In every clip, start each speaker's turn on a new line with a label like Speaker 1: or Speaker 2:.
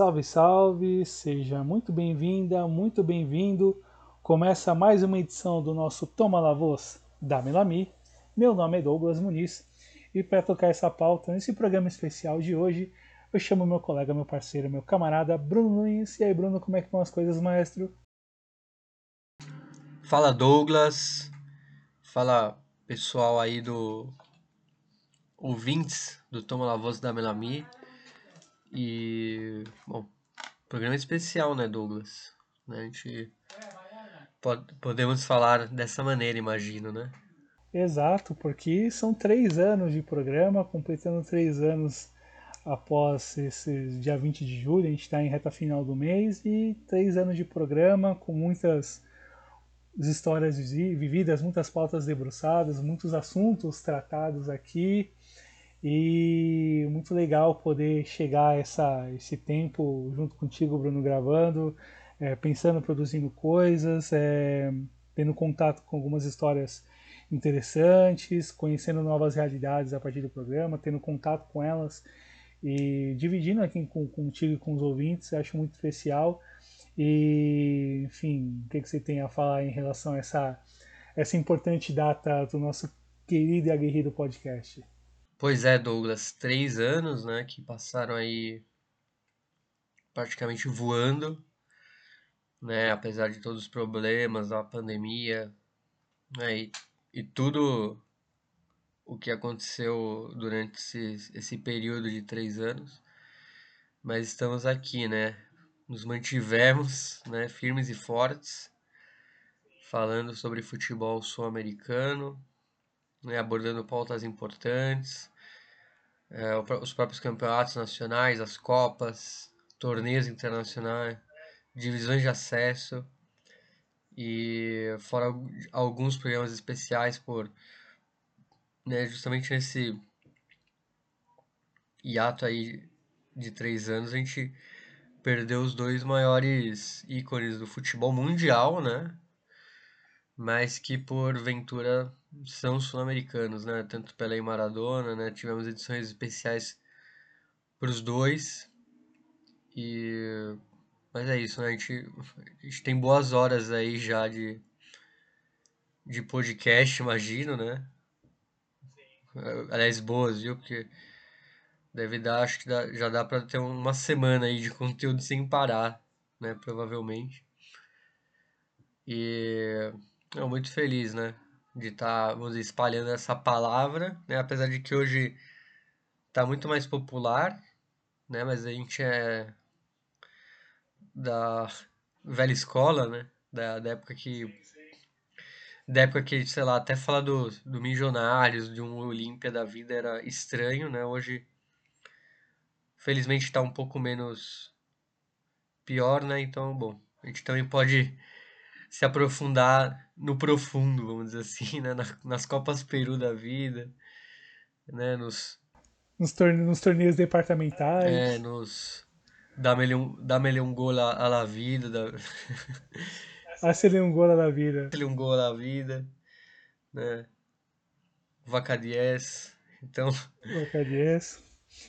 Speaker 1: Salve, salve! Seja muito bem-vinda, muito bem-vindo. Começa mais uma edição do nosso Toma La Voz da Melami. Meu nome é Douglas Muniz e para tocar essa pauta nesse programa especial de hoje, eu chamo meu colega, meu parceiro, meu camarada Bruno Nunes. E aí, Bruno, como é que vão as coisas, maestro?
Speaker 2: Fala, Douglas. Fala, pessoal aí do ouvintes do Toma La Voz da Melami. E, bom, programa especial, né, Douglas? Né, a gente pode, podemos falar dessa maneira, imagino, né?
Speaker 1: Exato, porque são três anos de programa, completando três anos após esse dia 20 de julho, a gente está em reta final do mês e três anos de programa com muitas histórias vividas, muitas pautas debruçadas, muitos assuntos tratados aqui e muito legal poder chegar a essa, esse tempo junto contigo, Bruno, gravando, é, pensando, produzindo coisas, é, tendo contato com algumas histórias interessantes, conhecendo novas realidades a partir do programa, tendo contato com elas e dividindo aqui com, contigo e com os ouvintes, acho muito especial. E, enfim, o que, que você tem a falar em relação a essa, essa importante data do nosso querido e aguerrido podcast?
Speaker 2: Pois é, Douglas, três anos, né, que passaram aí praticamente voando, né, apesar de todos os problemas da pandemia, né, e, e tudo o que aconteceu durante esse, esse período de três anos, mas estamos aqui, né? Nos mantivemos, né, firmes e fortes, falando sobre futebol sul-americano, né, abordando pautas importantes, é, os próprios campeonatos nacionais, as copas, torneios internacionais, divisões de acesso e fora alguns programas especiais por né, justamente nesse hiato aí de três anos, a gente perdeu os dois maiores ícones do futebol mundial, né? Mas que porventura são sul-americanos, né? Tanto Pelé e Maradona, né? Tivemos edições especiais para os dois. E mas é isso, né? A gente, a gente tem boas horas aí já de de podcast, imagino, né? Aliás, boas, viu? Porque deve dar, acho que dá, já dá para ter uma semana aí de conteúdo sem parar, né? Provavelmente. E eu muito feliz, né? De estar, tá, dizer, espalhando essa palavra, né? Apesar de que hoje tá muito mais popular, né? Mas a gente é da velha escola, né? Da, da época que da época que, sei lá, até falar do, do Milionários, de um Olímpia da vida era estranho, né? Hoje, felizmente, está um pouco menos pior, né? Então, bom, a gente também pode se aprofundar no profundo, vamos dizer assim, né? nas Copas Peru da vida, né? Nos,
Speaker 1: nos, torne nos torneios departamentais.
Speaker 2: É, nos... Dá-me um, dá um gol à la vida. Da...
Speaker 1: Hace-lhe um gol da vida.
Speaker 2: Hace-lhe um gol da vida. Né? Vaca 10. Então.
Speaker 1: Vaca 10.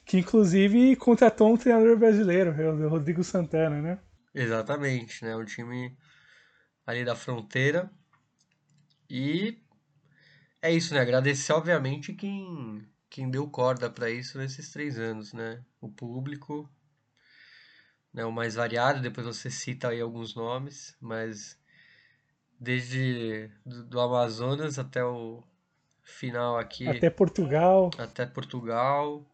Speaker 1: Que inclusive contratou um treinador brasileiro, o Rodrigo Santana, né?
Speaker 2: Exatamente, né? Um time ali da fronteira. E é isso, né? Agradecer, obviamente, quem, quem deu corda para isso nesses três anos, né? O público, né? o mais variado, depois você cita aí alguns nomes, mas desde do, do Amazonas até o final aqui.
Speaker 1: Até Portugal.
Speaker 2: Até Portugal.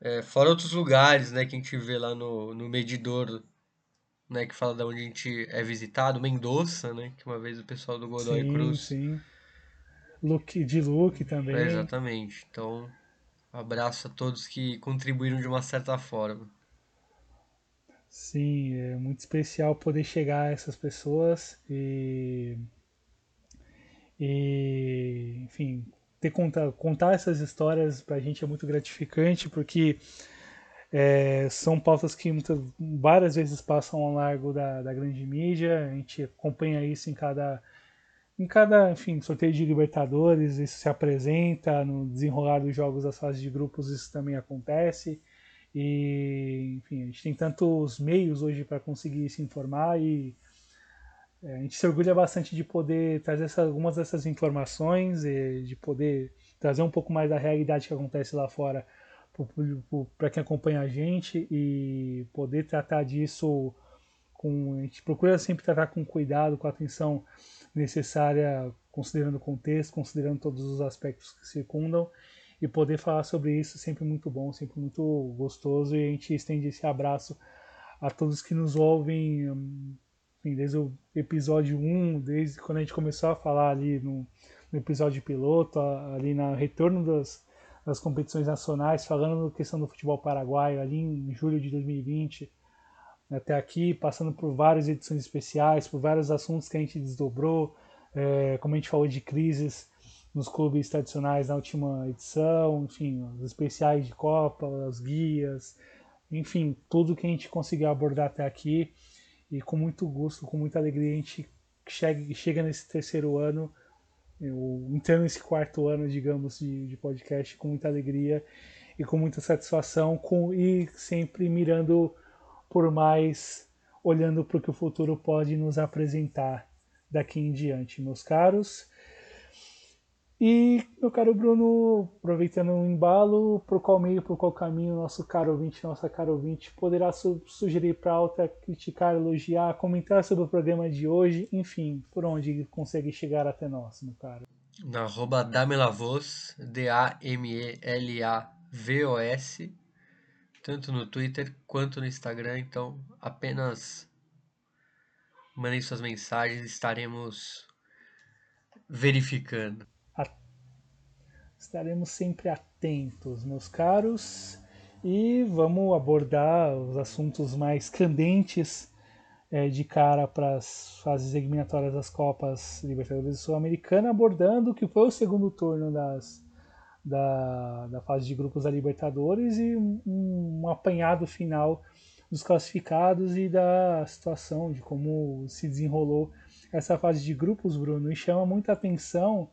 Speaker 2: É, fora outros lugares, né, que a gente vê lá no, no medidor, né, que fala de onde a gente é visitado, Mendoza, né, que uma vez o pessoal do Godoy
Speaker 1: sim,
Speaker 2: Cruz.
Speaker 1: Sim, Luke, de Luke também.
Speaker 2: É, exatamente. Então, abraço a todos que contribuíram de uma certa forma.
Speaker 1: Sim, é muito especial poder chegar a essas pessoas e, e enfim, ter contar, contar essas histórias para a gente é muito gratificante porque é, são pautas que muitas, várias vezes passam ao largo da, da grande mídia, a gente acompanha isso em cada em cada, enfim, sorteio de Libertadores, isso se apresenta, no desenrolar dos jogos das fases de grupos, isso também acontece. E, enfim, a gente tem tantos meios hoje para conseguir se informar e é, a gente se orgulha bastante de poder trazer essa, algumas dessas informações e de poder trazer um pouco mais da realidade que acontece lá fora para quem acompanha a gente e poder tratar disso com. A gente procura sempre tratar com cuidado, com a atenção necessária, considerando o contexto, considerando todos os aspectos que circundam e poder falar sobre isso sempre muito bom, sempre muito gostoso e a gente estende esse abraço a todos que nos ouvem enfim, desde o episódio 1, desde quando a gente começou a falar ali no, no episódio piloto, ali na retorno das, das competições nacionais, falando da questão do futebol paraguaio ali em julho de 2020 até aqui, passando por várias edições especiais, por vários assuntos que a gente desdobrou, é, como a gente falou de crises nos clubes tradicionais na última edição, enfim, os especiais de Copa, as guias, enfim, tudo que a gente conseguiu abordar até aqui. E com muito gosto, com muita alegria a gente chega, chega nesse terceiro ano, eu, entrando nesse quarto ano, digamos, de, de podcast com muita alegria e com muita satisfação com, e sempre mirando por mais, olhando para o que o futuro pode nos apresentar daqui em diante, meus caros. E, meu caro Bruno, aproveitando o embalo, por qual meio, por qual caminho nosso caro ouvinte, nossa caro ouvinte poderá su sugerir para alta, criticar, elogiar, comentar sobre o programa de hoje, enfim, por onde consegue chegar até nós, meu caro?
Speaker 2: Na arroba Damelavos, D-A-M-E-L-A-V-O-S, tanto no Twitter quanto no Instagram, então apenas mandem suas mensagens, estaremos verificando.
Speaker 1: Estaremos sempre atentos, meus caros, e vamos abordar os assuntos mais candentes é, de cara para as fases eliminatórias das Copas Libertadores Sul-Americana, abordando o que foi o segundo turno das, da, da fase de grupos da Libertadores e um, um apanhado final dos classificados e da situação, de como se desenrolou essa fase de grupos, Bruno, e chama muita atenção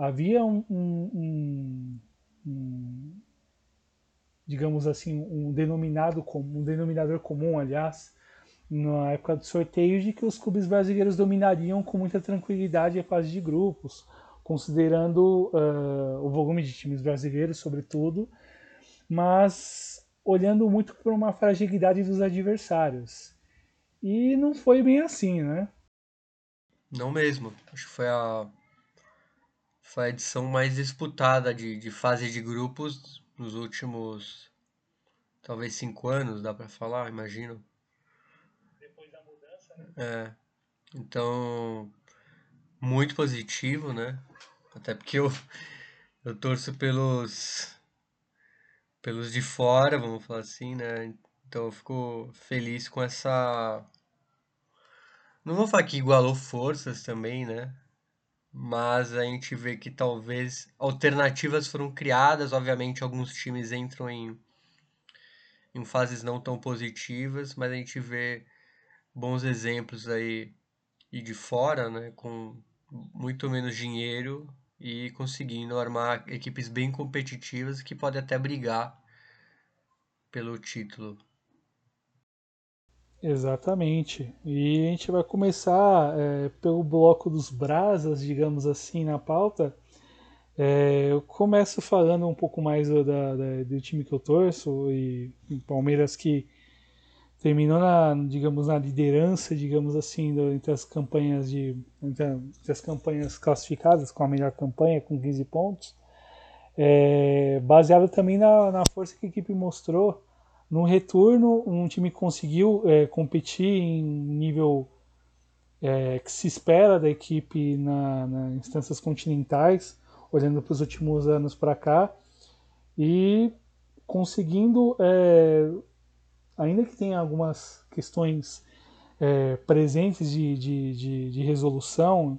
Speaker 1: havia um, um, um, digamos assim, um denominado comum, um denominador comum, aliás, na época do sorteio, de que os clubes brasileiros dominariam com muita tranquilidade a fase de grupos, considerando uh, o volume de times brasileiros, sobretudo, mas olhando muito por uma fragilidade dos adversários. E não foi bem assim, né?
Speaker 2: Não mesmo. Acho que foi a foi a edição mais disputada de, de fase de grupos nos últimos talvez cinco anos, dá para falar, imagino.
Speaker 1: Depois da mudança, né?
Speaker 2: É. Então, muito positivo, né? Até porque eu, eu torço pelos pelos de fora, vamos falar assim, né? Então eu fico feliz com essa. Não vou falar que igualou forças também, né? Mas a gente vê que talvez alternativas foram criadas. Obviamente, alguns times entram em, em fases não tão positivas, mas a gente vê bons exemplos aí e de fora, né, com muito menos dinheiro e conseguindo armar equipes bem competitivas que podem até brigar pelo título.
Speaker 1: Exatamente. E a gente vai começar é, pelo bloco dos brasas, digamos assim, na pauta. É, eu começo falando um pouco mais do, da, da, do time que eu torço e Palmeiras que terminou na, digamos, na liderança, digamos assim, do, entre as campanhas de entre, entre, as campanhas classificadas com a melhor campanha com 15 pontos, é, baseado também na, na força que a equipe mostrou no retorno, um time conseguiu é, competir em nível é, que se espera da equipe na, na instâncias continentais, olhando para os últimos anos para cá, e conseguindo, é, ainda que tenha algumas questões é, presentes de, de, de, de, resolução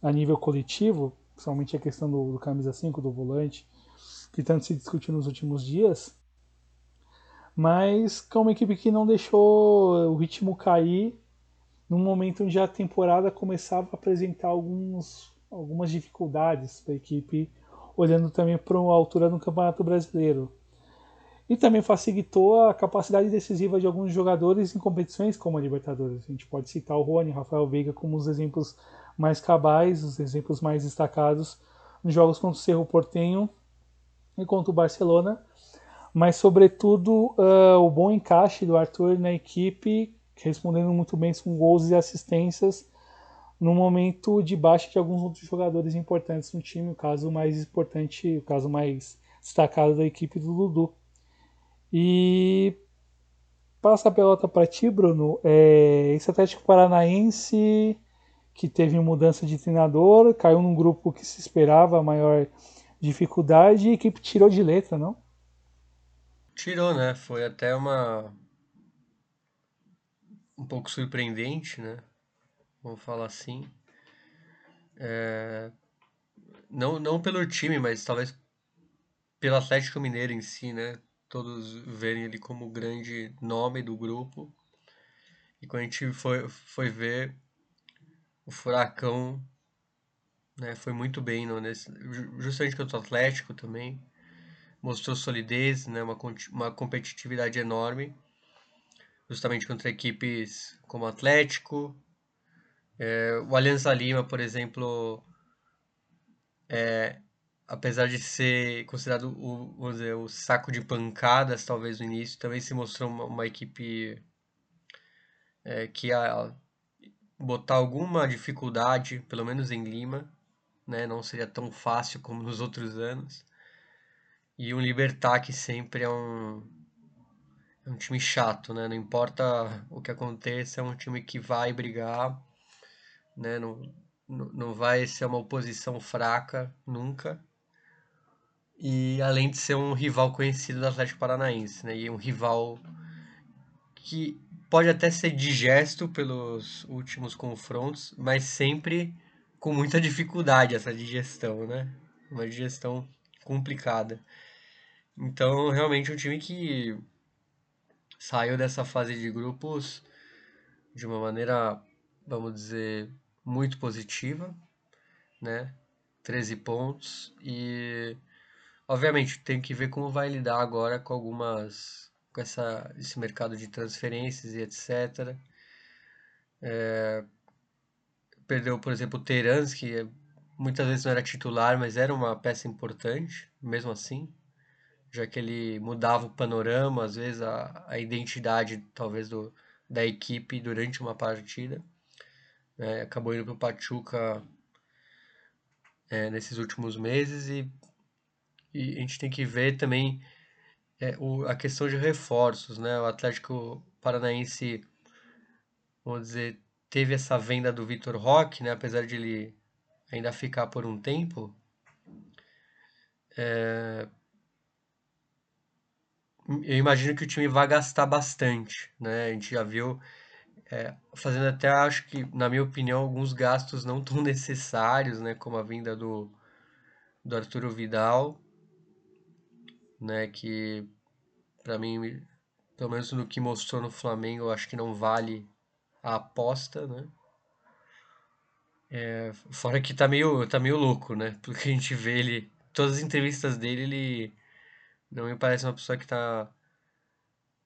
Speaker 1: a nível coletivo, principalmente a questão do, do camisa 5, do volante, que tanto se discutiu nos últimos dias, mas que é uma equipe que não deixou o ritmo cair, num momento onde a temporada começava a apresentar alguns, algumas dificuldades para a equipe, olhando também para a altura do Campeonato Brasileiro. E também facilitou a capacidade decisiva de alguns jogadores em competições como a Libertadores. A gente pode citar o Rony, Rafael Veiga como os exemplos mais cabais, os exemplos mais destacados nos jogos contra o Cerro Portenho e contra o Barcelona, mas sobretudo uh, o bom encaixe do Arthur na equipe, respondendo muito bem com gols e assistências no momento de baixa de alguns outros jogadores importantes no time, o caso mais importante, o caso mais destacado da equipe do Dudu. E passa a pelota para ti, Bruno. É, esse Atlético Paranaense que teve mudança de treinador, caiu num grupo que se esperava maior dificuldade e a equipe tirou de letra, não?
Speaker 2: Tirou, né? Foi até uma. um pouco surpreendente, né? Vamos falar assim. É... Não, não pelo time, mas talvez pelo Atlético Mineiro em si, né? Todos verem ele como o grande nome do grupo. E quando a gente foi, foi ver, o Furacão né, foi muito bem no, nesse, justamente contra o Atlético também mostrou solidez, né, uma, uma competitividade enorme, justamente contra equipes como Atlético. É, o Alianza Lima, por exemplo, é, apesar de ser considerado o, dizer, o saco de pancadas, talvez no início, também se mostrou uma, uma equipe é, que ia botar alguma dificuldade, pelo menos em Lima, né? não seria tão fácil como nos outros anos. E o Libertar que sempre é um, é um time chato, né? Não importa o que aconteça, é um time que vai brigar, né? Não, não vai ser uma oposição fraca nunca. E além de ser um rival conhecido do Atlético Paranaense, né? E um rival que pode até ser digesto pelos últimos confrontos, mas sempre com muita dificuldade essa digestão, né? Uma digestão complicada. Então, realmente um time que saiu dessa fase de grupos de uma maneira, vamos dizer, muito positiva, né? 13 pontos e obviamente tem que ver como vai lidar agora com algumas com essa, esse mercado de transferências e etc. É, perdeu, por exemplo, o Terans, que muitas vezes não era titular, mas era uma peça importante, mesmo assim, já que ele mudava o panorama, às vezes a, a identidade, talvez, do, da equipe durante uma partida. É, acabou indo para o Pachuca é, nesses últimos meses e, e a gente tem que ver também é, o, a questão de reforços, né? O Atlético Paranaense, vamos dizer, teve essa venda do Vitor Roque, né? Apesar de ele ainda ficar por um tempo. É... Eu imagino que o time vai gastar bastante, né? A gente já viu é, fazendo até, acho que, na minha opinião, alguns gastos não tão necessários, né? Como a vinda do, do Arturo Vidal né? Que para mim, pelo menos no que mostrou no Flamengo, eu acho que não vale a aposta, né? É, fora que tá meio, tá meio louco, né? Porque a gente vê ele. Todas as entrevistas dele, ele não me parece uma pessoa que tá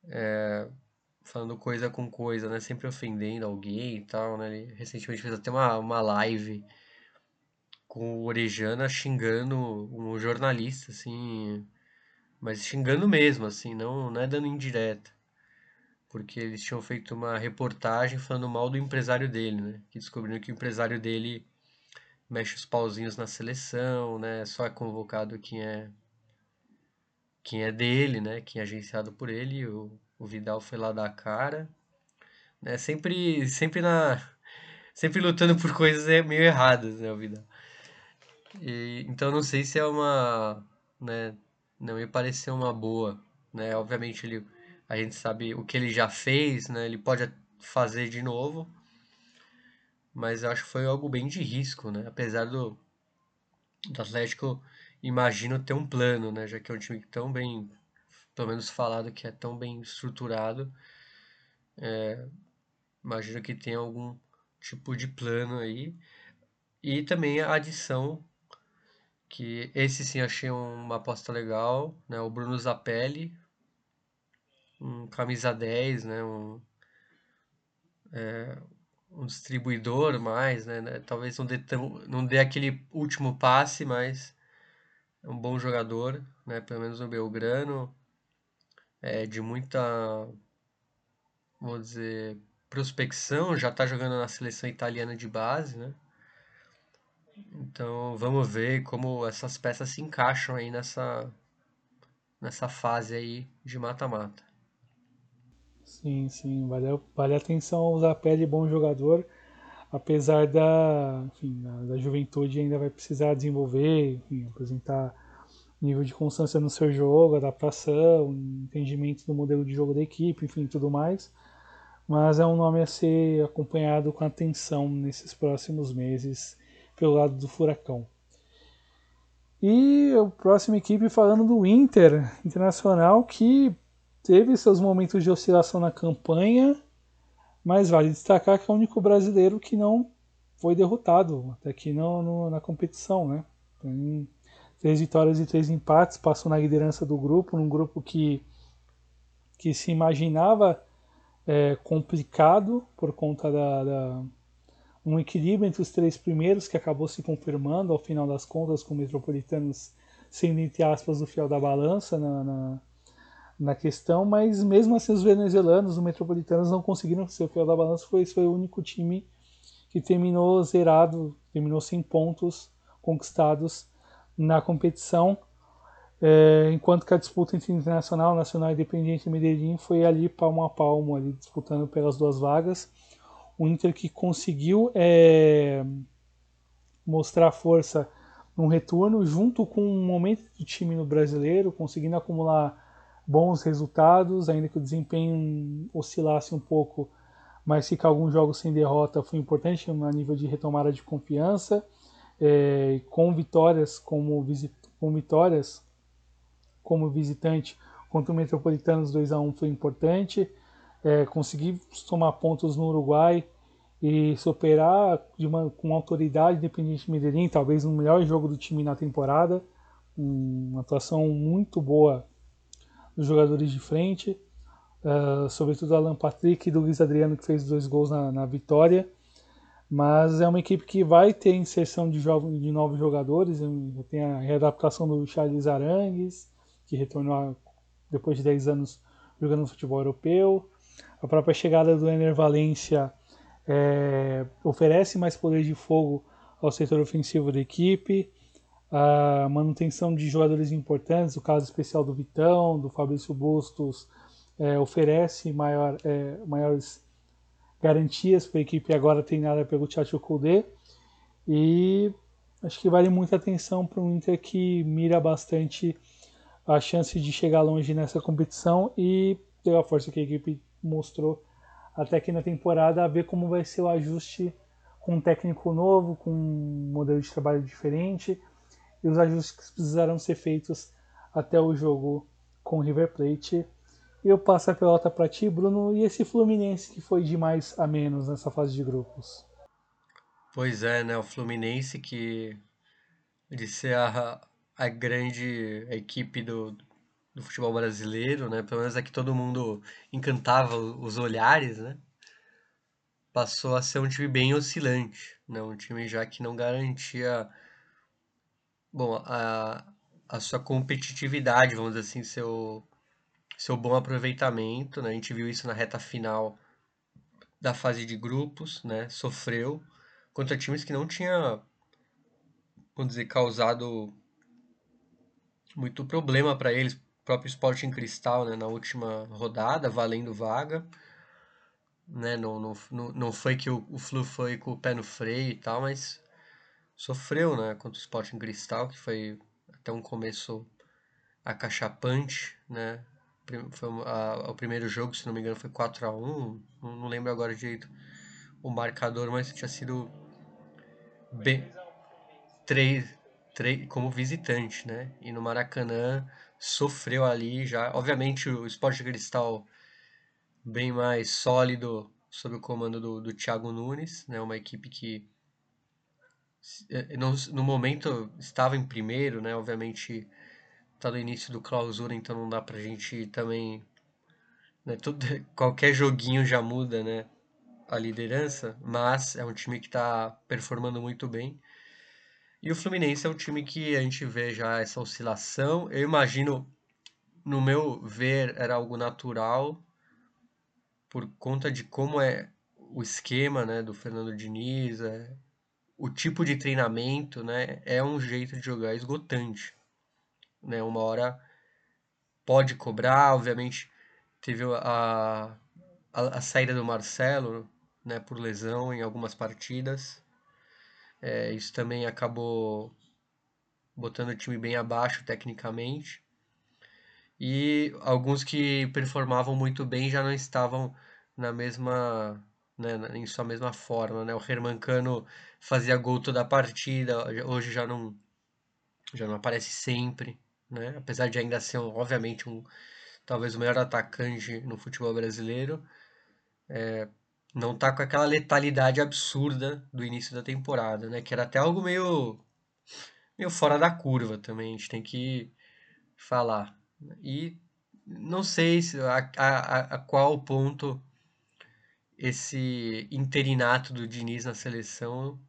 Speaker 2: é, falando coisa com coisa, né? Sempre ofendendo alguém e tal, né? Ele recentemente fez até uma, uma live com o Orejana xingando um jornalista, assim, mas xingando mesmo, assim, não, não é dando indireta. Porque eles tinham feito uma reportagem falando mal do empresário dele, né? Que descobriram que o empresário dele mexe os pauzinhos na seleção, né? Só é convocado quem é quem é dele, né? Quem é agenciado por ele. O, o Vidal foi lá dar a cara, né? Sempre, sempre na, sempre lutando por coisas meio erradas, né? O Vidal. E, então não sei se é uma, né? não me pareceu uma boa, né? Obviamente ele, a gente sabe o que ele já fez, né? Ele pode fazer de novo, mas eu acho que foi algo bem de risco, né? Apesar do, do Atlético, imagino ter um plano, né? Já que é um time tão bem, pelo menos falado que é tão bem estruturado, é, imagino que tem algum tipo de plano aí. E também a adição, que esse sim achei uma aposta legal, né? O Bruno Zapelli, um camisa 10, né? Um, é, um distribuidor mais, né? né? Talvez não dê, tão, não dê aquele último passe, mas é um bom jogador, né? Pelo menos no Belgrano, é de muita, vou dizer, prospecção, já está jogando na seleção italiana de base, né? Então vamos ver como essas peças se encaixam aí nessa, nessa fase aí de mata-mata.
Speaker 1: Sim, sim, vale, vale a atenção ao Zapelli, bom jogador, apesar da, enfim, da, da, juventude ainda vai precisar desenvolver, enfim, apresentar nível de constância no seu jogo, adaptação, entendimento do modelo de jogo da equipe, enfim, tudo mais. Mas é um nome a ser acompanhado com atenção nesses próximos meses pelo lado do Furacão. E a próxima equipe falando do Inter Internacional, que teve seus momentos de oscilação na campanha, mas vale destacar que é o único brasileiro que não foi derrotado até aqui no, no, na competição, né? Tem três vitórias e três empates, passou na liderança do grupo, num grupo que, que se imaginava é, complicado por conta da, da, um equilíbrio entre os três primeiros que acabou se confirmando ao final das contas com o Metropolitanos sendo entre aspas o fiel da balança na, na, na questão, mas mesmo assim os venezuelanos, os Metropolitanos não conseguiram ser o fiel da balança, foi, foi o único time que terminou zerado, terminou sem pontos conquistados na competição, é, enquanto que a disputa entre Internacional, Nacional e Independiente Medellín foi ali palmo a palmo, ali disputando pelas duas vagas. O Inter que conseguiu é, mostrar força no retorno, junto com um momento do time no brasileiro, conseguindo acumular bons resultados, ainda que o desempenho oscilasse um pouco, mas ficar alguns jogos sem derrota foi importante a nível de retomada de confiança, é, com vitórias como, visit, com vitórias como visitante contra o Metropolitanos 2 a 1 foi importante. É, conseguir somar pontos no Uruguai e superar uma, com autoridade Independente Medellín, talvez o melhor jogo do time na temporada, uma atuação muito boa dos jogadores de frente, uh, sobretudo Alan Patrick e do Luiz Adriano que fez dois gols na, na, vitória, mas é uma equipe que vai ter inserção de, jovens, de novos jogadores, tem a readaptação do Charles Arangues, que retornou depois de 10 anos jogando no futebol europeu, a própria chegada do Ener Valência é, oferece mais poder de fogo ao setor ofensivo da equipe. A manutenção de jogadores importantes, o caso especial do Vitão, do Fabrício Bustos, é, oferece maior, é, maiores garantias para a equipe agora treinada pelo Tchatcho Kudê. E acho que vale muita atenção para um Inter que mira bastante a chance de chegar longe nessa competição e ter a força que a equipe mostrou até aqui na temporada, a ver como vai ser o ajuste com um técnico novo, com um modelo de trabalho diferente e os ajustes que precisarão ser feitos até o jogo com o River Plate. Eu passo a pelota para ti, Bruno, e esse Fluminense que foi de mais a menos nessa fase de grupos.
Speaker 2: Pois é, né? O Fluminense que de ser a, a grande equipe do, do futebol brasileiro, né? Pelo menos aqui todo mundo encantava os olhares, né? Passou a ser um time bem oscilante, né? Um time já que não garantia, bom, a, a sua competitividade, vamos dizer assim, seu, seu bom aproveitamento, né? A gente viu isso na reta final da fase de grupos, né? Sofreu contra times que não tinha, vamos dizer, causado muito problema para eles próprio Sporting Cristal né, na última rodada, valendo vaga. Né, não, não, não foi que o, o Flu foi com o pé no freio e tal, mas sofreu né, contra o Sporting Cristal, que foi até um começo acachapante. Né? Foi a, o primeiro jogo, se não me engano, foi 4 a 1 não, não lembro agora direito o marcador, mas tinha sido bem. 3, 3 como visitante, né? E no Maracanã sofreu ali já. Obviamente o Sport Cristal bem mais sólido sob o comando do, do Thiago Nunes, né? Uma equipe que no, no momento estava em primeiro, né? Obviamente está no início do clausura, então não dá pra gente também. Né, tudo, qualquer joguinho já muda, né? A liderança, mas é um time que está performando muito bem. E o Fluminense é um time que a gente vê já essa oscilação. Eu imagino, no meu ver, era algo natural por conta de como é o esquema né, do Fernando Diniz, é, o tipo de treinamento, né, é um jeito de jogar esgotante. Né? Uma hora pode cobrar, obviamente teve a, a, a saída do Marcelo né, por lesão em algumas partidas. É, isso também acabou botando o time bem abaixo tecnicamente. E alguns que performavam muito bem já não estavam na mesma, né, em sua mesma forma, né? O Hermancano fazia gol toda a partida, hoje já não já não aparece sempre, né? Apesar de ainda ser, obviamente, um talvez o melhor atacante no futebol brasileiro, é, não tá com aquela letalidade absurda do início da temporada, né? Que era até algo meio meio fora da curva também, a gente tem que falar. E não sei se a, a, a qual ponto esse interinato do Diniz na seleção,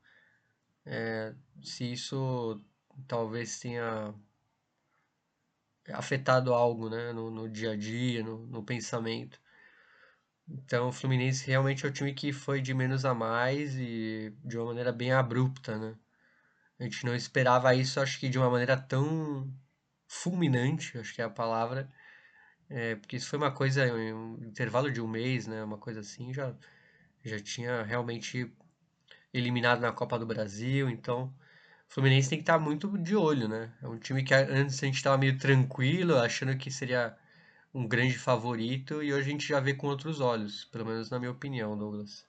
Speaker 2: é, se isso talvez tenha afetado algo né, no, no dia a dia, no, no pensamento. Então o Fluminense realmente é o time que foi de menos a mais e de uma maneira bem abrupta, né? A gente não esperava isso, acho que de uma maneira tão fulminante, acho que é a palavra, é, porque isso foi uma coisa, um intervalo de um mês, né? Uma coisa assim, já, já tinha realmente eliminado na Copa do Brasil, então o Fluminense tem que estar muito de olho, né? É um time que antes a gente estava meio tranquilo, achando que seria um grande favorito, e hoje a gente já vê com outros olhos, pelo menos na minha opinião, Douglas.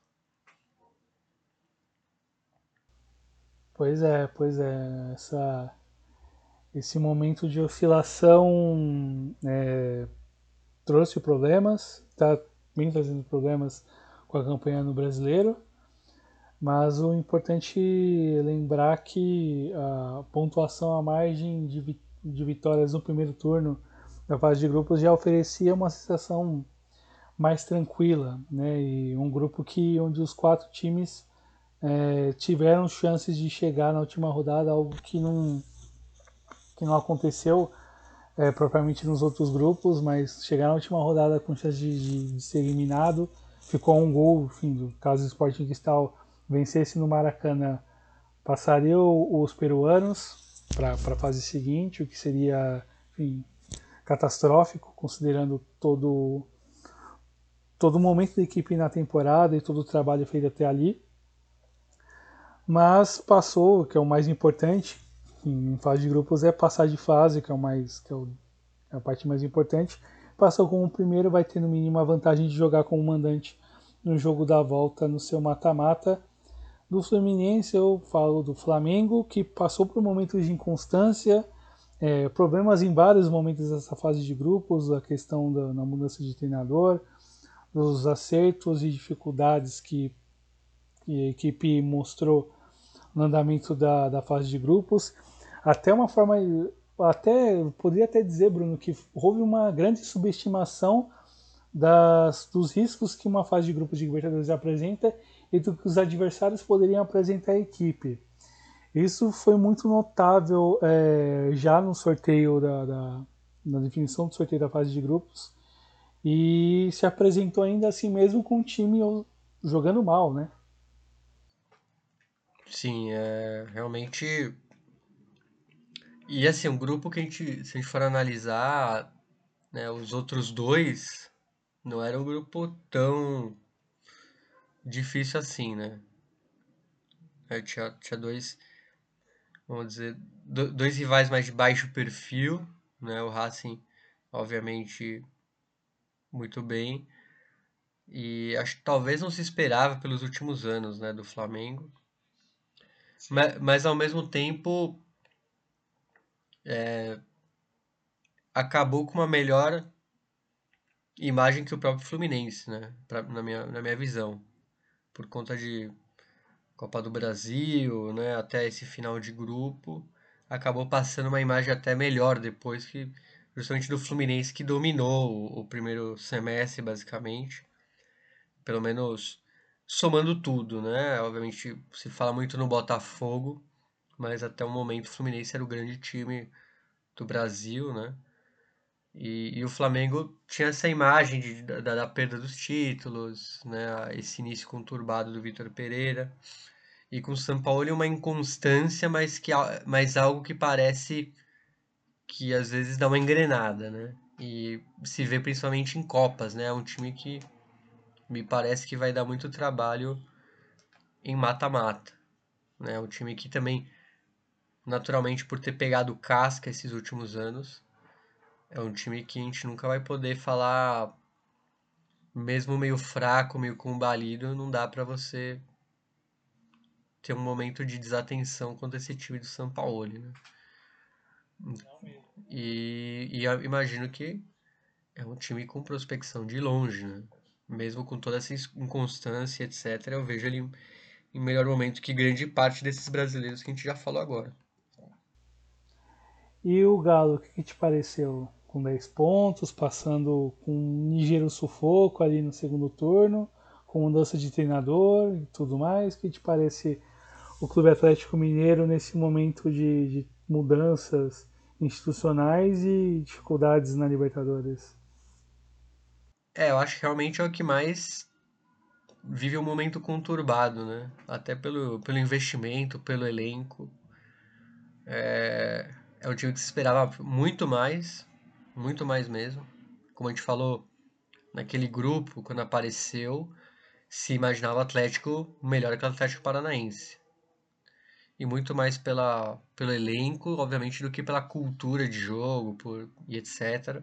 Speaker 1: Pois é, pois é. Essa, esse momento de oscilação é, trouxe problemas, está bem trazendo problemas com a campanha no brasileiro, mas o importante é lembrar que a pontuação à margem de, de vitórias no primeiro turno da fase de grupos já oferecia uma sensação mais tranquila, né? E um grupo que onde os quatro times é, tiveram chances de chegar na última rodada, algo que não que não aconteceu é, propriamente nos outros grupos, mas chegar na última rodada com chance de, de, de ser eliminado, ficou um gol, enfim, do caso do Sporting Cristal vencesse no Maracanã, passaria os peruanos para a fase seguinte, o que seria, enfim, catastrófico, considerando todo todo o momento da equipe na temporada e todo o trabalho feito até ali. Mas passou, que é o mais importante, em fase de grupos é passar de fase, que é o mais que é, o, é a parte mais importante. Passou como primeiro, vai ter no mínimo a vantagem de jogar como mandante no jogo da volta no seu mata-mata. Do Fluminense eu falo do Flamengo, que passou por momentos de inconstância, é, problemas em vários momentos dessa fase de grupos, a questão da mudança de treinador, dos acertos e dificuldades que, que a equipe mostrou no andamento da, da fase de grupos até uma forma, até poderia até dizer, Bruno, que houve uma grande subestimação das, dos riscos que uma fase de grupos de Libertadores apresenta e do que os adversários poderiam apresentar à equipe. Isso foi muito notável é, já no sorteio da, da, na definição do sorteio da fase de grupos e se apresentou ainda assim mesmo com o time jogando mal, né?
Speaker 2: Sim, é realmente e assim, um grupo que a gente, se a gente for analisar, né, os outros dois, não era um grupo tão difícil assim, né? É, tinha, tinha dois, vamos dizer, do, dois rivais mais de baixo perfil, né? O Racing, obviamente, muito bem. E acho que talvez não se esperava pelos últimos anos, né, do Flamengo. Mas, mas ao mesmo tempo é, acabou com uma melhora imagem que o próprio Fluminense, né? Pra, na, minha, na minha visão. Por conta de Copa do Brasil, né? Até esse final de grupo. Acabou passando uma imagem até melhor depois que justamente do Fluminense que dominou o, o primeiro semestre, basicamente. Pelo menos somando tudo, né? Obviamente se fala muito no Botafogo, mas até o momento o Fluminense era o grande time do Brasil, né? E, e o Flamengo tinha essa imagem de, da, da, perda dos títulos, né? Esse início conturbado do Vitor Pereira. E com o São Paulo uma inconstância, mas, que, mas algo que parece que às vezes dá uma engrenada, né? E se vê principalmente em Copas, né? É um time que me parece que vai dar muito trabalho em mata-mata. Né? Um time que também, naturalmente, por ter pegado casca esses últimos anos, é um time que a gente nunca vai poder falar, mesmo meio fraco, meio combalido, não dá para você ter um momento de desatenção contra esse time do São Paulo, né? E, e eu imagino que é um time com prospecção de longe, né? Mesmo com toda essa inconstância, etc., eu vejo ele em melhor momento que grande parte desses brasileiros que a gente já falou agora.
Speaker 1: E o Galo, o que te pareceu? Com 10 pontos, passando com um ligeiro sufoco ali no segundo turno, com mudança de treinador e tudo mais. O que te parece o Clube Atlético Mineiro nesse momento de, de mudanças institucionais e dificuldades na Libertadores?
Speaker 2: É, eu acho que realmente é o que mais vive um momento conturbado, né? Até pelo, pelo investimento, pelo elenco. É, é um time que se esperava muito mais, muito mais mesmo. Como a gente falou naquele grupo, quando apareceu, se imaginava o Atlético melhor que o Atlético Paranaense e muito mais pela, pelo elenco, obviamente, do que pela cultura de jogo por, e etc.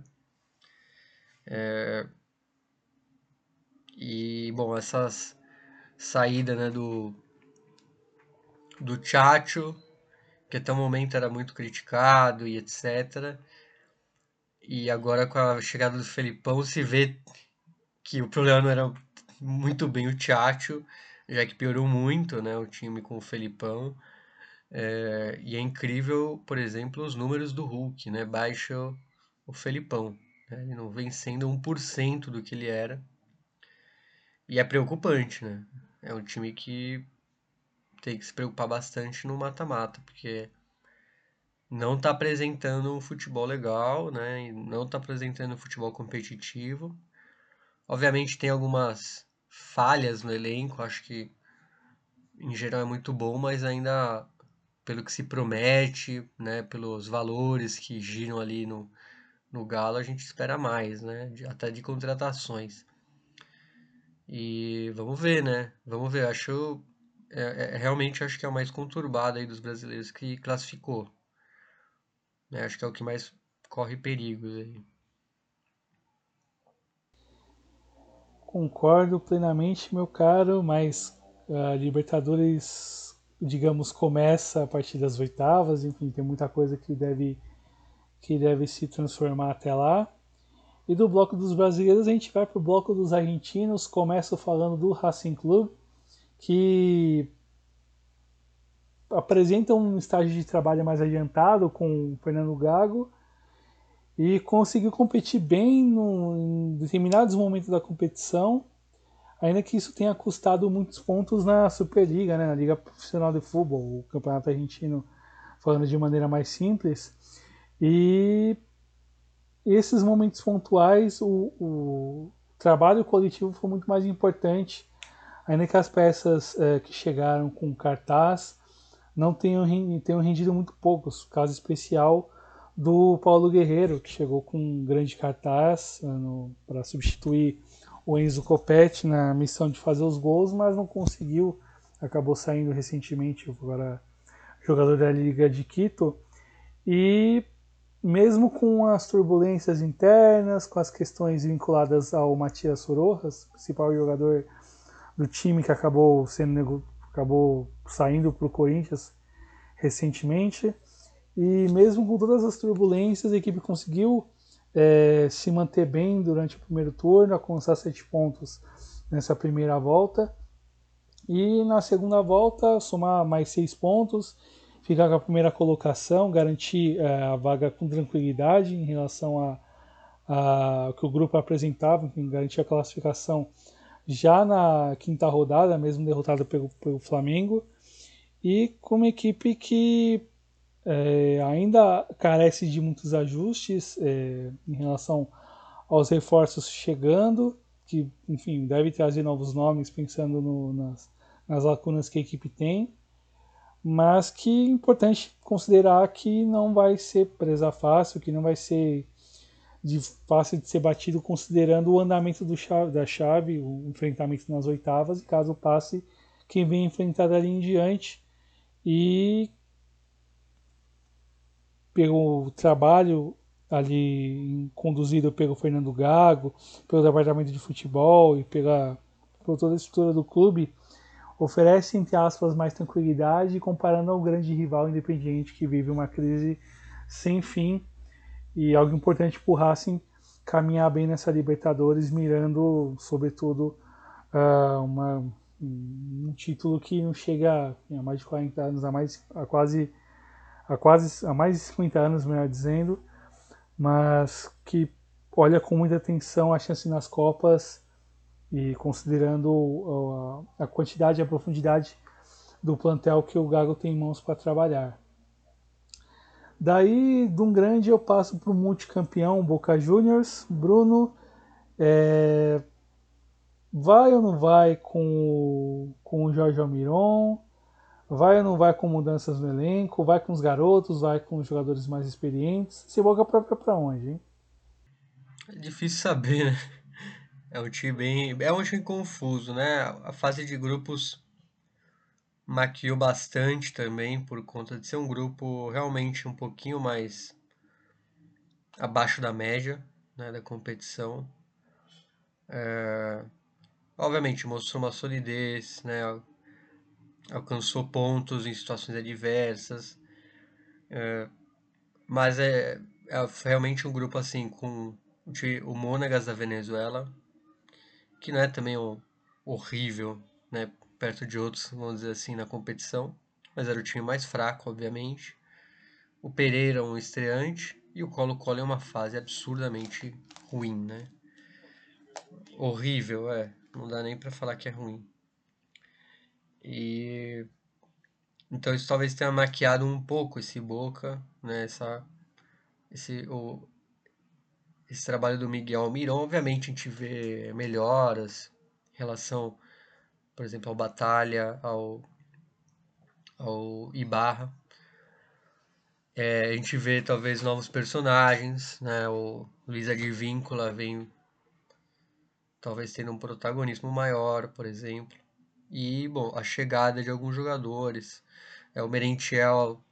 Speaker 2: É, e, bom, essas saída né, do, do Chacho, que até o momento era muito criticado e etc. E agora com a chegada do Felipão se vê que o problema não era muito bem o Chacho, já que piorou muito né, o time com o Felipão. É, e é incrível, por exemplo, os números do Hulk, né? Baixa o Felipão. Né? Ele não vem sendo 1% do que ele era. E é preocupante, né? É um time que tem que se preocupar bastante no mata-mata, porque não está apresentando um futebol legal, né? Não está apresentando um futebol competitivo. Obviamente tem algumas falhas no elenco, acho que em geral é muito bom, mas ainda pelo que se promete, né, pelos valores que giram ali no, no Galo, a gente espera mais, né, até de contratações. E vamos ver, né? Vamos ver. Acho é, é, realmente acho que é o mais conturbado aí dos brasileiros que classificou. Né? Acho que é o que mais corre perigos aí.
Speaker 1: Concordo plenamente, meu caro, mas a Libertadores digamos, começa a partir das oitavas, enfim, tem muita coisa que deve, que deve se transformar até lá. E do bloco dos brasileiros a gente vai para o bloco dos argentinos, começo falando do Racing Club, que apresenta um estágio de trabalho mais adiantado com o Fernando Gago e conseguiu competir bem no, em determinados momentos da competição ainda que isso tenha custado muitos pontos na Superliga, né, na Liga Profissional de Futebol, o Campeonato Argentino, falando de maneira mais simples. E esses momentos pontuais, o, o trabalho coletivo foi muito mais importante, ainda que as peças é, que chegaram com cartaz não tenham, tenham rendido muito poucos. Caso especial do Paulo Guerreiro, que chegou com um grande cartaz para substituir o Enzo Copetti na missão de fazer os gols, mas não conseguiu. Acabou saindo recentemente, agora jogador da Liga de Quito. E mesmo com as turbulências internas, com as questões vinculadas ao Matias Sorojas, principal jogador do time que acabou sendo acabou saindo para o Corinthians recentemente, e mesmo com todas as turbulências, a equipe conseguiu é, se manter bem durante o primeiro turno, alcançar sete pontos nessa primeira volta. E na segunda volta, somar mais seis pontos, ficar com a primeira colocação, garantir é, a vaga com tranquilidade em relação a, a que o grupo apresentava, garantir a classificação já na quinta rodada, mesmo derrotada pelo, pelo Flamengo, e com uma equipe que é, ainda carece de muitos ajustes é, em relação aos reforços chegando, que enfim deve trazer novos nomes pensando no, nas, nas lacunas que a equipe tem, mas que é importante considerar que não vai ser presa fácil, que não vai ser de fácil de ser batido considerando o andamento chave, da chave, o enfrentamento nas oitavas, e caso passe quem vem enfrentar dali em diante. E pelo trabalho ali conduzido pelo Fernando Gago, pelo departamento de futebol e pela por toda a estrutura do clube, oferece, entre aspas, mais tranquilidade comparando ao grande rival independente que vive uma crise sem fim e algo importante para o Racing caminhar bem nessa Libertadores, mirando, sobretudo, uh, uma, um título que não chega a mais de 40 anos, a, mais, a quase a quase a mais de 50 anos, melhor dizendo, mas que olha com muita atenção a chance nas Copas e considerando a, a quantidade e a profundidade do plantel que o Gago tem em mãos para trabalhar. Daí, de um grande, eu passo para o multicampeão Boca Juniors. Bruno, é... vai ou não vai com o, com o Jorge Almiron? Vai ou não vai com mudanças no elenco? Vai com os garotos? Vai com os jogadores mais experientes? Se Boca própria para onde, hein?
Speaker 2: É difícil saber, né? É um time bem. É um time confuso, né? A fase de grupos maquiou bastante também por conta de ser um grupo realmente um pouquinho mais abaixo da média né, da competição. É, obviamente mostrou uma solidez, né, alcançou pontos em situações adversas, é, mas é, é, realmente um grupo assim com o Mônagas da Venezuela, que não é também horrível, né, perto de outros, vamos dizer assim, na competição, mas era o time mais fraco, obviamente. O Pereira, um estreante, e o Colo-Colo é uma fase absurdamente ruim, né? Horrível, é. Não dá nem para falar que é ruim. E então isso talvez tenha maquiado um pouco esse Boca, né? Essa, esse, o, esse trabalho do Miguel Almiron. Obviamente a gente vê melhoras em relação por exemplo, ao Batalha, ao, ao Ibarra. É, a gente vê talvez novos personagens, né? O Luiz Advíncula vem talvez tendo um protagonismo maior, por exemplo. E, bom, a chegada de alguns jogadores. É, o Merentiel,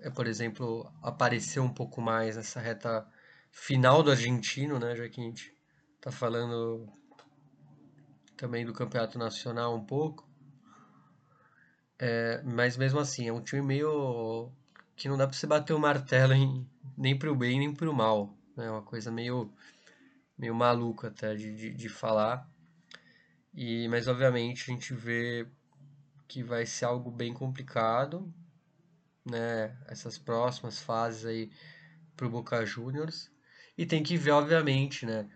Speaker 2: é, por exemplo, apareceu um pouco mais nessa reta final do argentino, né? Já que a gente tá falando também do campeonato nacional um pouco. É, mas mesmo assim, é um time meio que não dá para você bater o martelo em, nem pro bem nem pro mal. É né? uma coisa meio, meio maluca até de, de, de falar. E, mas obviamente a gente vê que vai ser algo bem complicado, né? Essas próximas fases aí pro Boca Juniors. E tem que ver, obviamente, né?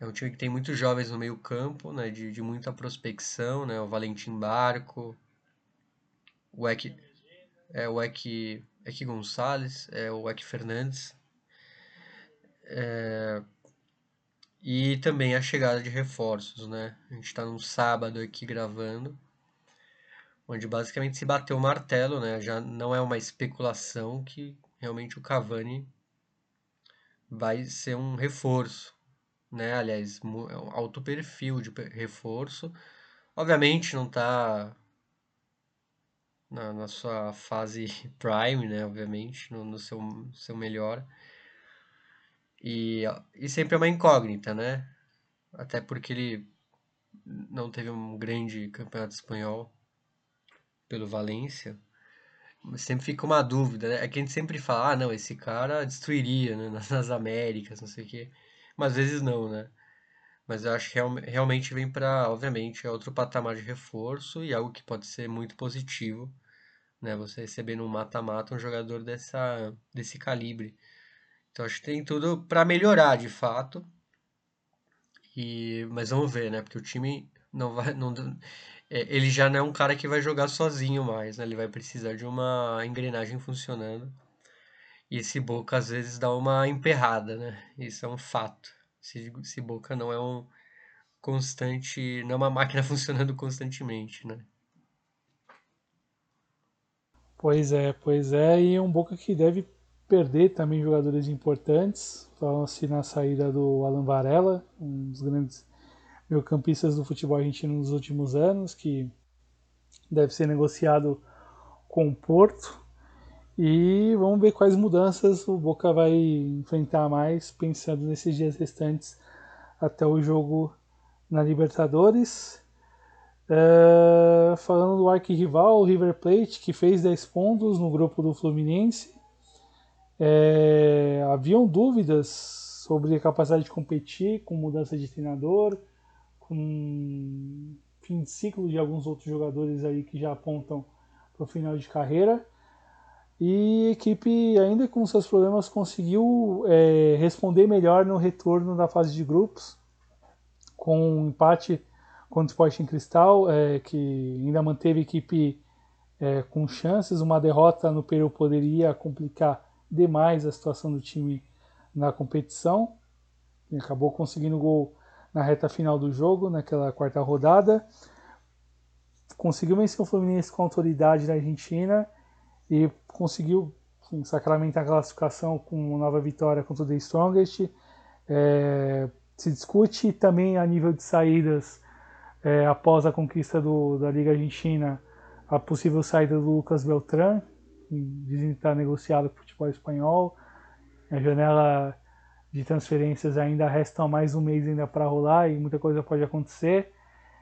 Speaker 2: É um time que tem muitos jovens no meio campo, né, de, de muita prospecção, né, o Valentim Barco, o Eck, é, o Eck, Eck Gonçalves, é, o Eck Fernandes, é, e também a chegada de reforços, né, a gente está num sábado aqui gravando, onde basicamente se bateu o martelo, né, já não é uma especulação que realmente o Cavani vai ser um reforço né? Aliás, é alto perfil de reforço. Obviamente não está na, na, sua fase prime, né? Obviamente, no, no seu, seu melhor. E, e sempre é uma incógnita, né? Até porque ele não teve um grande campeonato espanhol pelo Valência. sempre fica uma dúvida, né? É que a gente sempre fala, ah, não, esse cara destruiria, né? Nas Américas, não sei o quê. Mas às vezes não, né? Mas eu acho que real, realmente vem para, obviamente, é outro patamar de reforço e algo que pode ser muito positivo, né? Você receber no mata-mata um jogador dessa, desse calibre. Então acho que tem tudo para melhorar, de fato. E, mas vamos ver, né? Porque o time não vai, não, é, ele já não é um cara que vai jogar sozinho mais, né? Ele vai precisar de uma engrenagem funcionando. E esse Boca às vezes dá uma emperrada, né? Isso é um fato. Esse, esse Boca não é um constante, não é uma máquina funcionando constantemente, né?
Speaker 1: Pois é, pois é, e um Boca que deve perder também jogadores importantes. Falam-se na saída do Alan Varela, um dos grandes meio-campistas do futebol argentino nos últimos anos, que deve ser negociado com o Porto. E vamos ver quais mudanças o Boca vai enfrentar mais, pensando nesses dias restantes até o jogo na Libertadores. Uh, falando do arquirrival, o River Plate, que fez 10 pontos no grupo do Fluminense. É, haviam dúvidas sobre a capacidade de competir com mudança de treinador, com fim de ciclo de alguns outros jogadores aí que já apontam para o final de carreira. E a equipe, ainda com seus problemas, conseguiu é, responder melhor no retorno da fase de grupos, com um empate contra o Sporting Cristal, é, que ainda manteve a equipe é, com chances. Uma derrota no Peru poderia complicar demais a situação do time na competição. E acabou conseguindo gol na reta final do jogo, naquela quarta rodada. Conseguiu vencer o Fluminense com autoridade na Argentina e conseguiu enfim, sacramentar a classificação com nova vitória contra o The Strongest. É, se discute também a nível de saídas é, após a conquista do, da Liga Argentina a possível saída do Lucas Beltrán, dizem que está negociado com o futebol espanhol. A janela de transferências ainda restam mais um mês ainda para rolar e muita coisa pode acontecer.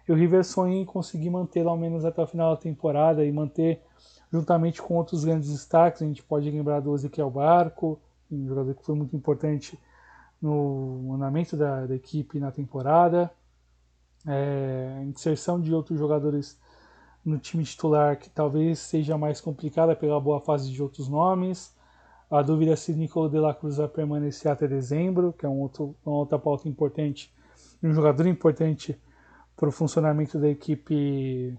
Speaker 1: E o River sonha em conseguir mantê-lo ao menos até o final da temporada e manter juntamente com outros grandes destaques. A gente pode lembrar do Ezequiel Barco, um jogador que foi muito importante no andamento da, da equipe na temporada. É, inserção de outros jogadores no time titular que talvez seja mais complicada pela boa fase de outros nomes. A dúvida é se Nicolas de la Cruz vai permanecer até dezembro, que é um outro, uma outra pauta importante, um jogador importante para o funcionamento da equipe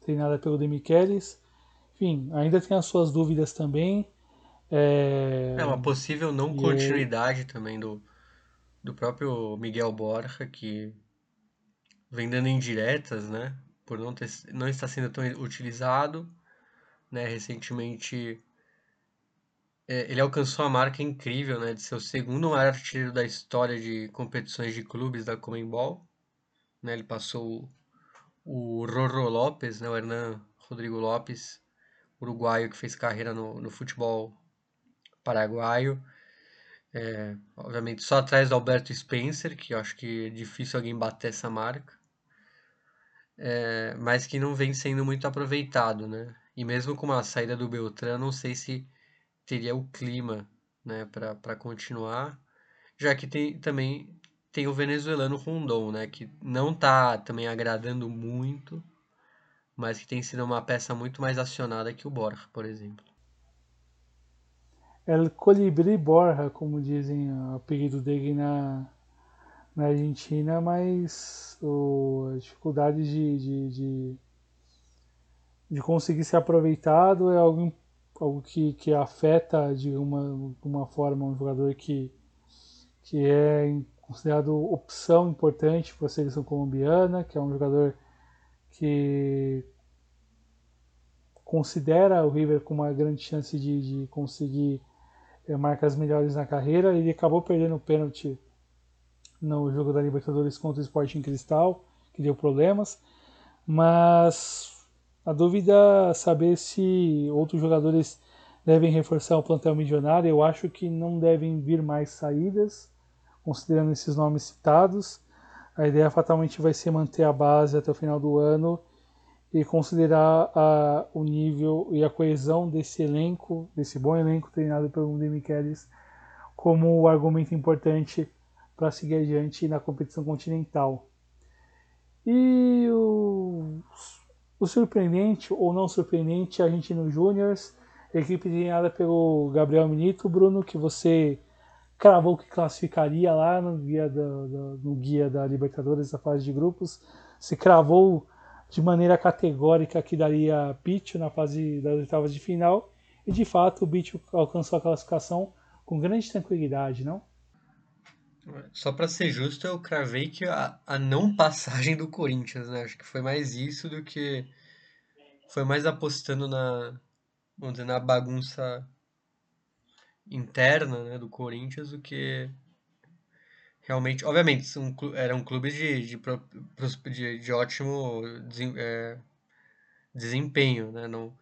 Speaker 1: treinada pelo Demichelis. Enfim, ainda tem as suas dúvidas também.
Speaker 2: É, é uma possível não continuidade também do, do próprio Miguel Borja, que vem dando indiretas, né? Por não, ter, não estar sendo tão utilizado. Né? Recentemente é, ele alcançou a marca incrível né, de ser o segundo maior artilheiro da história de competições de clubes da Comembol. Né, ele passou o, Rorro Lopes, né, o Hernan Rodrigo Lopes, uruguaio que fez carreira no, no futebol paraguaio. É, obviamente só atrás do Alberto Spencer, que eu acho que é difícil alguém bater essa marca. É, mas que não vem sendo muito aproveitado, né? E mesmo com a saída do Beltrán, não sei se teria o clima né, para continuar, já que tem também tem o venezuelano Rondon, né, que não está também agradando muito, mas que tem sido uma peça muito mais acionada que o Borja, por exemplo.
Speaker 1: El Colibri Borja, como dizem o apelido dele na, na Argentina, mas o, a dificuldade de, de, de, de conseguir ser aproveitado é algo algo que, que afeta de uma, uma forma um jogador que, que é considerado opção importante para a seleção colombiana, que é um jogador que considera o River com uma grande chance de, de conseguir é, marcas melhores na carreira. Ele acabou perdendo o pênalti no jogo da Libertadores contra o Sporting Cristal, que deu problemas, mas a dúvida é saber se outros jogadores devem reforçar o plantel milionário. Eu acho que não devem vir mais saídas, considerando esses nomes citados. A ideia fatalmente vai ser manter a base até o final do ano e considerar a, o nível e a coesão desse elenco, desse bom elenco treinado pelo Demichelis, como um argumento importante para seguir adiante na competição continental. E o, o surpreendente ou não surpreendente, a gente no equipe treinada pelo Gabriel Minito, Bruno, que você cravou que classificaria lá no guia da, da, no guia da Libertadores, da fase de grupos, se cravou de maneira categórica que daria Pitch na fase das oitavas de final, e de fato o Pitch alcançou a classificação com grande tranquilidade, não?
Speaker 2: Só para ser justo, eu cravei que a, a não passagem do Corinthians, né? Acho que foi mais isso do que. Foi mais apostando na. Vamos dizer, na bagunça interna né, do Corinthians do que realmente. Obviamente, são, eram clubes de, de, de, de ótimo é, desempenho, né? Não,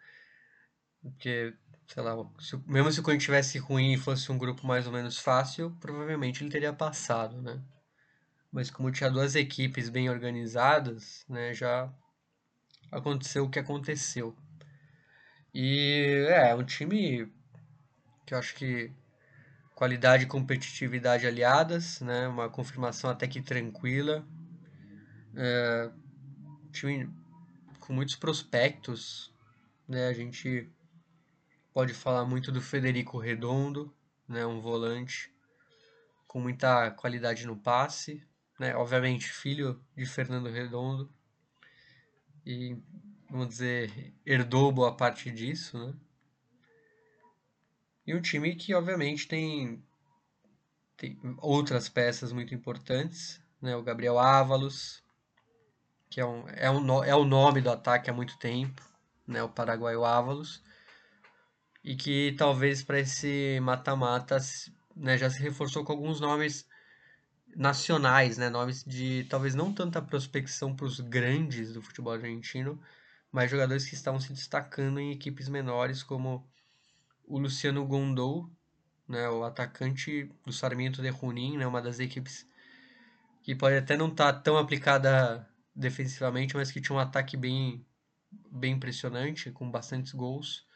Speaker 2: porque sei lá, se, mesmo se o Corinthians tivesse ruim e fosse um grupo mais ou menos fácil, provavelmente ele teria passado, né? Mas como tinha duas equipes bem organizadas, né, já aconteceu o que aconteceu. E é, um time que eu acho que qualidade e competitividade aliadas, né, uma confirmação até que tranquila. É, time com muitos prospectos, né, a gente pode falar muito do Federico Redondo, né, um volante com muita qualidade no passe, né, obviamente filho de Fernando Redondo. E vamos dizer herdou boa parte disso, né? E um time que obviamente tem, tem outras peças muito importantes, né? O Gabriel Ávalos, que é, um, é, um, é o nome do ataque há muito tempo, né? O paraguaio Ávalos e que talvez para esse mata-mata né, já se reforçou com alguns nomes nacionais, né, nomes de talvez não tanta prospecção para os grandes do futebol argentino, mas jogadores que estavam se destacando em equipes menores, como o Luciano Gondou, né, o atacante do Sarmiento de Junín, né, uma das equipes que pode até não estar tá tão aplicada defensivamente, mas que tinha um ataque bem, bem impressionante, com bastantes gols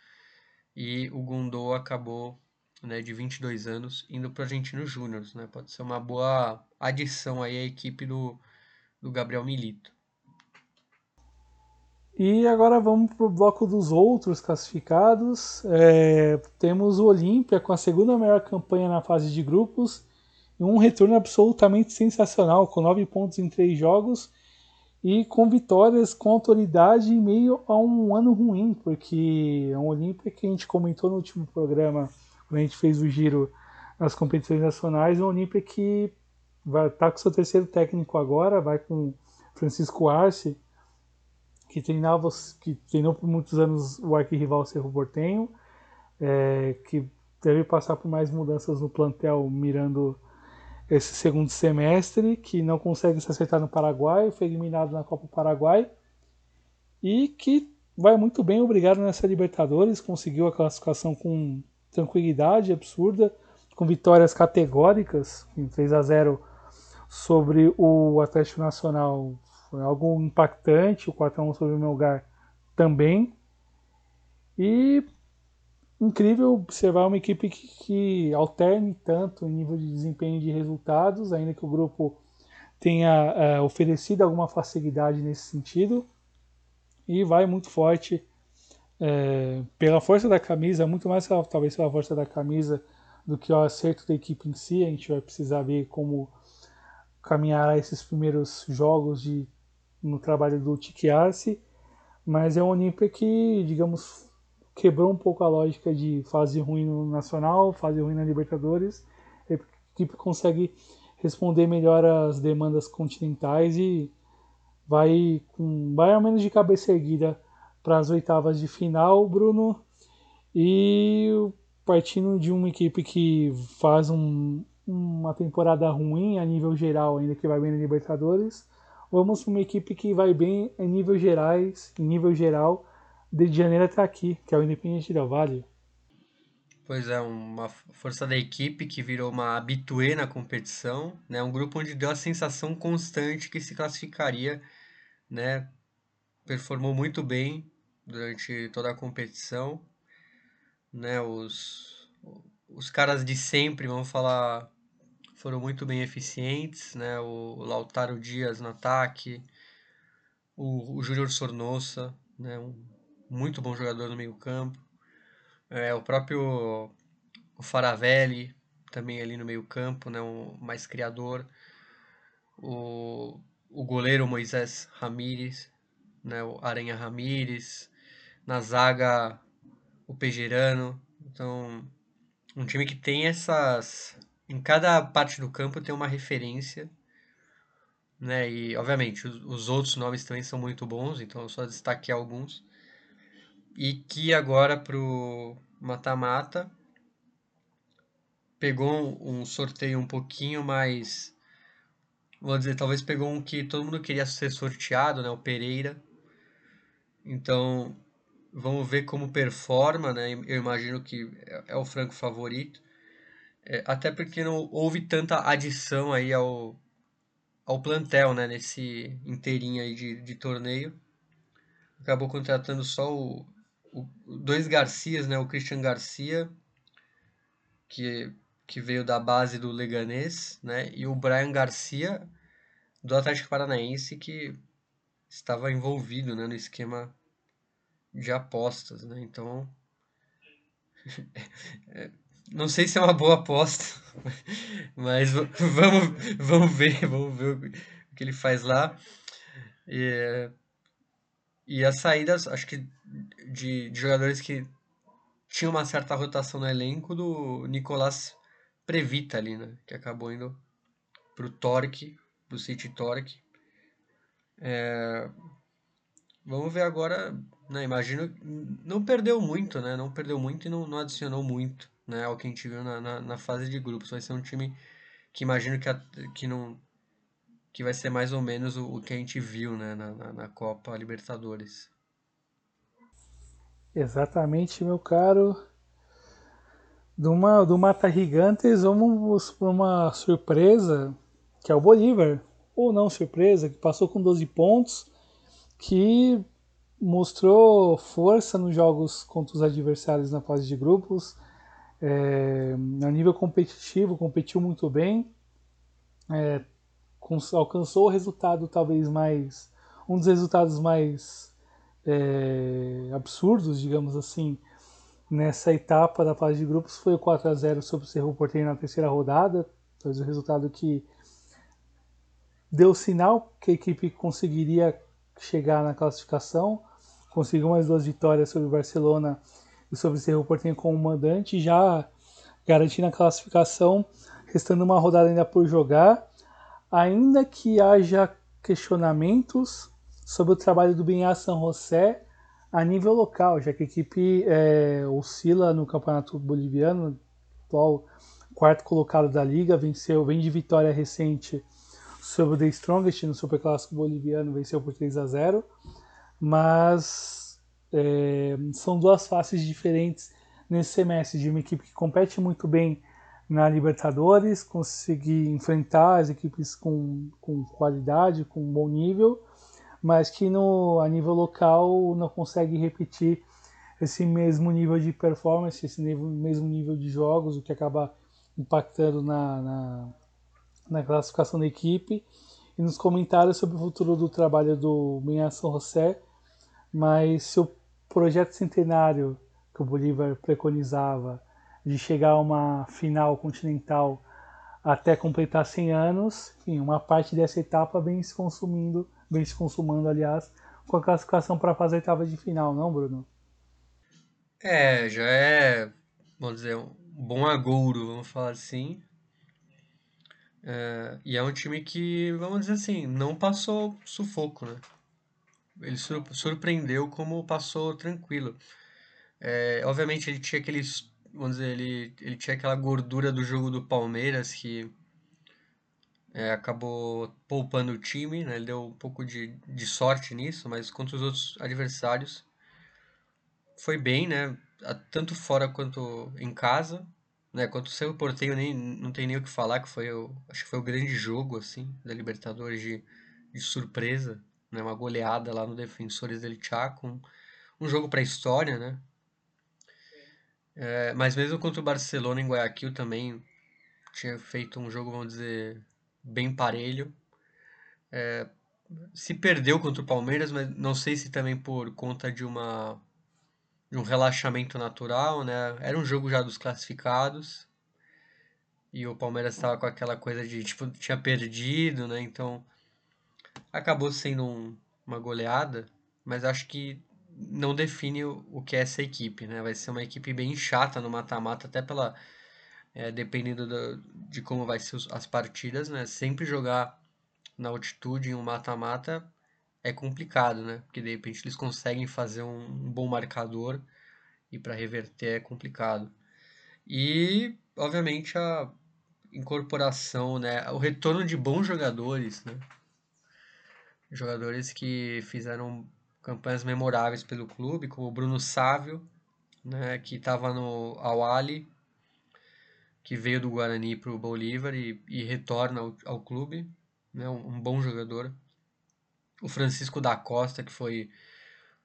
Speaker 2: e o Gundô acabou, né, de 22 anos, indo para o Argentino Júnior, né? Pode ser uma boa adição aí à equipe do, do Gabriel Milito.
Speaker 1: E agora vamos para o bloco dos outros classificados. É, temos o Olímpia com a segunda melhor campanha na fase de grupos e um retorno absolutamente sensacional, com nove pontos em três jogos e com vitórias com autoridade em meio a um ano ruim, porque é um Olímpia que a gente comentou no último programa, quando a gente fez o giro nas competições nacionais, é um Olímpia que vai estar tá com seu terceiro técnico agora, vai com Francisco Arce, que treinava, que treinou por muitos anos o arquirrival Cerro Portenho, é, que deve passar por mais mudanças no plantel, mirando esse segundo semestre, que não consegue se acertar no Paraguai, foi eliminado na Copa Paraguai e que vai muito bem, obrigado nessa Libertadores, conseguiu a classificação com tranquilidade absurda, com vitórias categóricas, em 3 a 0 sobre o Atlético Nacional, foi algo impactante, o 4 a 1 sobre o Melgar também. E incrível observar uma equipe que, que, alterne tanto em nível de desempenho de resultados, ainda que o grupo tenha é, oferecido alguma facilidade nesse sentido, e vai muito forte é, pela força da camisa, muito mais talvez pela força da camisa do que o acerto da equipe em si. A gente vai precisar ver como caminhar esses primeiros jogos de, no trabalho do Tiki Arce, mas é um Olímpia que, digamos, quebrou um pouco a lógica de fase ruim no Nacional, fase ruim na Libertadores. A equipe consegue responder melhor às demandas continentais e vai com vai ao menos de cabeça erguida para as oitavas de final, Bruno. E partindo de uma equipe que faz um, uma temporada ruim a nível geral, ainda que vai bem na Libertadores, vamos para uma equipe que vai bem em nível gerais, em nível geral, de Janeiro até aqui, que é o Independente Del Vale.
Speaker 2: Pois é, uma força da equipe que virou uma habituê na competição, né? Um grupo onde deu a sensação constante que se classificaria, né? performou muito bem durante toda a competição, né? Os, os caras de sempre, vamos falar, foram muito bem eficientes, né? O Lautaro Dias no ataque, o, o Júnior Sornosa, né? Um muito bom jogador no meio campo, é, o próprio o Faravelli também ali no meio campo, né? Um mais criador, o, o goleiro Moisés Ramírez, né? O Aranha Ramírez, na zaga o Pejerano, então um time que tem essas em cada parte do campo tem uma referência, né? E obviamente os, os outros nomes também são muito bons, então eu só destaquei alguns. E que agora pro mata-mata pegou um sorteio um pouquinho mais vou dizer, talvez pegou um que todo mundo queria ser sorteado, né, o Pereira. Então, vamos ver como performa, né? Eu imagino que é, é o franco favorito. É, até porque não houve tanta adição aí ao, ao plantel, né? Nesse inteirinho aí de, de torneio. Acabou contratando só o, o, dois Garcias, né? O Christian Garcia, que, que veio da base do Leganês, né? E o Brian Garcia, do Atlético Paranaense, que estava envolvido né, no esquema de apostas, né? Então, é, não sei se é uma boa aposta, mas vamos, vamos ver, vamos ver o que ele faz lá. E, e as saídas, acho que de, de jogadores que tinham uma certa rotação no elenco do Nicolás Previta ali, né? Que acabou indo pro Torque, pro City Torque. É, vamos ver agora, né? Imagino não perdeu muito, né? Não perdeu muito e não, não adicionou muito né, ao que a gente viu na, na, na, fase de grupos. Vai ser um time que imagino que, a, que não que vai ser mais ou menos o, o que a gente viu né, na, na, na Copa Libertadores.
Speaker 1: Exatamente, meu caro. Do, uma, do Mata Gigantes, vamos para uma surpresa, que é o Bolívar. Ou não surpresa, que passou com 12 pontos, que mostrou força nos jogos contra os adversários na fase de grupos, é, a nível competitivo, competiu muito bem, é, alcançou o resultado talvez mais, um dos resultados mais é, absurdos, digamos assim, nessa etapa da fase de grupos foi o 4 a 0 sobre o Cerro Porteiro na terceira rodada, talvez o resultado que deu sinal que a equipe conseguiria chegar na classificação, conseguiu mais duas vitórias sobre o Barcelona e sobre o Cerro Portenho como mandante, já garantindo a classificação, restando uma rodada ainda por jogar, ainda que haja questionamentos sobre o trabalho do Benhá San José a nível local, já que a equipe é, oscila no campeonato boliviano, atual quarto colocado da liga, venceu, vem de vitória recente sobre o The Strongest no Superclássico boliviano, venceu por 3 a 0, mas é, são duas faces diferentes nesse semestre de uma equipe que compete muito bem na Libertadores, conseguir enfrentar as equipes com, com qualidade, com bom nível, mas que no, a nível local não consegue repetir esse mesmo nível de performance, esse nível, mesmo nível de jogos, o que acaba impactando na, na, na classificação da equipe. E nos comentários sobre o futuro do trabalho do Minha São José, mas se o projeto centenário que o Bolívar preconizava de chegar a uma final continental até completar 100 anos, enfim, uma parte dessa etapa vem se consumindo, vem se consumando, aliás, com a classificação para fazer a etapa de final, não, Bruno?
Speaker 2: É, já é, vamos dizer, um bom agouro, vamos falar assim. É, e é um time que, vamos dizer assim, não passou sufoco, né? Ele surpreendeu como passou tranquilo. É, obviamente ele tinha aqueles, vamos dizer, ele, ele tinha aquela gordura do jogo do Palmeiras que é, acabou poupando o time, né? Ele deu um pouco de, de sorte nisso, mas contra os outros adversários foi bem, né? Tanto fora quanto em casa, né? Quanto o seu Porteio nem não tem nem o que falar, que foi o, acho que foi o grande jogo assim da Libertadores de, de surpresa né, uma goleada lá no Defensores del Chaco, um, um jogo para a história, né? É, mas mesmo contra o Barcelona em Guayaquil também tinha feito um jogo, vamos dizer, bem parelho. É, se perdeu contra o Palmeiras, mas não sei se também por conta de uma de um relaxamento natural, né? Era um jogo já dos classificados e o Palmeiras estava com aquela coisa de tipo tinha perdido, né? Então acabou sendo um, uma goleada, mas acho que não define o, o que é essa equipe, né? Vai ser uma equipe bem chata no mata-mata, até pela é, dependendo do, de como vai ser as partidas, né? Sempre jogar na altitude em um mata-mata é complicado, né? Porque de repente eles conseguem fazer um, um bom marcador e para reverter é complicado. E obviamente a incorporação, né? O retorno de bons jogadores, né? Jogadores que fizeram campanhas memoráveis pelo clube, como o Bruno Sávio, né, que estava no Awali, que veio do Guarani para o Bolívar e, e retorna ao, ao clube, né, um, um, bom jogador. O Francisco da Costa, que foi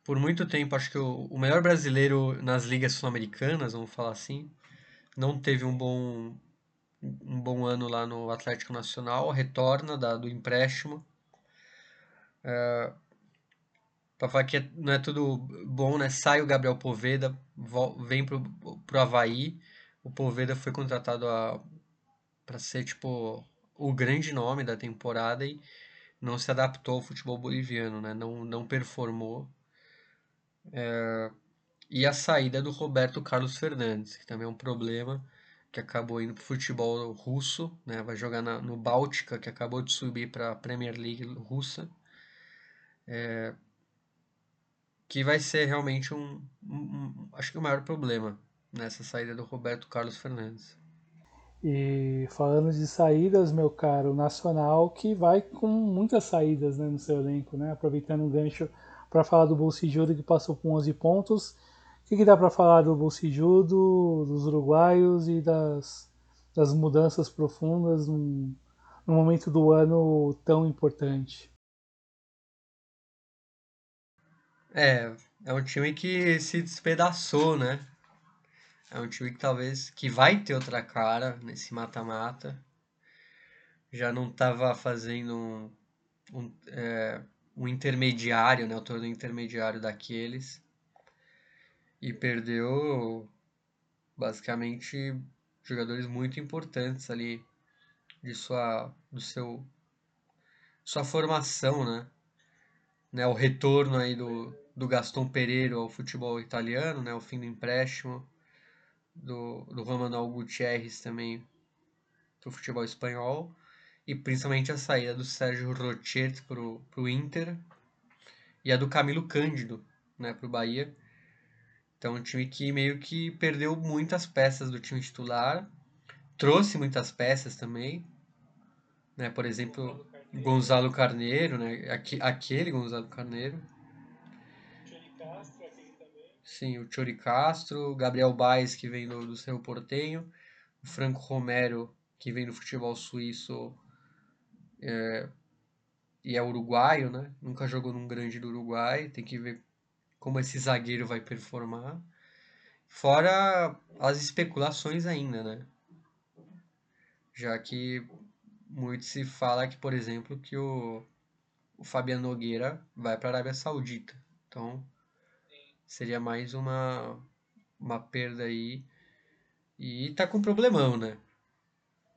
Speaker 2: por muito tempo, acho que o, o melhor brasileiro nas ligas sul-americanas, vamos falar assim, não teve um bom um bom ano lá no Atlético Nacional, retorna da, do empréstimo. Para falar que não é tudo bom, né? Sai o Gabriel Poveda, vem pro, pro Havaí. O Poveda foi contratado para ser, tipo, o grande nome da temporada e não se adaptou ao futebol boliviano, né? Não, não performou. É... E a saída do Roberto Carlos Fernandes, que também é um problema, que acabou indo para o futebol russo, né? Vai jogar na, no Báltica, que acabou de subir para a Premier League russa. É, que vai ser realmente um, um, um, acho que o maior problema nessa saída do Roberto Carlos Fernandes.
Speaker 1: E falando de saídas, meu caro, Nacional que vai com muitas saídas né, no seu elenco, né? aproveitando o gancho para falar do Bolsijudo que passou com 11 pontos. O que, que dá para falar do Bolsijudo, dos uruguaios e das, das mudanças profundas num, num momento do ano tão importante?
Speaker 2: É, é um time que se despedaçou, né? É um time que talvez que vai ter outra cara nesse mata-mata. Já não estava fazendo um, um, é, um intermediário, né? O torneio intermediário daqueles. E perdeu basicamente jogadores muito importantes ali de sua do seu sua formação, né? Né? O retorno aí do do Gaston Pereira ao futebol italiano, né, o fim do empréstimo, do, do Romano Gutierrez também para o futebol espanhol, e principalmente a saída do Sérgio Rocher para o Inter, e a do Camilo Cândido né, para o Bahia. Então, um time que meio que perdeu muitas peças do time titular, trouxe muitas peças também, né, por exemplo, Gonzalo Carneiro, né, aquele Gonzalo Carneiro, Sim, o Chori Castro, Gabriel Baez, que vem do, do Cerro Portenho, o Franco Romero, que vem do futebol suíço é, e é uruguaio, né? Nunca jogou num grande do Uruguai, tem que ver como esse zagueiro vai performar. Fora as especulações ainda, né? Já que muito se fala que, por exemplo, que o, o Fabiano Nogueira vai para a Arábia Saudita. Então, seria mais uma, uma perda aí. E tá com problemão, né?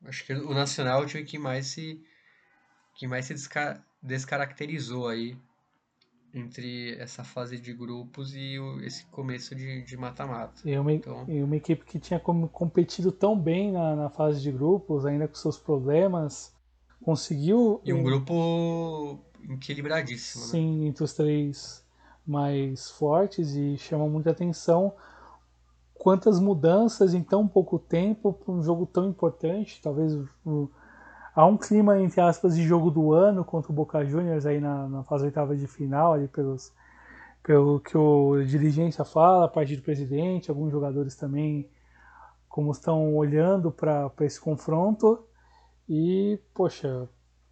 Speaker 2: Acho que o Nacional é o time que mais se, que mais se desca, descaracterizou aí entre essa fase de grupos e o, esse começo de mata-mata.
Speaker 1: E, uma, então, e uma equipe que tinha competido tão bem na, na fase de grupos, ainda com seus problemas, conseguiu.
Speaker 2: E um grupo equilibradíssimo.
Speaker 1: Né? Sim, né? entre os três mais fortes e chamam muita atenção quantas mudanças em tão pouco tempo para um jogo tão importante. Talvez o, há um clima, entre aspas, de jogo do ano contra o Boca Juniors aí na, na fase oitava de final, ali pelos, pelo que o dirigência fala, a partir do presidente, alguns jogadores também, como estão olhando para esse confronto. E, poxa,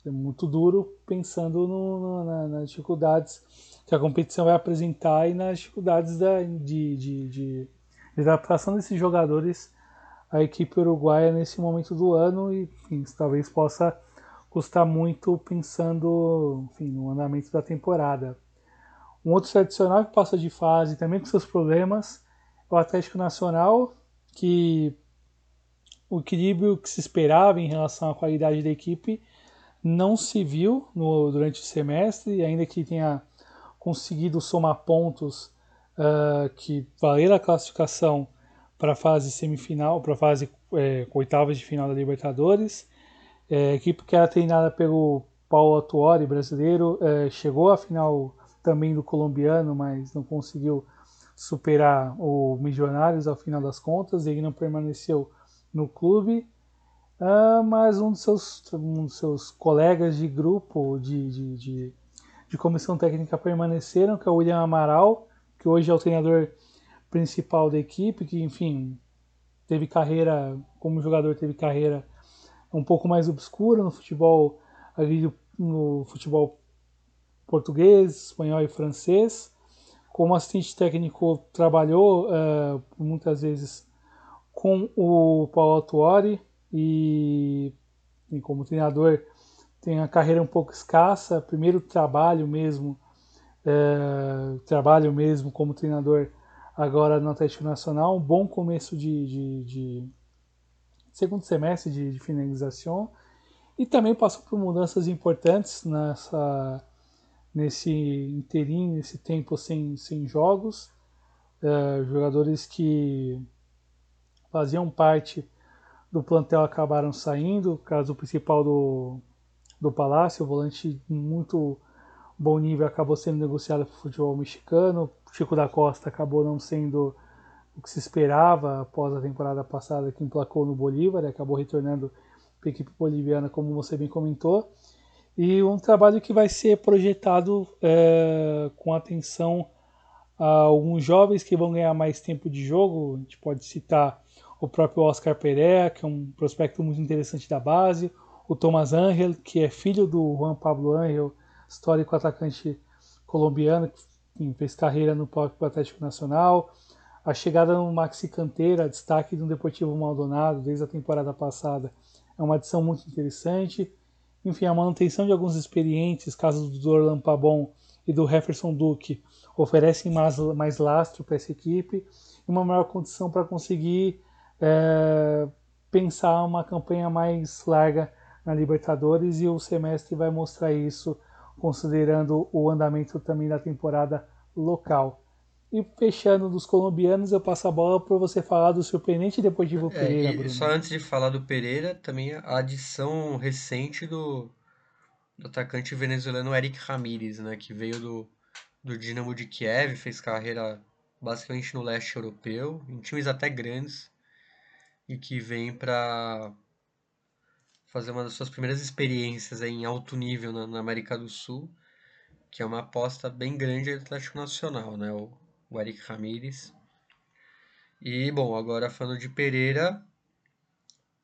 Speaker 1: é muito duro pensando no, no, na, nas dificuldades que a competição vai apresentar e nas dificuldades da, de, de, de, de adaptação desses jogadores à equipe uruguaia nesse momento do ano e enfim, talvez possa custar muito pensando enfim, no andamento da temporada. Um outro tradicional que passa de fase também com seus problemas é o Atlético Nacional, que o equilíbrio que se esperava em relação à qualidade da equipe não se viu no, durante o semestre, ainda que tenha conseguido somar pontos uh, que valeram a classificação para a fase semifinal, para a fase é, oitavas de final da Libertadores. É, equipe que era treinada pelo Paulo Atuori, brasileiro, é, chegou à final também do colombiano, mas não conseguiu superar o Milionários ao final das contas, ele não permaneceu no clube, uh, mas um dos, seus, um dos seus colegas de grupo de, de, de, de comissão técnica permaneceram, que é o William Amaral, que hoje é o treinador principal da equipe, que enfim teve carreira como jogador teve carreira um pouco mais obscura no futebol ali no futebol português, espanhol e francês. Como assistente técnico trabalhou uh, muitas vezes com o Paulo Tuori e, e, como treinador tem a carreira um pouco escassa. Primeiro trabalho mesmo, uh, trabalho mesmo como treinador agora no Atlético Nacional. Um bom começo de, de, de segundo semestre de, de finalização e também passou por mudanças importantes nessa nesse inteirinho, nesse tempo sem, sem jogos. Uh, jogadores que faziam parte do plantel acabaram saindo. Caso principal do, do Palácio, o volante muito bom nível, acabou sendo negociado para o futebol mexicano. Chico da Costa acabou não sendo o que se esperava após a temporada passada, que emplacou no Bolívar, acabou retornando para a equipe boliviana, como você bem comentou. E um trabalho que vai ser projetado é, com atenção a alguns jovens que vão ganhar mais tempo de jogo. A gente pode citar o próprio Oscar Pereira, que é um prospecto muito interessante da base, o Thomas Angel, que é filho do Juan Pablo Angel, histórico atacante colombiano, que fez carreira no próprio Atlético Nacional. A chegada do Maxi Canteira, destaque do Deportivo Maldonado desde a temporada passada, é uma adição muito interessante. Enfim, a manutenção de alguns experientes, casos do Dorlan Pabon e do Jefferson Duque, oferecem mais, mais lastro para essa equipe e uma maior condição para conseguir é, pensar uma campanha mais larga na Libertadores e o semestre vai mostrar isso, considerando o andamento também da temporada local. E fechando dos colombianos, eu passo a bola para você falar do surpreendente Deportivo é, Pereira, Bruno.
Speaker 2: Só antes de falar do Pereira, também a adição recente do, do atacante venezuelano Eric Ramírez, né, que veio do, do Dinamo de Kiev, fez carreira basicamente no leste europeu, em times até grandes, e que vem para fazer uma das suas primeiras experiências em alto nível na, na, América do Sul, que é uma aposta bem grande do Atlético Nacional, né? O, o Eric Ramírez. E, bom, agora falando de Pereira,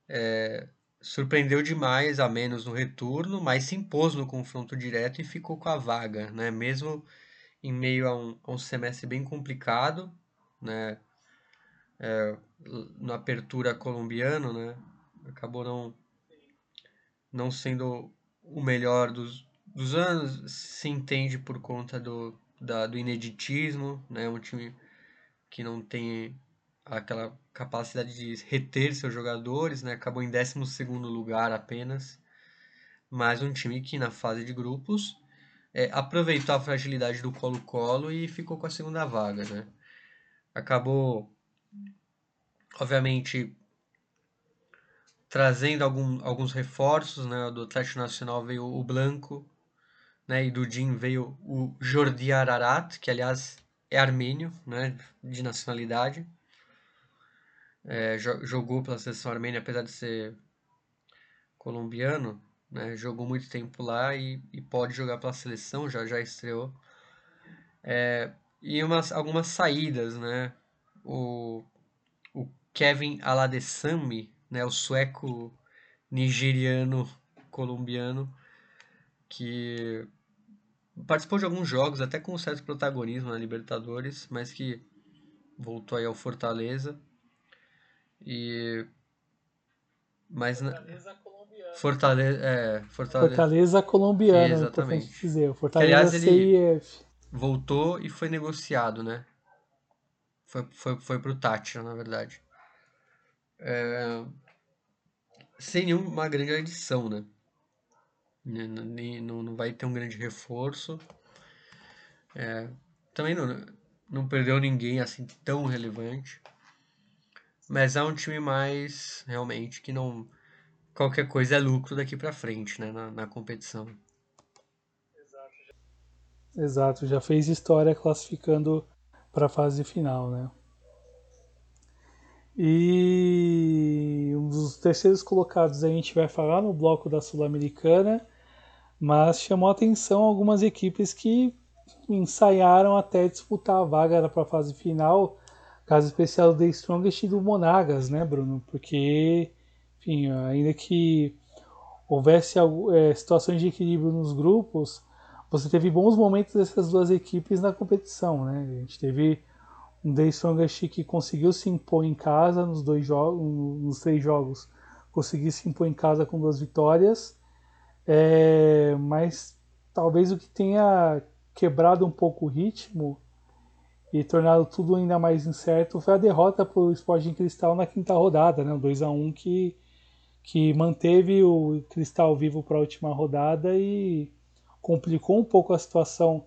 Speaker 2: é, surpreendeu demais a menos no retorno, mas se impôs no confronto direto e ficou com a vaga, né? Mesmo em meio a um, a um semestre bem complicado, né? É, na apertura colombiano, né? Acabou não, não sendo o melhor dos, dos anos, se entende por conta do, da, do ineditismo, né? Um time que não tem aquela capacidade de reter seus jogadores, né? Acabou em 12 lugar apenas, mas um time que na fase de grupos é, aproveitou a fragilidade do Colo-Colo e ficou com a segunda vaga, né? Acabou, obviamente, trazendo algum, alguns reforços, né? Do Atlético Nacional veio o Blanco, né? E do Jim veio o Jordi Ararat, que aliás é armênio, né? De nacionalidade. É, jogou pela seleção armênia, apesar de ser colombiano, né? Jogou muito tempo lá e, e pode jogar pela seleção, já já estreou. É, e umas, algumas saídas, né? O, o Kevin Aladesami, né? O sueco nigeriano colombiano que participou de alguns jogos, até com certo protagonismo na Libertadores, mas que voltou aí ao Fortaleza. E mas
Speaker 1: Fortaleza colombiana.
Speaker 2: Fortaleza, é, Fortaleza,
Speaker 1: Fortaleza colombiana, exatamente. dizer. Fortaleza aliás, CIF.
Speaker 2: voltou e foi negociado, né? Foi, foi, foi pro Tátira, na verdade. É, sem nenhuma grande adição, né? Não, não vai ter um grande reforço. É, também não, não perdeu ninguém assim tão relevante. Mas é um time mais realmente que não. Qualquer coisa é lucro daqui para frente, né? Na, na competição.
Speaker 1: Exato, já fez história classificando para a fase final, né? E um dos terceiros colocados a gente vai falar no bloco da Sul-Americana, mas chamou atenção algumas equipes que ensaiaram até disputar a vaga para a fase final, caso especial do The Strongest e do Monagas, né, Bruno? Porque, enfim, ainda que houvesse é, situações de equilíbrio nos grupos, você teve bons momentos dessas duas equipes na competição, né? A gente teve Strongest que conseguiu se impor em casa nos dois jogos, nos três jogos, conseguiu se impor em casa com duas vitórias, é, mas talvez o que tenha quebrado um pouco o ritmo e tornado tudo ainda mais incerto foi a derrota para o Sporting Cristal na quinta rodada, né? 2 a 1 que, que manteve o Cristal vivo para a última rodada e complicou um pouco a situação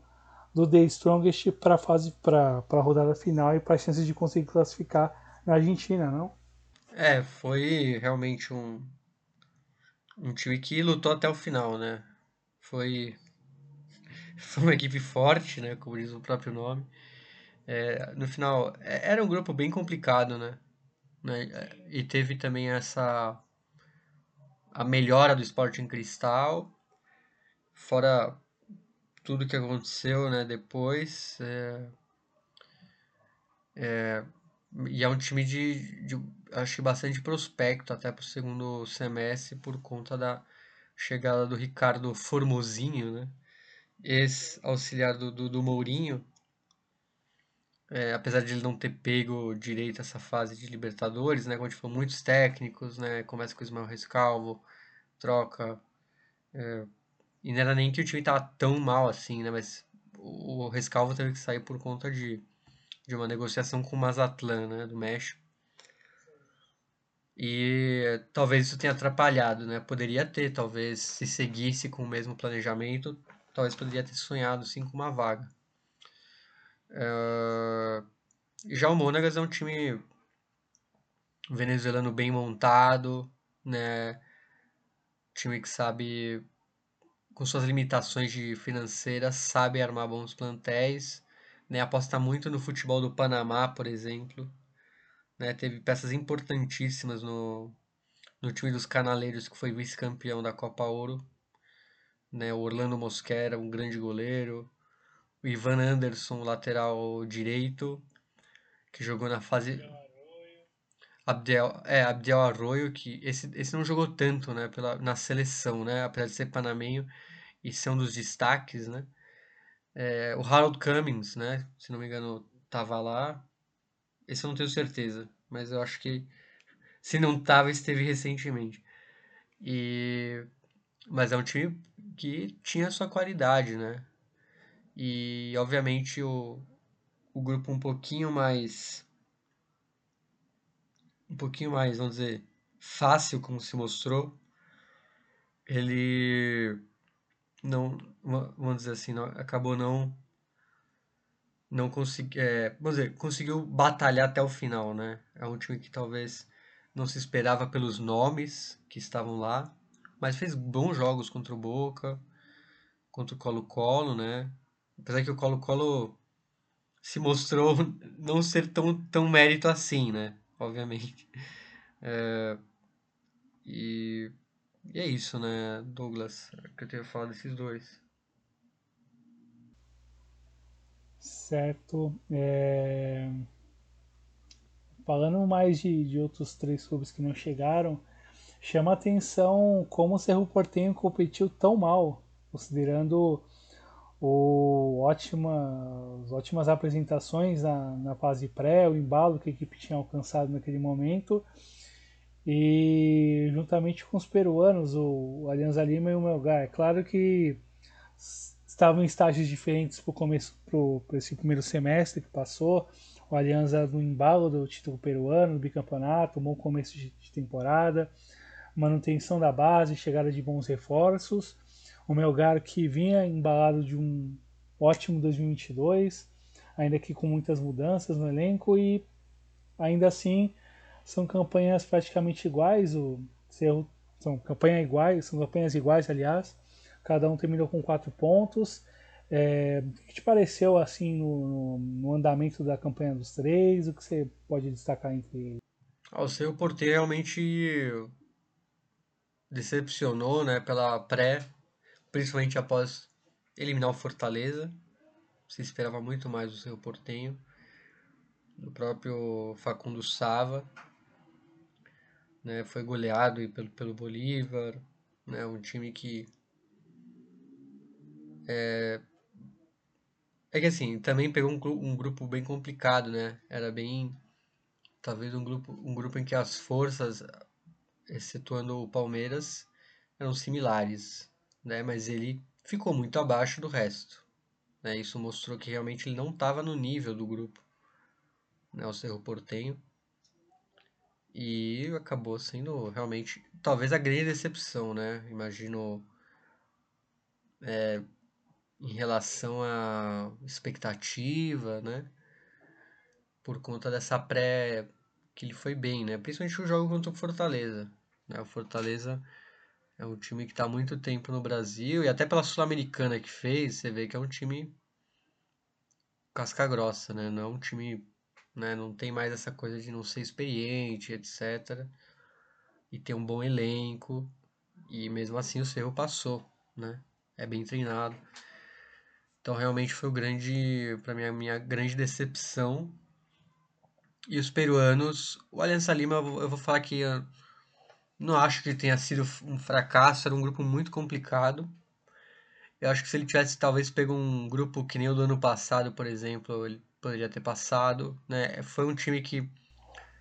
Speaker 1: do The Strongest para a fase para a rodada final e para as chances de conseguir classificar na Argentina, não?
Speaker 2: É, foi realmente um um time que lutou até o final, né? Foi foi uma equipe forte, né? Como diz o próprio nome. É, no final, é, era um grupo bem complicado, né? né? E teve também essa a melhora do Sporting Cristal, fora tudo que aconteceu, né? Depois, é, é, e é um time de, de acho bastante prospecto até para o segundo semestre por conta da chegada do Ricardo Formosinho, né? Ex-auxiliar do, do, do, Mourinho. É, apesar de ele não ter pego direito essa fase de Libertadores, né? Como tipo, muitos técnicos, né? Começa com o Ismael Rescalvo, troca. É, e não era nem que o time tava tão mal assim, né? Mas o Rescalvo teve que sair por conta de, de uma negociação com o Mazatlan, né? Do México. E talvez isso tenha atrapalhado, né? Poderia ter, talvez, se seguisse com o mesmo planejamento, talvez poderia ter sonhado sim com uma vaga. Uh, já o Monagas é um time venezuelano bem montado, né? Time que sabe, com suas limitações financeiras, sabe armar bons plantéis, né? Aposta muito no futebol do Panamá, por exemplo. Né? Teve peças importantíssimas no, no time dos Canaleiros, que foi vice-campeão da Copa Ouro. Né? O Orlando Mosquera, um grande goleiro. O Ivan Anderson, lateral direito, que jogou na fase. Abdel, é, Abdel Arroyo, que esse, esse não jogou tanto né, pela, na seleção, né, apesar de ser panamenho e ser um dos destaques. Né. É, o Harold Cummings, né, se não me engano, estava lá. Esse eu não tenho certeza, mas eu acho que se não tava, esteve recentemente. E mas é um time que tinha sua qualidade, né? E obviamente o, o grupo um pouquinho mais um pouquinho mais, vamos dizer, fácil como se mostrou, ele não, vamos dizer assim, não, acabou não não consegui, é, vamos dizer, conseguiu batalhar até o final, né? É um time que talvez não se esperava pelos nomes que estavam lá, mas fez bons jogos contra o Boca, contra o Colo-Colo, né? Apesar que o Colo-Colo se mostrou não ser tão, tão mérito assim, né? Obviamente. É, e, e é isso, né, Douglas? Que eu tenho falado desses dois.
Speaker 1: Certo. É... Falando mais de, de outros três clubes que não chegaram, chama atenção como o Cerro Portenho competiu tão mal. considerando o ótima, as ótimas apresentações na, na fase pré, o embalo que a equipe tinha alcançado naquele momento. E juntamente com os peruanos, o Alianza Lima e o Melgar. É claro que estavam em estágios diferentes para começo, para esse primeiro semestre que passou. O Alianza no embalo do título peruano, do bicampeonato, um bom começo de, de temporada, manutenção da base, chegada de bons reforços. O Melgar que vinha embalado de um ótimo 2022, ainda que com muitas mudanças no elenco e ainda assim são campanhas praticamente iguais, o são campanhas iguais, são campanhas iguais, aliás. Cada um terminou com quatro pontos. É, o que te pareceu assim no, no, andamento da campanha dos três? O que você pode destacar entre eles?
Speaker 2: Ah, o seu Porter realmente decepcionou, né, pela pré principalmente após eliminar o Fortaleza. Se esperava muito mais do seu Portenho, do próprio Facundo Sava. Né, foi goleado pelo, pelo Bolívar, né, um time que é, é que assim, também pegou um, um, grupo bem complicado, né? Era bem talvez um grupo um grupo em que as forças excetuando o Palmeiras eram similares né? Mas ele ficou muito abaixo do resto. Né? Isso mostrou que realmente ele não estava no nível do grupo, né? O Cerro Portenho. E acabou sendo realmente, talvez a grande decepção, né? Imagino é, em relação à expectativa, né? Por conta dessa pré que ele foi bem, né? Principalmente o jogo contra o Fortaleza, né? O Fortaleza é um time que está há muito tempo no Brasil e até pela Sul-Americana que fez, você vê que é um time casca grossa, né? Não é um time, né? Não tem mais essa coisa de não ser experiente, etc. E ter um bom elenco. E mesmo assim o Cerro passou, né? É bem treinado. Então realmente foi o grande, para mim, a minha grande decepção. E os peruanos, o Aliança Lima, eu vou falar que não acho que tenha sido um fracasso, era um grupo muito complicado. Eu acho que se ele tivesse talvez pego um grupo que nem o do ano passado, por exemplo, ele poderia ter passado, né? Foi um time que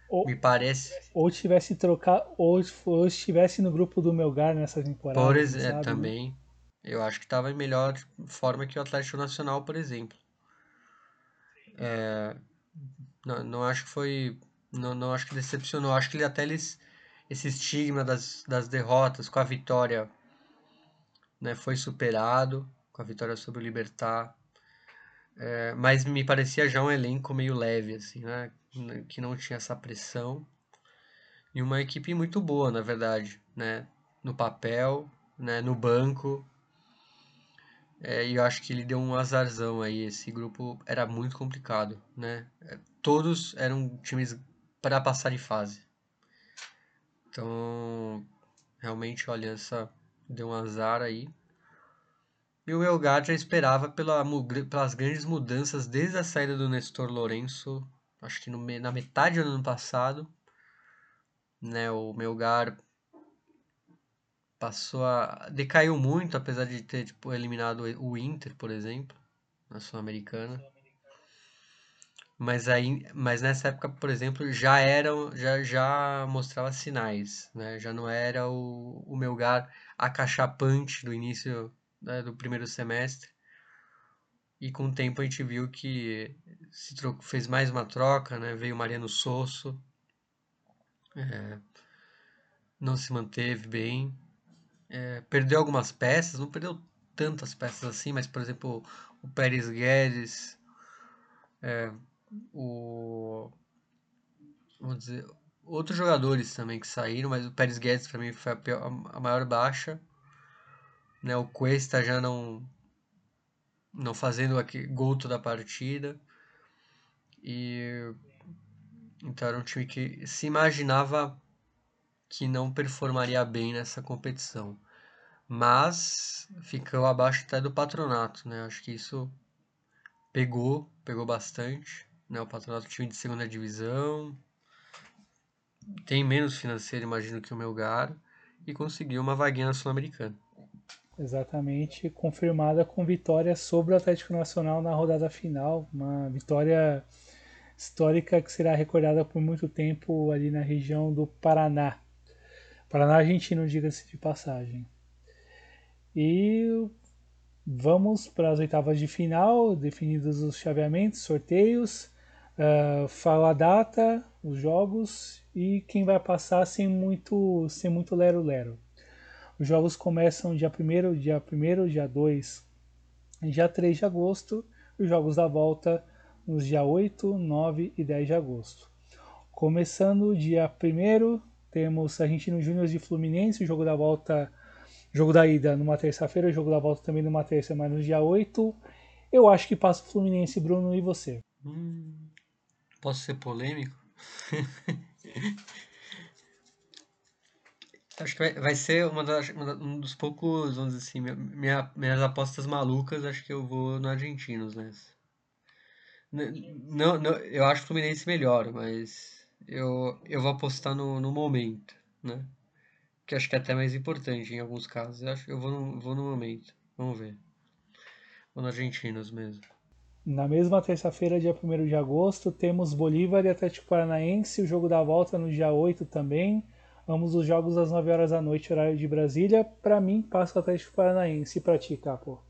Speaker 2: ou, me parece
Speaker 1: ou tivesse trocado ou, ou estivesse no grupo do Melgar nessa temporada.
Speaker 2: Por exemplo, é, também. Eu acho que estava em melhor forma que o Atlético Nacional, por exemplo. É, não, não acho que foi não, não acho que decepcionou. Acho que ele até eles esse estigma das, das derrotas com a vitória né, foi superado, com a vitória sobre o Libertar. É, mas me parecia já um elenco meio leve, assim, né? Que não tinha essa pressão. E uma equipe muito boa, na verdade, né? No papel, né? no banco. É, e eu acho que ele deu um azarzão aí. Esse grupo era muito complicado, né? É, todos eram times para passar de fase. Então, realmente o Aliança deu um azar aí. E o Melgar já esperava pela, pelas grandes mudanças desde a saída do Nestor Lourenço, acho que no, na metade do ano passado. Né, o Melgar passou a. decaiu muito, apesar de ter tipo, eliminado o Inter, por exemplo, na Sul-Americana. Mas aí, mas nessa época, por exemplo, já era, já, já mostrava sinais, né? Já não era o, o Melgar acachapante do início né, do primeiro semestre. E com o tempo a gente viu que se trocou, fez mais uma troca, né? Veio Mariano Sosso, é, não se manteve bem, é, perdeu algumas peças, não perdeu tantas peças assim, mas por exemplo o Pérez Guedes é, o vamos dizer, outros jogadores também que saíram, mas o Pérez Guedes para mim foi a, pior, a, maior baixa, né? O Cuesta já não não fazendo aqui gol toda a partida e então era um time que se imaginava que não performaria bem nessa competição, mas ficou abaixo até do patronato, né? Acho que isso pegou, pegou bastante né? O Patronato time de segunda divisão, tem menos financeiro, imagino, que o Melgar, e conseguiu uma vaguinha na Sul-Americana.
Speaker 1: Exatamente, confirmada com vitória sobre o Atlético Nacional na rodada final, uma vitória histórica que será recordada por muito tempo ali na região do Paraná. Paraná argentino, diga-se de passagem. E vamos para as oitavas de final, definidos os chaveamentos, sorteios, uh, fala a data, os jogos e quem vai passar sem muito sem muito lero-lero. Os jogos começam dia 1 dia 1 dia 2 e dia 3 de agosto. Os jogos da volta nos dia 8, 9 e 10 de agosto. Começando dia 1 temos Argentino Júnior de Fluminense, o jogo da volta, jogo da ida numa terça-feira, o jogo da volta também numa terça, mas no dia 8. Eu acho que passa o Fluminense, Bruno, e você?
Speaker 2: Hum, posso ser polêmico? Acho que vai, vai ser uma das, uma um dos poucos, vamos dizer assim, minha, minhas apostas malucas, acho que eu vou no Argentinos, né? Não, não, eu acho o Fluminense melhor, mas eu, eu vou apostar no, no momento, né? Que acho que é até mais importante em alguns casos. Eu acho que eu vou no, vou no momento. Vamos ver. Vou no Argentinos mesmo.
Speaker 1: Na mesma terça-feira, dia 1 de agosto, temos Bolívar e Atlético Paranaense, o jogo da volta no dia 8 também. Ambos os jogos às 9 horas da noite, horário de Brasília. Para mim, passa o Atlético Paranaense. E pra ti, Capo?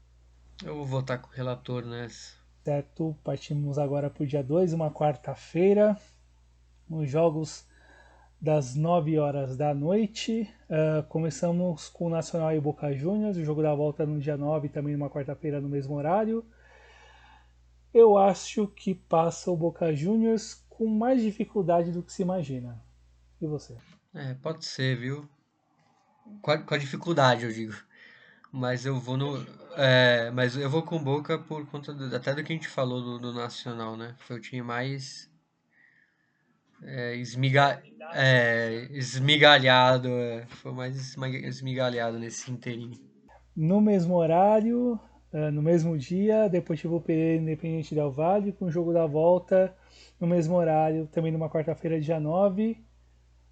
Speaker 2: Eu vou votar com o relator nessa.
Speaker 1: Certo, partimos agora para o dia 2, uma quarta-feira. Os jogos das 9 horas da noite. Uh, começamos com o Nacional e Boca Juniors. O jogo da volta no dia 9, também numa quarta-feira, no mesmo horário. Eu acho que passa o Boca Juniors com mais dificuldade do que se imagina. E você?
Speaker 2: É, pode ser, viu? Com a, com a dificuldade, eu digo. Mas eu vou no. É, mas eu vou com Boca por conta do, até do que a gente falou do, do Nacional, né? Foi o time mais. É, esmiga, é, esmigalhado. É, foi mais esmigalhado nesse inteirinho.
Speaker 1: No mesmo horário, é, no mesmo dia, Deportivo Pereira Independente Del Valle, com o jogo da volta no mesmo horário, também numa quarta-feira, dia 9.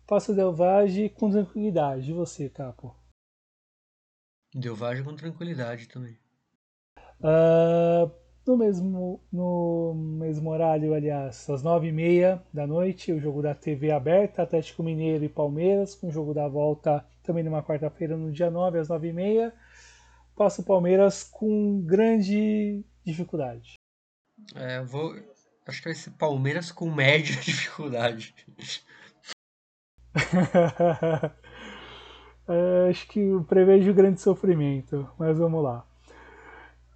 Speaker 1: Passo Delvage com tranquilidade. E você, Capo?
Speaker 2: Delvage com tranquilidade também.
Speaker 1: Uh, no, mesmo, no mesmo horário, aliás, às nove e meia da noite, o jogo da TV aberta, Atlético Mineiro e Palmeiras, com o jogo da volta também numa quarta-feira, no dia 9, às nove e meia. Passa o Palmeiras com grande dificuldade.
Speaker 2: É, eu vou. Acho que vai ser Palmeiras com média dificuldade.
Speaker 1: é, acho que prevejo grande sofrimento, mas vamos lá.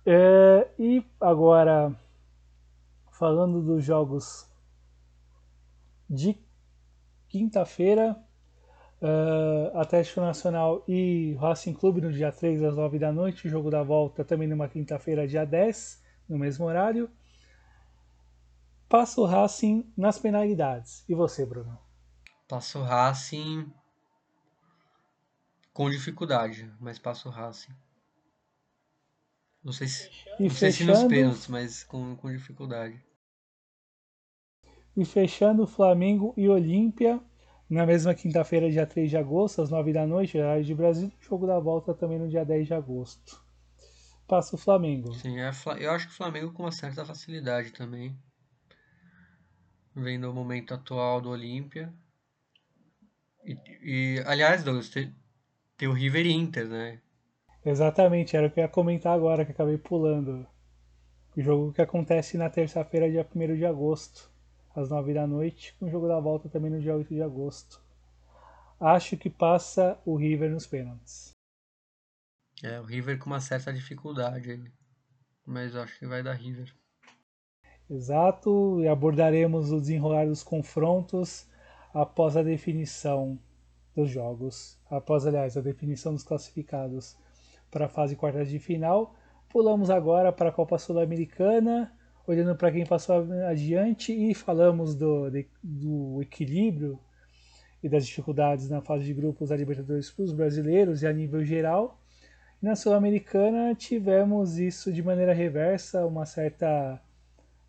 Speaker 1: É, e agora, falando dos jogos de quinta-feira, uh, Atlético Nacional e Racing Clube no dia 3 às 9 da noite, o jogo da volta também numa quinta-feira, dia 10, no mesmo horário. Passa o Racing nas penalidades. E você, Bruno?
Speaker 2: Passo o Racing com dificuldade, mas passo o Racing. Não sei se, não sei se nos pênaltis, mas com, com dificuldade.
Speaker 1: E fechando Flamengo e Olímpia na mesma quinta-feira, dia 3 de agosto, às 9 da noite, horário de Brasil, jogo da volta também no dia 10 de agosto. Passa o Flamengo.
Speaker 2: Sim, é, eu acho que o Flamengo com uma certa facilidade também. Vendo o momento atual do Olímpia. E, e aliás, Douglas, tem, tem o River Inter, né?
Speaker 1: Exatamente, era o que eu ia comentar agora, que acabei pulando. O jogo que acontece na terça-feira, dia 1 de agosto, às 9 da noite, com o jogo da volta também no dia 8 de agosto. Acho que passa o River nos pênaltis.
Speaker 2: É, o River com uma certa dificuldade aí. Mas acho que vai dar River.
Speaker 1: Exato, e abordaremos o desenrolar dos confrontos após a definição dos jogos, após, aliás, a definição dos classificados para a fase quartas de final. Pulamos agora para a Copa Sul-Americana, olhando para quem passou adiante e falamos do, de, do equilíbrio e das dificuldades na fase de grupos da Libertadores para os brasileiros e a nível geral. Na Sul-Americana tivemos isso de maneira reversa, uma certa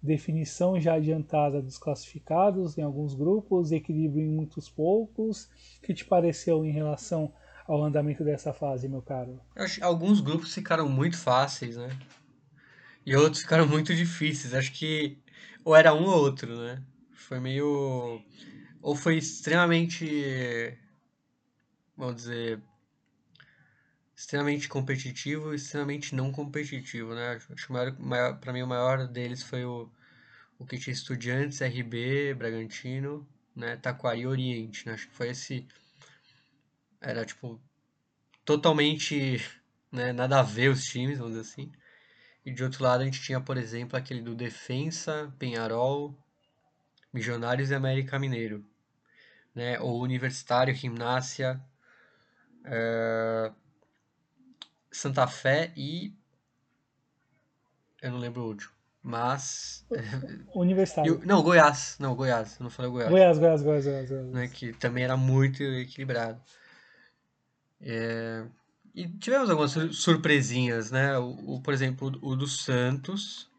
Speaker 1: definição já adiantada dos classificados em alguns grupos, equilíbrio em muitos poucos. O que te pareceu em relação ao andamento dessa fase, meu caro?
Speaker 2: Alguns grupos ficaram muito fáceis, né? E outros ficaram muito difíceis. Acho que ou era um ou outro, né? Foi meio. Ou foi extremamente. Vamos dizer. Extremamente competitivo e extremamente não competitivo, né? Acho que maior, maior, pra mim o maior deles foi o, o que tinha Estudiantes, RB, Bragantino, né? Taquari Oriente, né? Acho que foi esse. Era tipo. Totalmente. Né, nada a ver os times, vamos dizer assim. E de outro lado a gente tinha, por exemplo, aquele do Defensa, Penharol, Milionários e América Mineiro. Né? Ou Universitário, Gimnásia, é... Santa Fé e. Eu não lembro o último. Mas.
Speaker 1: Universitário.
Speaker 2: Eu... Não, Goiás. Não, Goiás. Eu não falei Goiás.
Speaker 1: Goiás, Goiás, Goiás, Goiás. Goiás.
Speaker 2: Né? Que também era muito equilibrado. É... E tivemos algumas surpresinhas, né? O, o por exemplo, o do Santos,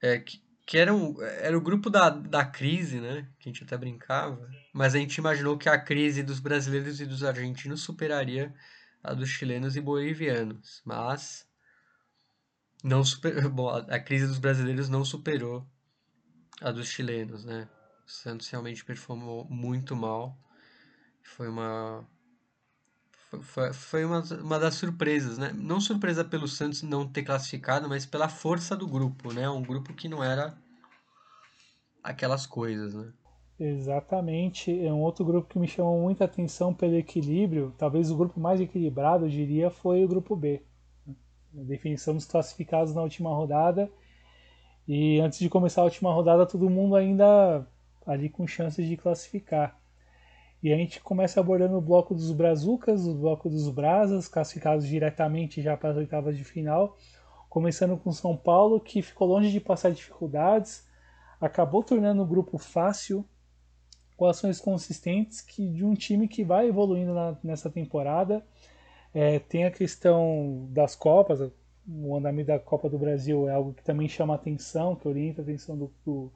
Speaker 2: é, que, que era, um, era o grupo da, da crise, né? Que a gente até brincava. Mas a gente imaginou que a crise dos brasileiros e dos argentinos superaria a dos chilenos e bolivianos. Mas não super, bom, a crise dos brasileiros não superou a dos chilenos, né? O Santos realmente performou muito mal. Foi uma foi, uma, uma das surpresas, né? Não surpresa pelo Santos não ter classificado, mas pela força do grupo, né? Um grupo que não era aquelas coisas, né?
Speaker 1: Exatamente. É um outro grupo que me chamou muita atenção pelo equilíbrio. Talvez o grupo mais equilibrado, eu diria, foi o grupo B. A definição dos classificados na última rodada. E antes de começar a última rodada, todo mundo ainda ali com chances de classificar. E a gente começa abordando o bloco dos Brazucas, o bloco dos Brasas, classificados diretamente já para as oitavas de final. Começando com São Paulo, que ficou longe de passar dificuldades, acabou tornando o grupo fácil, com ações consistentes que de um time que vai evoluindo na, nessa temporada. É, tem a questão das Copas, o andamento da Copa do Brasil é algo que também chama atenção, que orienta a atenção do, do,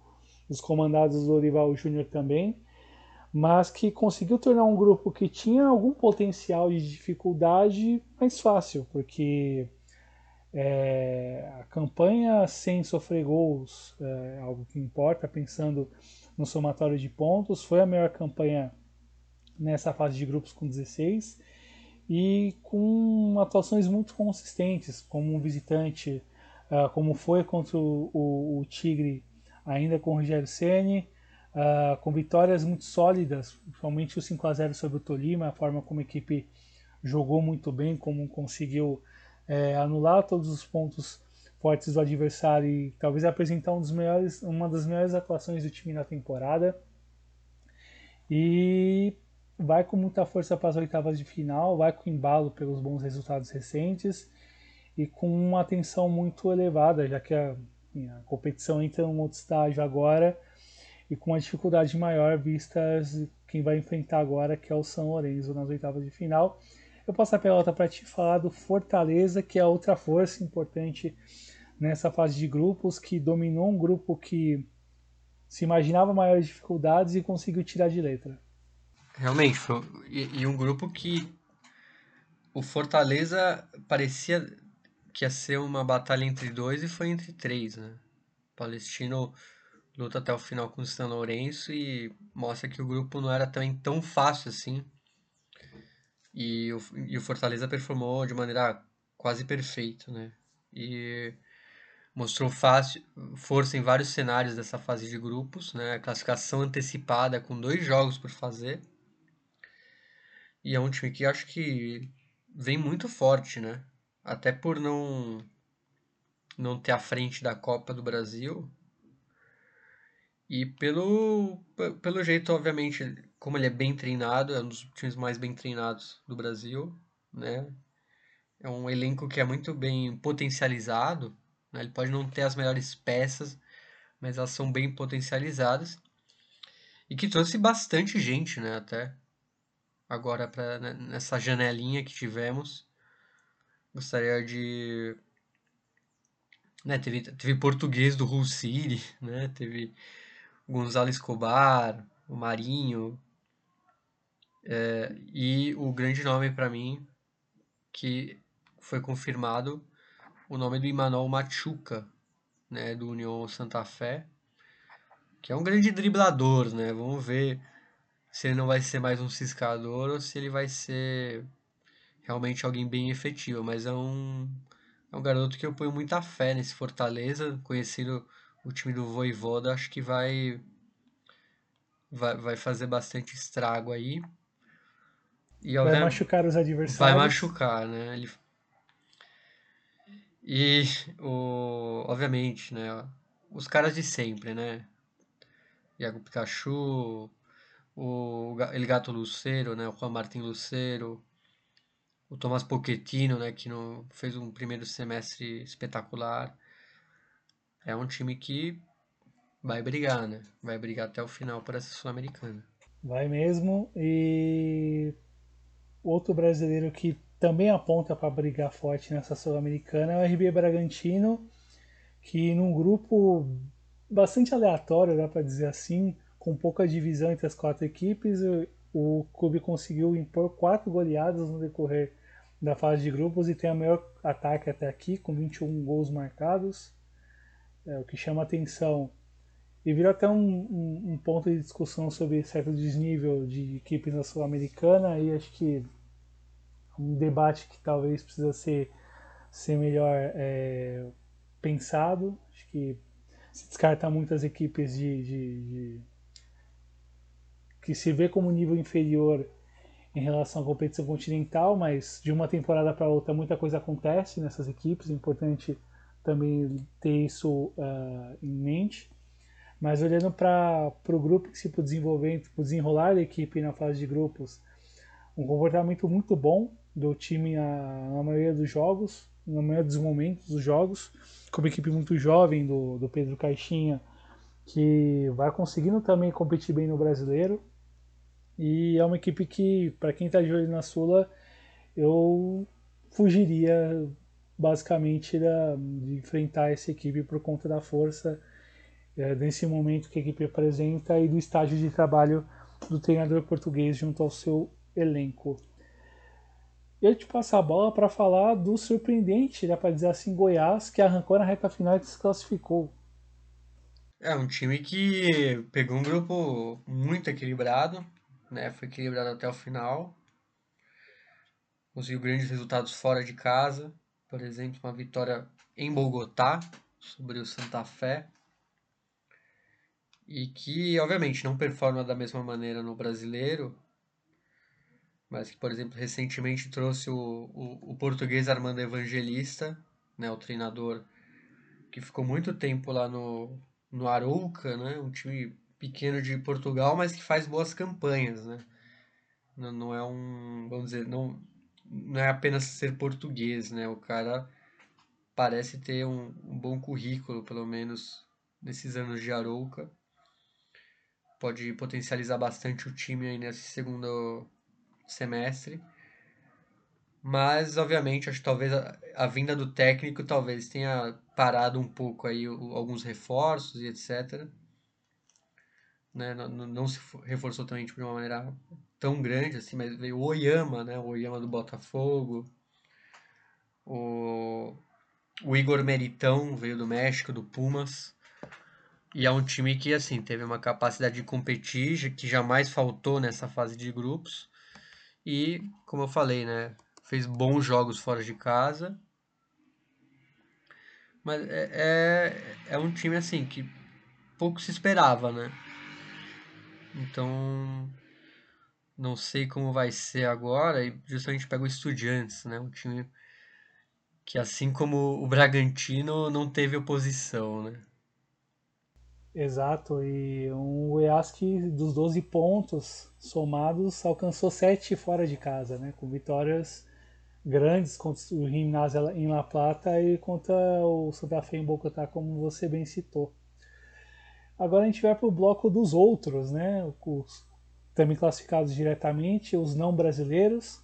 Speaker 1: dos comandados do Orival Júnior também mas que conseguiu tornar um grupo que tinha algum potencial de dificuldade mais fácil, porque é, a campanha sem sofrer gols é algo que importa, pensando no somatório de pontos, foi a melhor campanha nessa fase de grupos com 16 e com atuações muito consistentes, como um visitante, uh, como foi contra o, o, o Tigre, ainda com o Rogério Ceni, uh, com vitórias muito sólidas, principalmente o 5 a 0 sobre o Tolima, a forma como a equipe jogou muito bem, como conseguiu é, anular todos os pontos fortes do adversário e talvez apresentar um dos melhores, uma das melhores atuações do time na temporada. E vai com muita força para as oitavas de final, vai com embalo pelos bons resultados recentes e com uma atenção muito elevada, já que a, a competição entra em um outro estágio agora e com uma dificuldade maior vistas quem vai enfrentar agora, que é o São Lourenço nas oitavas de final. Eu passo a pelota para te falar do Fortaleza, que é outra força importante nessa fase de grupos, que dominou um grupo que se imaginava maiores dificuldades e conseguiu tirar de letra.
Speaker 2: Realmente, foi, e, e um grupo que o Fortaleza parecia que ia ser uma batalha entre dois e foi entre três, né? O Palestino luta até o final com o São Lourenço e mostra que o grupo não era também tão fácil assim. E o, e o Fortaleza performou de maneira quase perfeita, né? E mostrou fácil, força em vários cenários dessa fase de grupos, né? Classificação antecipada com dois jogos por fazer. E é um time que acho que vem muito forte, né? Até por não não ter a frente da Copa do Brasil, e pelo, pelo jeito, obviamente, como ele é bem treinado, é um dos times mais bem treinados do Brasil, né? É um elenco que é muito bem potencializado, né? Ele pode não ter as melhores peças, mas elas são bem potencializadas. E que trouxe bastante gente, né? Até agora para né, nessa janelinha que tivemos. Gostaria de né, teve, teve português do Hull City, né? Teve Gonzalo Escobar, o Marinho, É, e o grande nome para mim, que foi confirmado, o nome do Imanol Machuca, né, do União Santa Fé, que é um grande driblador, né? Vamos ver se ele não vai ser mais um ciscador ou se ele vai ser realmente alguém bem efetivo, mas é um é um garoto que eu ponho muita fé nesse Fortaleza, conhecendo o time do Voivoda, acho que vai vai, vai fazer bastante estrago aí.
Speaker 1: E, vai machucar os adversários.
Speaker 2: Vai machucar, né? Ele... E, o, obviamente, né? Os caras de sempre, né? Iago Pikachu, o El Gato Lucero, né? O Juan Martin Lucero, o Tomás Pochettino, né? Que não, fez um primeiro semestre espetacular. É um time que vai brigar, né? Vai brigar até o final por essa Sul-Americana.
Speaker 1: Vai mesmo. E outro brasileiro que também aponta para brigar forte nessa Sul-Americana é o RB Bragantino, que num grupo bastante aleatório, dá para dizer assim, com pouca divisão entre as quatro equipes, o clube conseguiu impor quatro goleadas no decorrer da fase de grupos e tem o maior ataque até aqui, com 21 gols marcados. É, o que chama atenção e virou até um, um, um, ponto de discussão sobre certo desnível de equipes na Sul-Americana e acho que um debate que talvez precisa ser, ser melhor é, pensado. Acho que se descarta muitas equipes de, de, de, que se vê como nível inferior em relação à competição continental, mas de uma temporada para outra muita coisa acontece nessas equipes, é importante também ter isso uh, em mente. Mas olhando para o grupo que se for desenvolver, para desenrolar a equipe na fase de grupos, um comportamento muito bom do time na, na, maioria dos jogos, na maioria dos momentos dos jogos, com uma equipe muito jovem do, do Pedro Caixinha, que vai conseguindo também competir bem no brasileiro. E é uma equipe que, para quem está de olho na Sula, eu fugiria basicamente da, de enfrentar essa equipe por conta da força é, desse momento que a equipe apresenta e do estágio de trabalho do treinador português junto ao seu elenco. Eu te passo a bola para falar do surpreendente, dá para dizer assim, Goiás, que arrancou na reta final e se classificou.
Speaker 2: É um time que pegou um grupo muito equilibrado, né? Foi equilibrado até o final. Conseguiu grandes resultados fora de casa, por exemplo, uma vitória em Bogotá sobre o Santa Fé e que, obviamente, não performa da mesma maneira no brasileiro, mas que, por exemplo, recentemente trouxe o, o, o português Armando Evangelista, né, o treinador que ficou muito tempo lá no, no Arouca, né, um time pequeno de Portugal, mas que faz boas campanhas, né? Não, não é um, vamos dizer, não, não é apenas ser português, né? O cara parece ter um, um bom currículo, pelo menos nesses anos de Arouca pode potencializar bastante o time aí nesse segundo semestre. Mas, obviamente, acho que talvez a, a vinda do técnico talvez tenha parado um pouco aí o, alguns reforços e etc. Né? Não, não, se reforçou também tipo, de uma maneira tão grande assim, mas veio o Oyama, né? O Oyama do Botafogo. O, o Igor Meritão veio do México, do Pumas. E é um time que, assim, teve uma capacidade de competir, que jamais faltou nessa fase de grupos. E, como eu falei, né? Fez bons jogos fora de casa. Mas é, é, é um time, assim, que pouco se esperava, né? Então, não sei como vai ser agora. E justamente pega o Estudiantes, né? Um time que, assim como o Bragantino, não teve oposição, né?
Speaker 1: Exato, e um Goiás que dos 12 pontos somados alcançou 7 fora de casa, né? com vitórias grandes contra o Gimnasia em La Plata e contra o Santa Fe em Bogotá, como você bem citou. Agora a gente vai para o bloco dos outros, né? Os também classificados diretamente, os não brasileiros.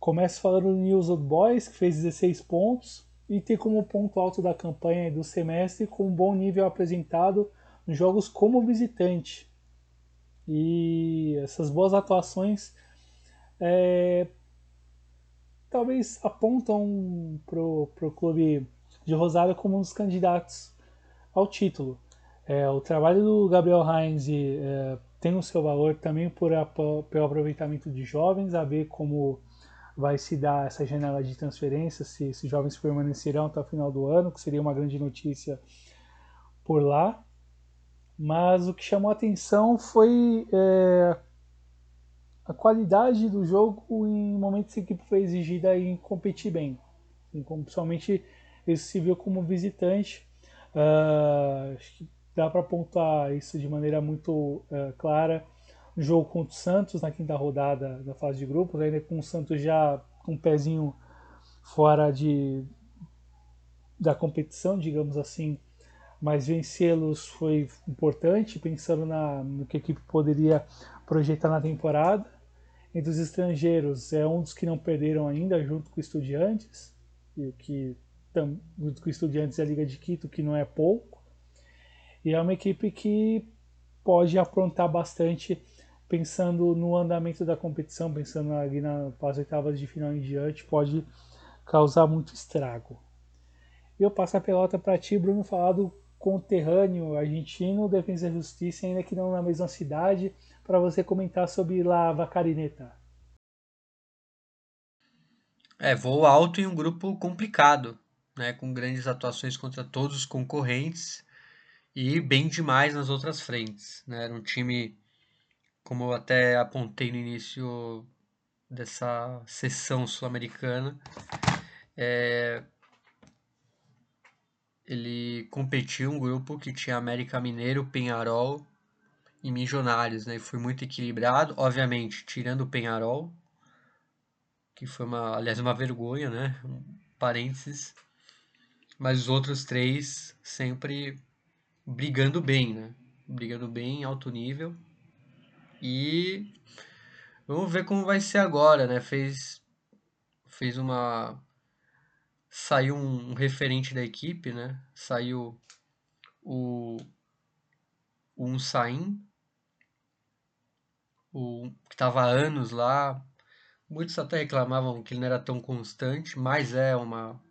Speaker 1: Começa falando do News Old Boys, que fez 16 pontos, e tem como ponto alto da campanha e do semestre com um bom nível apresentado nos jogos como visitante. E essas boas atuações é, talvez apontam para o clube de Rosário como um dos candidatos ao título. É, o trabalho do Gabriel Heinz é, tem o seu valor também por, pelo aproveitamento de jovens, a ver como vai se dar essa janela de transferência, se esses jovens permanecerão até o final do ano, que seria uma grande notícia por lá. Mas o que chamou a atenção foi é, a qualidade do jogo em momentos em que a foi exigida em competir bem. Principalmente ele se viu como visitante. Uh, acho que dá para apontar isso de maneira muito uh, clara no jogo contra o Santos na quinta rodada da fase de grupos, ainda com o Santos já com um pezinho fora de da competição, digamos assim, mas vencê-los foi importante, pensando na, no que a equipe poderia projetar na temporada. Entre os estrangeiros, é um dos que não perderam ainda, junto com Estudiantes, e o que junto com Estudiantes é a Liga de Quito, que não é pouco. E é uma equipe que pode aprontar bastante pensando no andamento da competição, pensando ali nas oitavas de final em diante, pode causar muito estrago. Eu passo a pelota para ti, Bruno, falar do conterrâneo argentino, Defesa e Justiça, ainda que não na mesma cidade, para você comentar sobre La Vacarineta.
Speaker 2: É, voo alto em um grupo complicado, né, com grandes atuações contra todos os concorrentes e bem demais nas outras frentes. Né? Era um time como eu até apontei no início dessa sessão sul-americana, é, ele competiu um grupo que tinha América Mineiro, Penharol e Milionários, né? E foi muito equilibrado, obviamente, tirando o Penharol, que foi uma, aliás, uma vergonha, né? Um parênteses. Mas os outros três sempre brigando bem, né? Brigando bem em alto nível. E vamos ver como vai ser agora, né? Fez, fez uma. Saiu um, um referente da equipe, né? Saiu o, o Unsain, o, que estava há anos lá. Muitos até reclamavam que ele não era tão constante, mas é uma,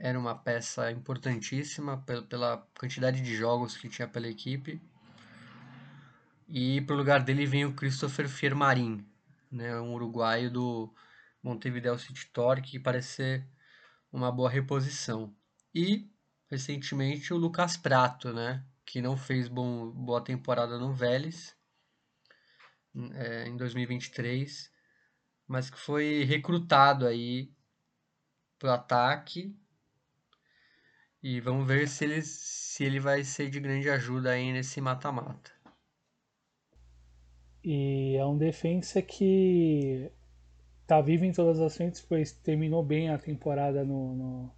Speaker 2: era uma peça importantíssima pela, quantidade de jogos que tinha pela equipe. E para o lugar dele vem o Christopher Fiermarin, né, um uruguaio do Montevideo City Torque, que parece ser uma boa reposição. E, recentemente, o Lucas Prato, né, que não fez bom, boa temporada no Vélez é, em 2023, mas que foi recrutado aí para o ataque. E vamos ver se ele, se ele vai ser de grande ajuda aí nesse mata-mata.
Speaker 1: E é um defensa que tá vivo em todas as frentes, pois terminou bem a temporada no, no,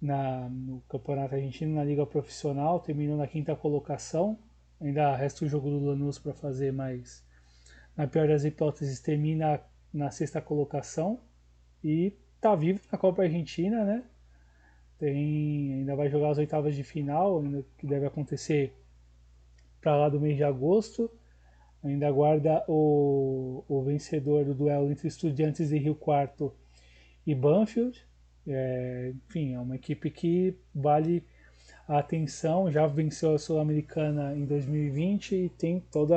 Speaker 1: na, no Campeonato Argentino, na Liga Profissional, terminou na quinta colocação. Ainda resta o jogo do Lanús para fazer, mas na pior das hipóteses termina na sexta colocação e tá vivo na Copa Argentina, né? Tem, ainda vai jogar as oitavas de final, que deve acontecer para lá do mês de agosto. Ainda aguarda o, o vencedor do duelo entre Estudiantes de Rio Quarto e Banfield. É, enfim, é uma equipe que vale a atenção. Já venceu a Sul-Americana em 2020 e tem toda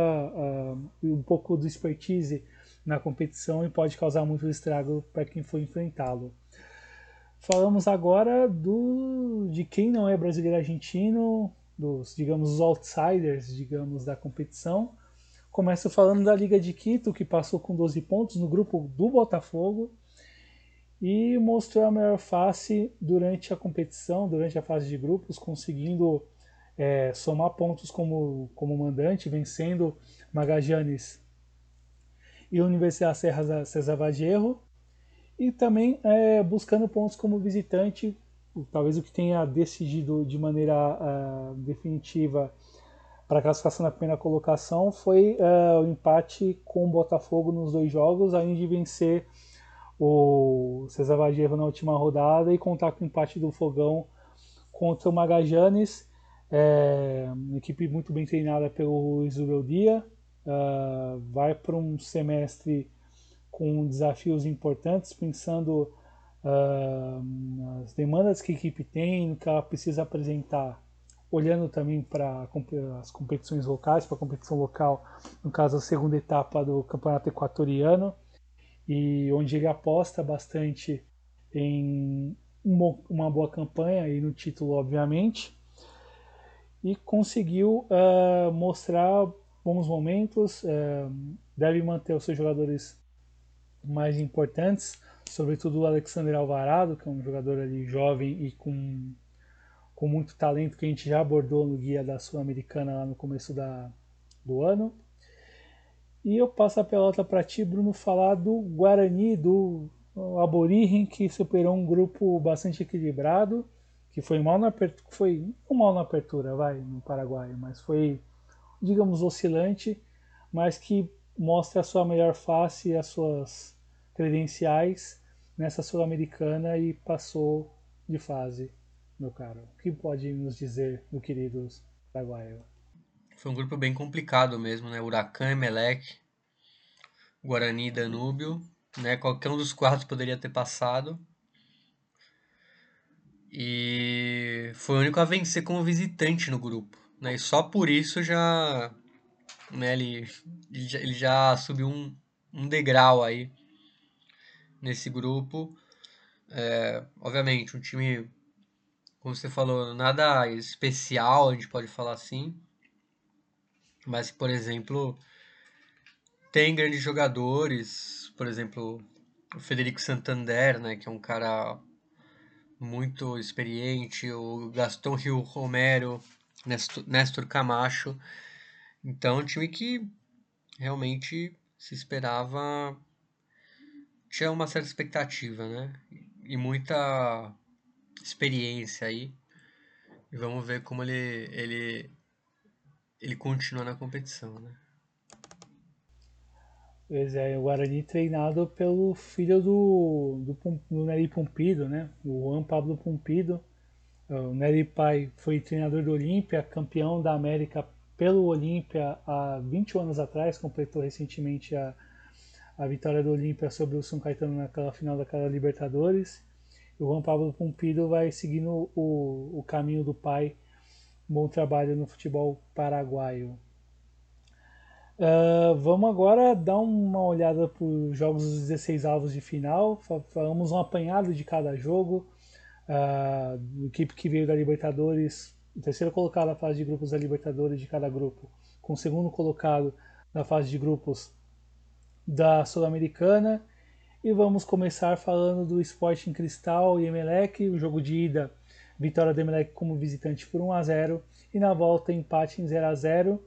Speaker 1: um pouco de expertise na competição e pode causar muito estrago para quem for enfrentá-lo. Falamos agora do de quem não é brasileiro argentino, dos digamos os outsiders, digamos da competição. Começo falando da Liga de Quito, que passou com 12 pontos no grupo do Botafogo e mostrou a melhor face durante a competição, durante a fase de grupos, conseguindo é, somar pontos como, como mandante, vencendo Magajanes e Universidade Serra César Vagerro, e também é, buscando pontos como visitante, talvez o que tenha decidido de maneira uh, definitiva para a classificação na primeira colocação foi uh, o empate com o Botafogo nos dois jogos, além de vencer o César Vageiro na última rodada e contar com o empate do Fogão contra o Magajanes, é, uma equipe muito bem treinada pelo Luiz Dia, uh, vai para um semestre com desafios importantes, pensando uh, nas demandas que a equipe tem, que ela precisa apresentar, olhando também para as competições locais, para a competição local, no caso a segunda etapa do Campeonato Equatoriano, e onde ele aposta bastante em uma boa campanha e no título, obviamente, e conseguiu uh, mostrar bons momentos, uh, deve manter os seus jogadores mais importantes, sobretudo o Alexander Alvarado, que é um jogador ali jovem e com, com muito talento que a gente já abordou no guia da Sul-Americana lá no começo da, do ano. E eu passo a pelota para ti, Bruno, falar do Guarani, do Aborigen, que superou um grupo bastante equilibrado, que foi mal na apertura, foi mal na apertura, vai, no Paraguai, mas foi, digamos, oscilante, mas que mostra a sua melhor face e as suas credenciais nessa Sul-Americana e passou de fase, meu caro. O que pode nos dizer, meu querido paraguaio?
Speaker 2: Foi um grupo bem complicado mesmo, né? Huracan, Emelec, Guarani e Danúbio, né? Qualquer um dos quatro poderia ter passado. E foi o único a vencer como visitante no grupo, né? E só por isso já, né, ele, ele já, ele já subiu um, um degrau aí nesse grupo. É, obviamente, um time, como você falou, nada especial, a gente pode falar assim. Mas, por exemplo, tem grandes jogadores, por exemplo, o Federico Santander, né, que é um cara muito experiente, o Gaston Rio Romero, Nestor, Nestor Camacho. Então, um time que realmente se esperava tinha uma certa expectativa, né? E muita experiência aí. E vamos ver como ele ele ele continua na competição, né?
Speaker 1: Pois é, o Guarani treinado pelo filho do, do, do Nery Pompido, né? O Juan Pablo Pompido. O Nery pai foi treinador do Olímpia, campeão da América pelo Olímpia há 20 anos atrás, completou recentemente a, a vitória do Olímpia sobre o São Caetano naquela final daquela Libertadores. O Juan Pablo Pompido vai seguindo o, o caminho do pai. Bom trabalho no futebol paraguaio. Uh, vamos agora dar uma olhada para os jogos dos 16 avos de final. Falamos um apanhado de cada jogo. Uh, equipe que veio da Libertadores, o terceiro colocado na fase de grupos da Libertadores de cada grupo, com o segundo colocado na fase de grupos da Sul-Americana. E vamos começar falando do Sporting Cristal e Emelec, o jogo de ida, vitória do Emelec como visitante por 1 a 0 e na volta empate em 0 a 0.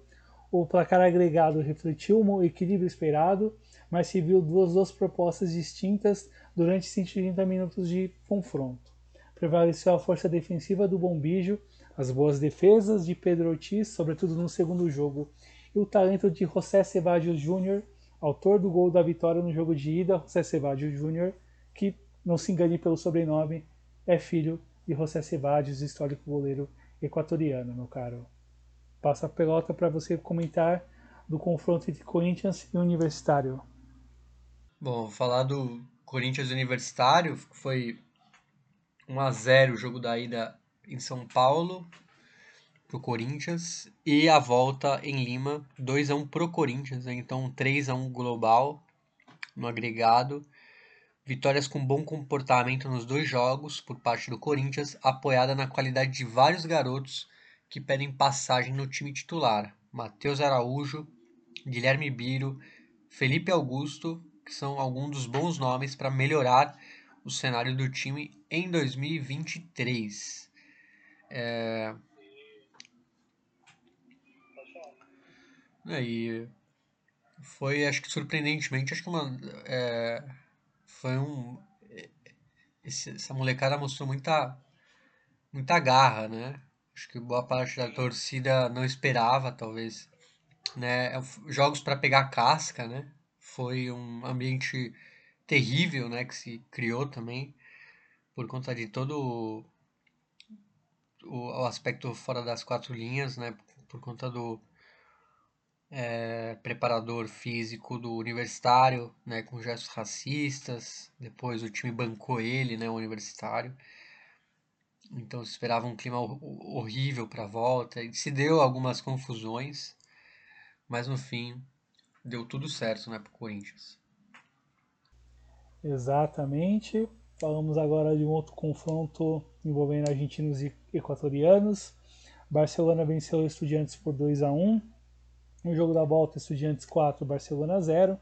Speaker 1: O placar agregado refletiu o equilíbrio esperado, mas se viu duas, duas propostas distintas durante 130 minutos de confronto. Prevaleceu a força defensiva do Bombijo, as boas defesas de Pedro Ortiz, sobretudo no segundo jogo, e o talento de José Ceballos Júnior, autor do gol da vitória no jogo de ida, José Ceballos Júnior, que, não se engane pelo sobrenome, é filho de José Ceballos, histórico goleiro equatoriano, meu caro. Passa a pelota para você comentar do confronto entre Corinthians e Universitário.
Speaker 2: Bom, falar do Corinthians Universitário, foi 1 a 0 o jogo da ida em São Paulo pro Corinthians e a volta em Lima, 2 a 1 pro Corinthians, né? então 3 a 1 global no agregado. Vitórias com bom comportamento nos dois jogos por parte do Corinthians, apoiada na qualidade de vários garotos que pedem passagem no time titular. Matheus Araújo, Guilherme Biro, Felipe Augusto, que são alguns dos bons nomes para melhorar o cenário do time em 2023. É, Aí foi, acho que surpreendentemente, acho que uma, é, foi um. Esse, essa molecada mostrou muita, muita garra, né? Acho que boa parte da torcida não esperava, talvez. Né? É jogos para pegar casca, né? Foi um ambiente terrível, né? Que se criou também por conta de todo o, o aspecto fora das quatro linhas, né? Por conta do é, preparador físico do Universitário, né, com gestos racistas. Depois o time bancou ele, né, o Universitário. Então se esperava um clima horrível para a volta. E se deu algumas confusões, mas no fim deu tudo certo né, para o Corinthians.
Speaker 1: Exatamente. Falamos agora de um outro confronto envolvendo argentinos e equatorianos. Barcelona venceu o Estudiantes por 2 a 1 No jogo da volta, Estudiantes 4, Barcelona 0.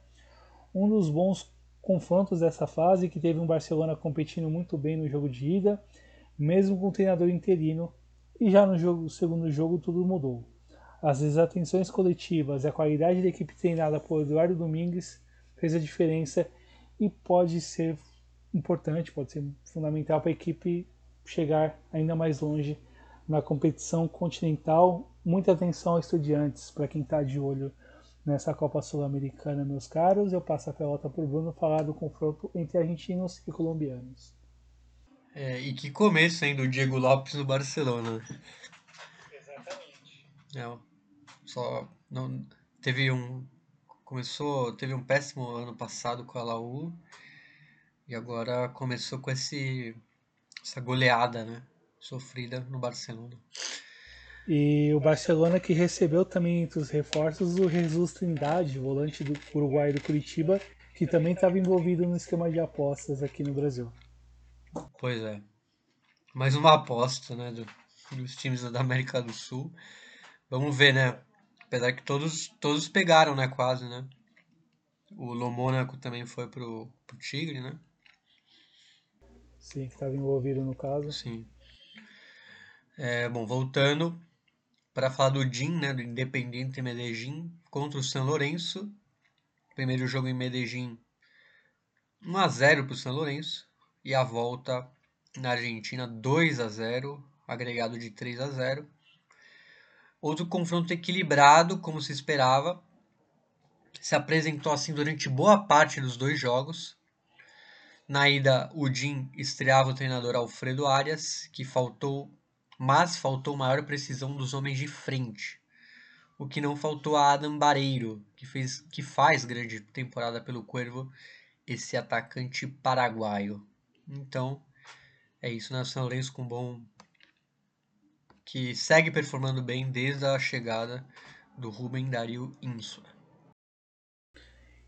Speaker 1: Um dos bons confrontos dessa fase, que teve um Barcelona competindo muito bem no jogo de ida, mesmo com o treinador interino, e já no jogo, segundo jogo tudo mudou. As desatenções coletivas e a qualidade da equipe treinada por Eduardo Domingues fez a diferença e pode ser importante, pode ser fundamental para a equipe chegar ainda mais longe na competição continental. Muita atenção aos estudiantes, para quem está de olho nessa Copa Sul-Americana, meus caros. Eu passo a pelota para o Bruno falar do confronto entre argentinos e colombianos.
Speaker 2: É, e que começo, hein, do Diego Lopes no Barcelona.
Speaker 1: Exatamente.
Speaker 2: É, só não teve um começou, teve um péssimo ano passado com a Laú e agora começou com esse essa goleada, né, sofrida no Barcelona.
Speaker 1: E o Barcelona que recebeu também entre os reforços o Jesus Trindade, volante do Uruguai do Curitiba, que também estava envolvido no esquema de apostas aqui no Brasil.
Speaker 2: Pois é. Mais uma aposta, né, do, dos times da América do Sul. Vamos ver, né? Apesar que todos, todos pegaram, né? Quase, né? O Lomônaco também foi pro, pro Tigre, né?
Speaker 1: Sim, que estava envolvido no caso.
Speaker 2: Sim. É, bom, voltando para falar do DIN, né? Do Independiente Medellín contra o São Lourenço. Primeiro jogo em Medellín 1 a 0 para o São Lourenço e a volta na Argentina 2 a 0, agregado de 3 a 0. Outro confronto equilibrado, como se esperava. Se apresentou assim durante boa parte dos dois jogos. Na ida, o Jim estreava o treinador Alfredo Arias, que faltou, mas faltou maior precisão dos homens de frente. O que não faltou a Adam Bareiro, que, fez, que faz grande temporada pelo Cuervo, esse atacante paraguaio. Então, é isso? São Lourenço com bom que segue performando bem desde a chegada do Rubem Dario Insua.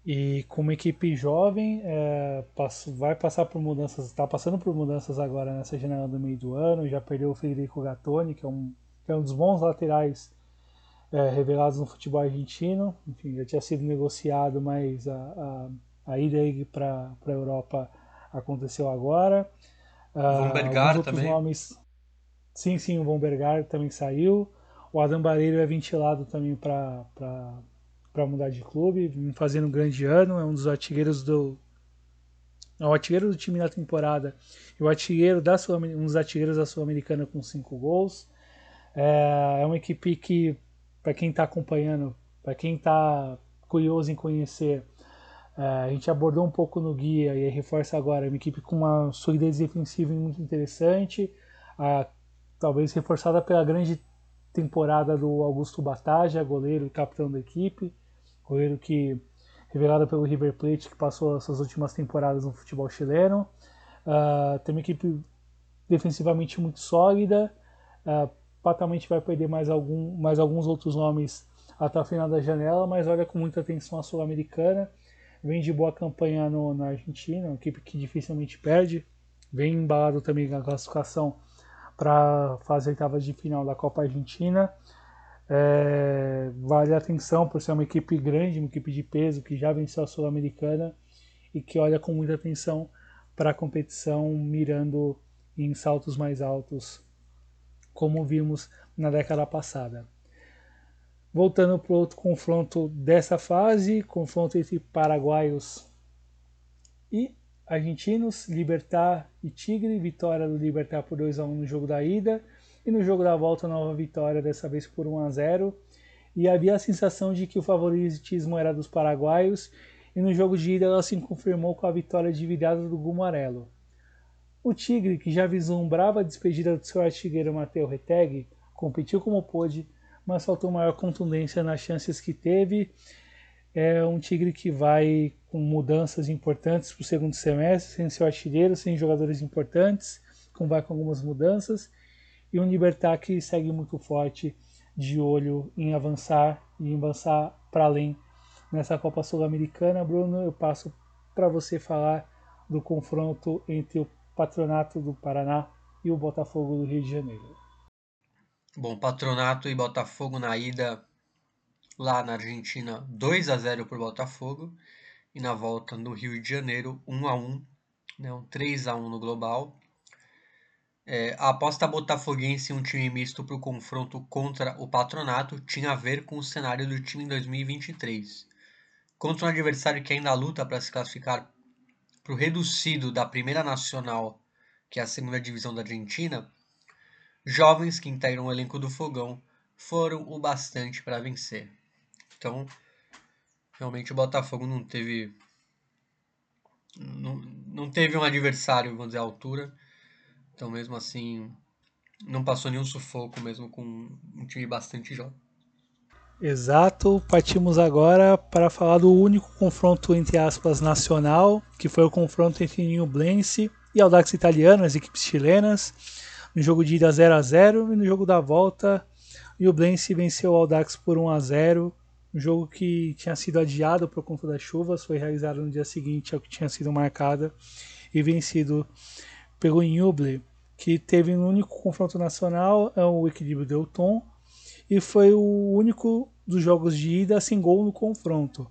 Speaker 1: E como equipe jovem, é, vai passar por mudanças, está passando por mudanças agora nessa janela do meio do ano. Já perdeu o Federico Gattoni, que é um, que é um dos bons laterais é, revelados no futebol argentino. Enfim, já tinha sido negociado, mas a, a, a ida para a Europa aconteceu agora.
Speaker 2: Von Bergar também. Nomes,
Speaker 1: Sim, sim, o Von Bergar também saiu. O Adam Bareiro é ventilado também para mudar de clube, fazendo um grande ano, é um dos artilheiros do. É o artilheiro do time na temporada e o artilheiro da Sul, um dos artilheiros da Sul-Americana com cinco gols. É, é uma equipe que, para quem está acompanhando, para quem está curioso em conhecer, é, a gente abordou um pouco no guia e reforça agora, é uma equipe com uma solidez defensiva muito interessante. Talvez reforçada pela grande temporada do Augusto Bataja, goleiro e capitão da equipe, goleiro que revelado pelo River Plate, que passou as suas últimas temporadas no futebol chileno. Uh, tem uma equipe defensivamente muito sólida, uh, fatalmente vai perder mais, algum, mais alguns outros nomes até o final da janela, mas olha com muita atenção a Sul-Americana. Vem de boa campanha no, na Argentina, uma equipe que dificilmente perde. Vem embalado também na classificação para fazer oitavas de final da Copa Argentina. É, vale a atenção por ser uma equipe grande, uma equipe de peso que já venceu a Sul-Americana e que olha com muita atenção para a competição, mirando em saltos mais altos, como vimos na década passada. Voltando para o outro confronto dessa fase, confronto entre paraguaios e argentinos, Libertar e Tigre, vitória do Libertar por 2 a 1 no jogo da ida e no jogo da volta nova vitória dessa vez por 1 a 0. E havia a sensação de que o favoritismo era dos paraguaios e no jogo de ida ela se confirmou com a vitória de virada do Gumo Amarelo. O Tigre, que já vislumbrava a despedida do seu artilheiro Mateo Reteg, competiu como pôde, mas faltou maior contundência nas chances que teve. É um Tigre que vai com mudanças importantes para o segundo semestre, sem seu artilheiro, sem jogadores importantes, com vai com algumas mudanças. E um Libertar que segue muito forte, de olho em avançar e avançar para além nessa Copa Sul-Americana. Bruno, eu passo para você falar do confronto entre o Patronato do Paraná e o Botafogo do Rio de Janeiro.
Speaker 2: Bom, Patronato e Botafogo na ida lá na Argentina 2 a 0 para o Botafogo e na volta no Rio de Janeiro 1 a 1, né, um 3 a 1 no global. É, a aposta botafoguense em um time misto para o confronto contra o Patronato tinha a ver com o cenário do time em 2023. Contra um adversário que ainda luta para se classificar para o reducido da Primeira Nacional, que é a segunda divisão da Argentina, jovens que integram o elenco do Fogão foram o bastante para vencer. Então, realmente o Botafogo não teve não, não teve um adversário, vamos dizer, à altura. Então, mesmo assim, não passou nenhum sufoco, mesmo com um time bastante jovem.
Speaker 1: Exato, partimos agora para falar do único confronto entre aspas nacional, que foi o confronto entre Nublense e Audax Italiano, as equipes chilenas. No jogo de ida 0 a 0 e no jogo da volta, Nublense venceu o Audax por 1 a 0. Um jogo que tinha sido adiado por conta das chuvas, foi realizado no dia seguinte ao que tinha sido marcado e vencido pelo Nubli, que teve um único confronto nacional, é o equilíbrio deu tom e foi o único dos jogos de ida sem gol no confronto.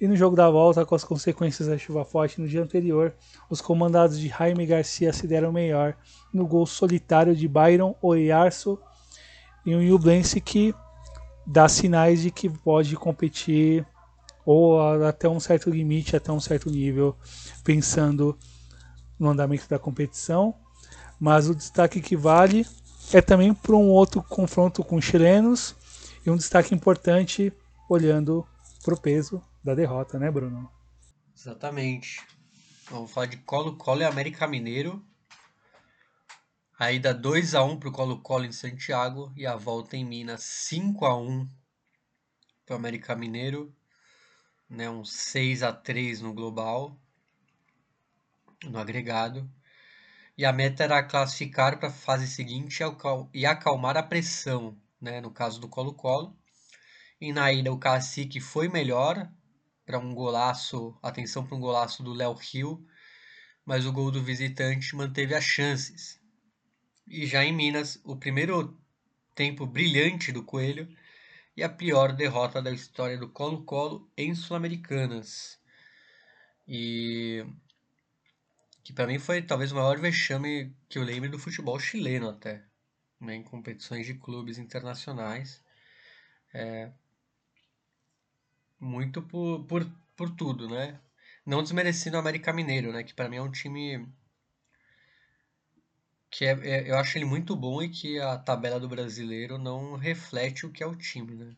Speaker 1: E no jogo da volta, com as consequências da chuva forte no dia anterior, os comandados de Jaime Garcia se deram melhor no gol solitário de Byron Oyarso e um Yublense que dá sinais de que pode competir ou até um certo limite, até um certo nível, pensando no andamento da competição. Mas o destaque que vale é também para um outro confronto com chilenos e um destaque importante olhando para o peso da derrota, né, Bruno?
Speaker 2: Exatamente. Vamos falar de Colo-Colo e América Mineiro. A ida 2 a 1 para o Colo-Colo em Santiago e a volta em Minas 5 a 1 para o América Mineiro, né, um 6 a 3 no global, no agregado e a meta era classificar para a fase seguinte e acalmar a pressão, né, no caso do Colo-Colo. E na ida o Cacique foi melhor para um golaço, atenção para um golaço do Léo Rio, mas o gol do visitante manteve as chances. E já em Minas, o primeiro tempo brilhante do Coelho e a pior derrota da história do Colo-Colo em Sul-Americanas. E que para mim foi talvez o maior vexame que eu lembro do futebol chileno até, né, em competições de clubes internacionais. É, muito por, por, por tudo, né? Não desmerecendo o América Mineiro, né? Que para mim é um time que é, é, eu acho ele muito bom e que a tabela do brasileiro não reflete o que é o time, né?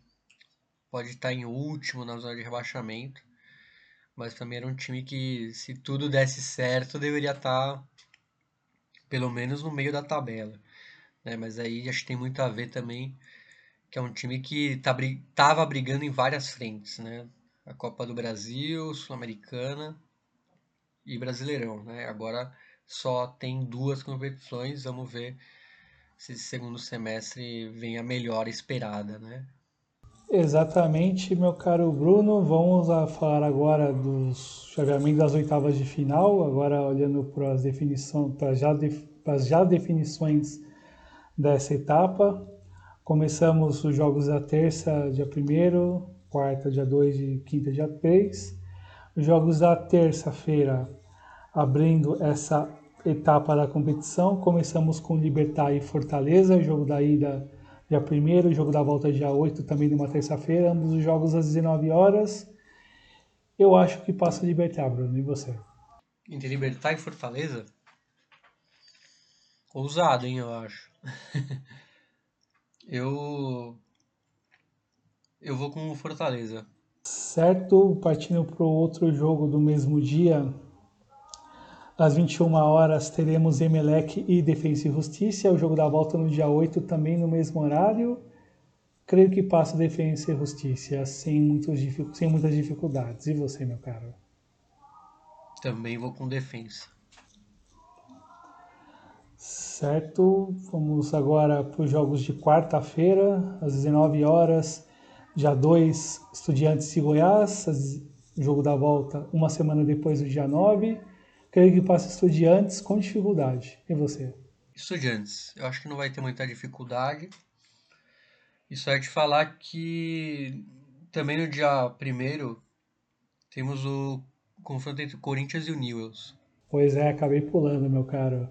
Speaker 2: Pode estar em último na zona de rebaixamento, mas também era um time que, se tudo desse certo, deveria estar tá pelo menos no meio da tabela. Né? Mas aí acho que tem muito a ver também que é um time que tá, brigando em várias frentes, né? A Copa do Brasil, Sul-Americana e Brasileirão, né? Agora só tem duas competições, vamos ver se esse segundo semestre vem a melhor esperada, né?
Speaker 1: Exatamente, meu caro Bruno. Vamos a falar agora dos chaveamentos das oitavas de final, agora olhando para as definições, para já, para já definições dessa etapa. Começamos os jogos da terça, dia 1 quarta, dia 2 e quinta, dia 3. Os jogos da terça-feira, abrindo essa etapa da competição, começamos com Libertar e Fortaleza, jogo da ida dia 1 o jogo da volta dia 8, também numa terça-feira, ambos os jogos às 19 horas. Eu acho que passa Libertar, Bruno, e você?
Speaker 2: Entre Libertar e Fortaleza? Ousado, hein, eu acho. eu. Eu vou com o Fortaleza.
Speaker 1: Certo, partindo para o outro jogo do mesmo dia, às 21 horas teremos Emelec e Defensa e Justiça, o jogo da volta no dia 8 também no mesmo horário. Creio que passa Defensa e Justiça sem, muitos, sem muitas dificuldades. E você, meu caro?
Speaker 2: Também vou com Defensa.
Speaker 1: Certo, vamos agora para os jogos de quarta-feira, às 19 horas. Dia 2, Estudiantes e Goiás, jogo da volta uma semana depois do dia 9. Creio que passa Estudiantes com dificuldade. E você?
Speaker 2: Estudiantes. Eu acho que não vai ter muita dificuldade. Isso é de falar que também no dia 1 temos o confronto entre o Corinthians e o Newells.
Speaker 1: Pois é, acabei pulando, meu caro.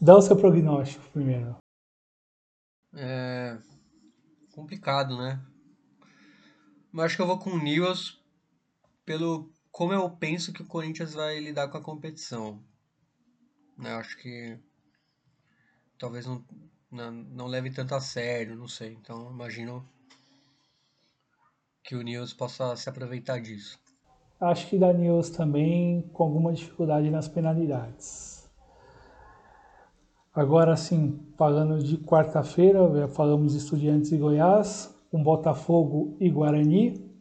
Speaker 1: Dá o seu prognóstico primeiro.
Speaker 2: É complicado, né? Mas acho que eu vou com o Newells pelo como eu penso que o Corinthians vai lidar com a competição. Né? Eu acho que talvez não, não, não leve tanto a sério, não sei. Então imagino que o Newells possa se aproveitar disso.
Speaker 1: Acho que da Newells também com alguma dificuldade nas penalidades. Agora sim, falando de quarta-feira, falamos de Estudiantes e Goiás, um Botafogo e Guarani,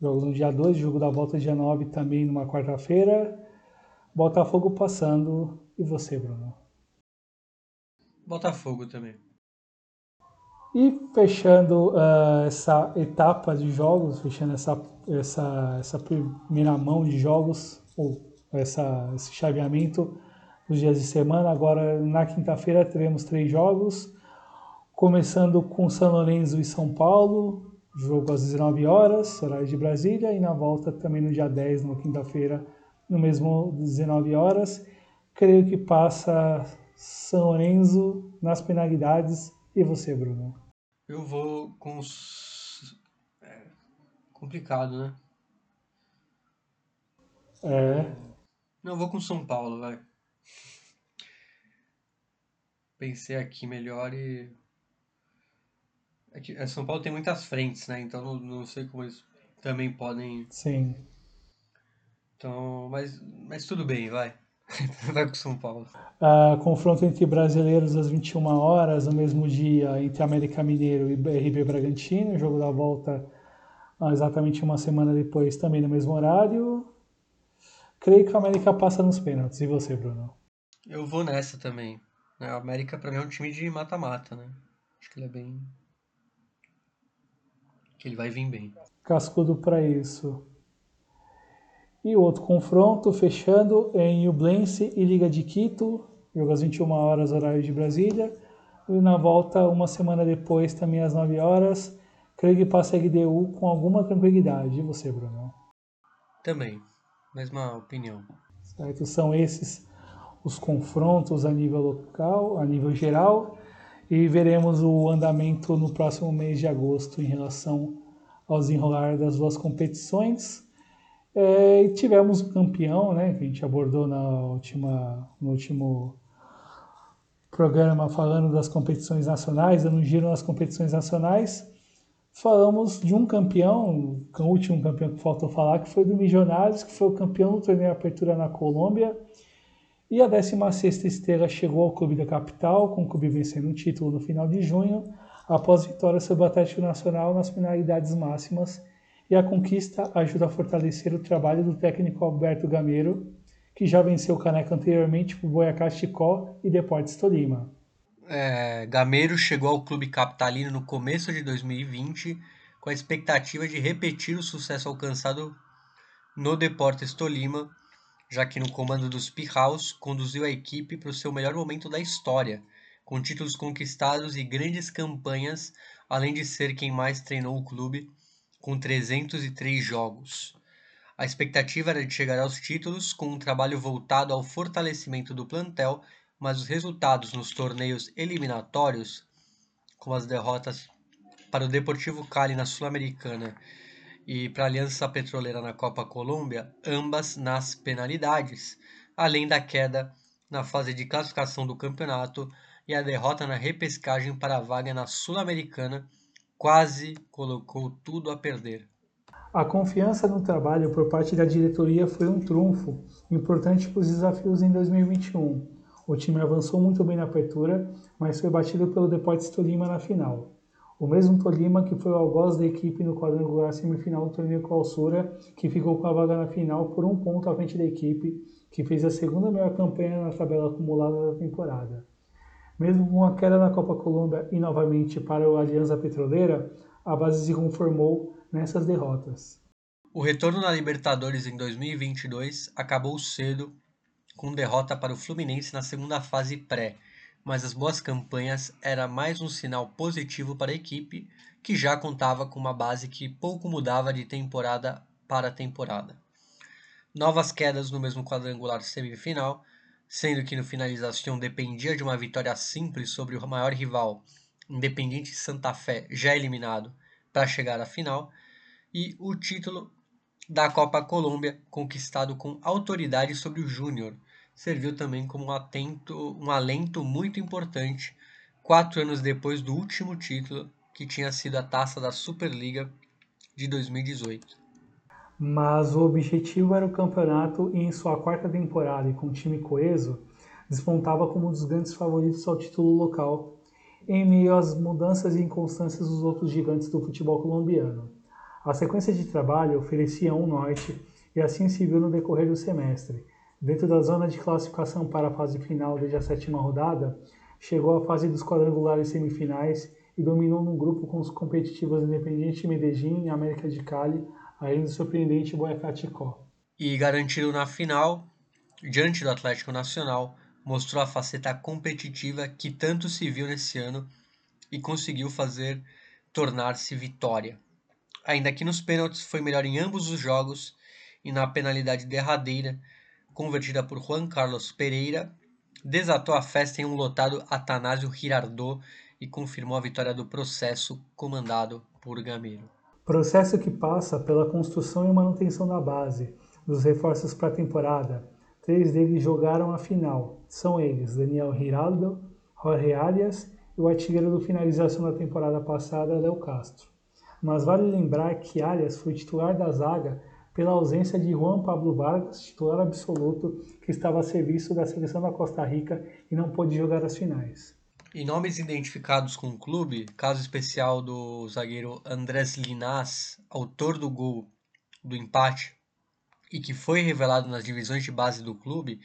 Speaker 1: jogos no dia 2, jogo da volta dia 9 também numa quarta-feira. Botafogo passando. E você, Bruno?
Speaker 2: Botafogo também.
Speaker 1: E fechando uh, essa etapa de jogos, fechando essa, essa, essa primeira mão de jogos, ou essa, esse chaveamento, nos dias de semana. Agora, na quinta-feira, teremos três jogos, começando com São Lourenço e São Paulo, jogo às 19 horas, horário de Brasília, e na volta também no dia 10, na quinta-feira, no mesmo 19 horas. Creio que passa São Lourenço nas penalidades. E você, Bruno?
Speaker 2: Eu vou com os... É complicado, né?
Speaker 1: É.
Speaker 2: Não, vou com São Paulo, vai pensei aqui melhor e. É que São Paulo tem muitas frentes, né? Então não, não sei como eles também podem.
Speaker 1: Sim.
Speaker 2: Então, mas, mas tudo bem, vai. vai com São Paulo.
Speaker 1: Uh, confronto entre brasileiros às 21 horas, no mesmo dia, entre América Mineiro e RB Bragantino, jogo da volta exatamente uma semana depois, também no mesmo horário. Creio que a América passa nos pênaltis. E você, Bruno?
Speaker 2: Eu vou nessa também. O América, para mim, é um time de mata-mata, né? Acho que ele é bem. Que ele vai vir bem.
Speaker 1: Cascudo para isso. E outro confronto, fechando em Ublense e Liga de Quito, jogo às 21 horas, horário de Brasília. E na volta, uma semana depois, também às 9 horas, creio que passa a LDU com alguma tranquilidade. E você, Bruno?
Speaker 2: Também, mesma opinião.
Speaker 1: Certo, são esses os confrontos a nível local, a nível geral, e veremos o andamento no próximo mês de agosto em relação ao desenrolar das duas competições. É, tivemos o campeão, né, que a gente abordou na última, no último programa falando das competições nacionais, dando um giro nas competições nacionais. Falamos de um campeão, o último campeão que faltou falar, que foi do Milionários, que foi o campeão do torneio Apertura na Colômbia, e a 16ª estrela chegou ao clube da capital, com o clube vencendo o título no final de junho, após vitória sobre o Atlético Nacional nas finalidades máximas, e a conquista ajuda a fortalecer o trabalho do técnico Alberto Gameiro, que já venceu o caneco anteriormente por Boyacá Chicó e Deportes Tolima.
Speaker 2: É, Gameiro chegou ao clube capitalino no começo de 2020 com a expectativa de repetir o sucesso alcançado no Deportes Tolima já que no comando dos Pirraus conduziu a equipe para o seu melhor momento da história, com títulos conquistados e grandes campanhas, além de ser quem mais treinou o clube, com 303 jogos. A expectativa era de chegar aos títulos com um trabalho voltado ao fortalecimento do plantel, mas os resultados nos torneios eliminatórios, como as derrotas para o Deportivo Cali na Sul-Americana e para a Aliança Petroleira na Copa Colômbia, ambas nas penalidades, além da queda na fase de classificação do campeonato e a derrota na repescagem para a vaga na Sul-Americana quase colocou tudo a perder.
Speaker 1: A confiança no trabalho por parte da diretoria foi um trunfo importante para os desafios em 2021. O time avançou muito bem na apertura, mas foi batido pelo Deportes Tolima na final. O mesmo Tolima que foi o algoz da equipe no quadrangular semifinal do torneio Clausura, que ficou com a vaga na final por um ponto à frente da equipe, que fez a segunda melhor campanha na tabela acumulada da temporada. Mesmo com a queda na Copa Colômbia e novamente para o Alianza Petroleira, a base se conformou nessas derrotas.
Speaker 2: O retorno na Libertadores em 2022 acabou cedo com derrota para o Fluminense na segunda fase pré, mas as boas campanhas era mais um sinal positivo para a equipe, que já contava com uma base que pouco mudava de temporada para temporada. Novas quedas no mesmo quadrangular semifinal, sendo que no finalização dependia de uma vitória simples sobre o maior rival, Independiente Santa Fé, já eliminado, para chegar à final, e o título da Copa Colômbia, conquistado com autoridade sobre o Júnior, serviu também como um, atento, um alento muito importante quatro anos depois do último título, que tinha sido a taça da Superliga de 2018.
Speaker 1: Mas o objetivo era o campeonato e em sua quarta temporada e com time coeso, despontava como um dos grandes favoritos ao título local, em meio às mudanças e inconstâncias dos outros gigantes do futebol colombiano. A sequência de trabalho oferecia um norte e assim se viu no decorrer do semestre, Dentro da zona de classificação para a fase final desde a sétima rodada, chegou à fase dos quadrangulares semifinais e dominou num grupo com os competitivos Independiente Medellín e América de Cali, além do surpreendente Boyacá Chicó.
Speaker 2: E garantido na final, diante do Atlético Nacional, mostrou a faceta competitiva que tanto se viu nesse ano e conseguiu fazer tornar-se vitória. Ainda que nos pênaltis foi melhor em ambos os jogos e na penalidade derradeira convertida por Juan Carlos Pereira, desatou a festa em um lotado Atanásio Girardot e confirmou a vitória do processo comandado por Gameiro.
Speaker 1: Processo que passa pela construção e manutenção da base, dos reforços para a temporada. Três deles jogaram a final. São eles Daniel Giraldo, Jorge Arias e o artilheiro do finalização da temporada passada, Léo Castro. Mas vale lembrar que Arias foi titular da zaga pela ausência de Juan Pablo Vargas, titular absoluto, que estava a serviço da seleção da Costa Rica e não pôde jogar as finais.
Speaker 2: E nomes identificados com o clube, caso especial do zagueiro Andrés Linás, autor do gol do empate e que foi revelado nas divisões de base do clube,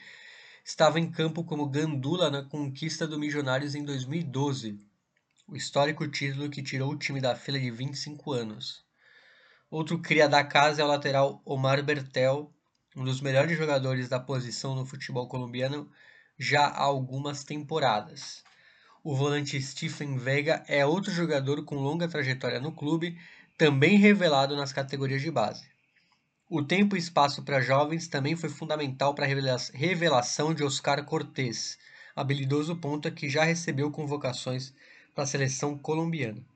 Speaker 2: estava em campo como gandula na conquista do Milionários em 2012, o histórico título que tirou o time da fila de 25 anos. Outro cria da casa é o lateral Omar Bertel, um dos melhores jogadores da posição no futebol colombiano já há algumas temporadas. O volante Stephen Vega é outro jogador com longa trajetória no clube, também revelado nas categorias de base. O tempo e espaço para jovens também foi fundamental para a revelação de Oscar Cortés, habilidoso ponta que já recebeu convocações para a seleção colombiana.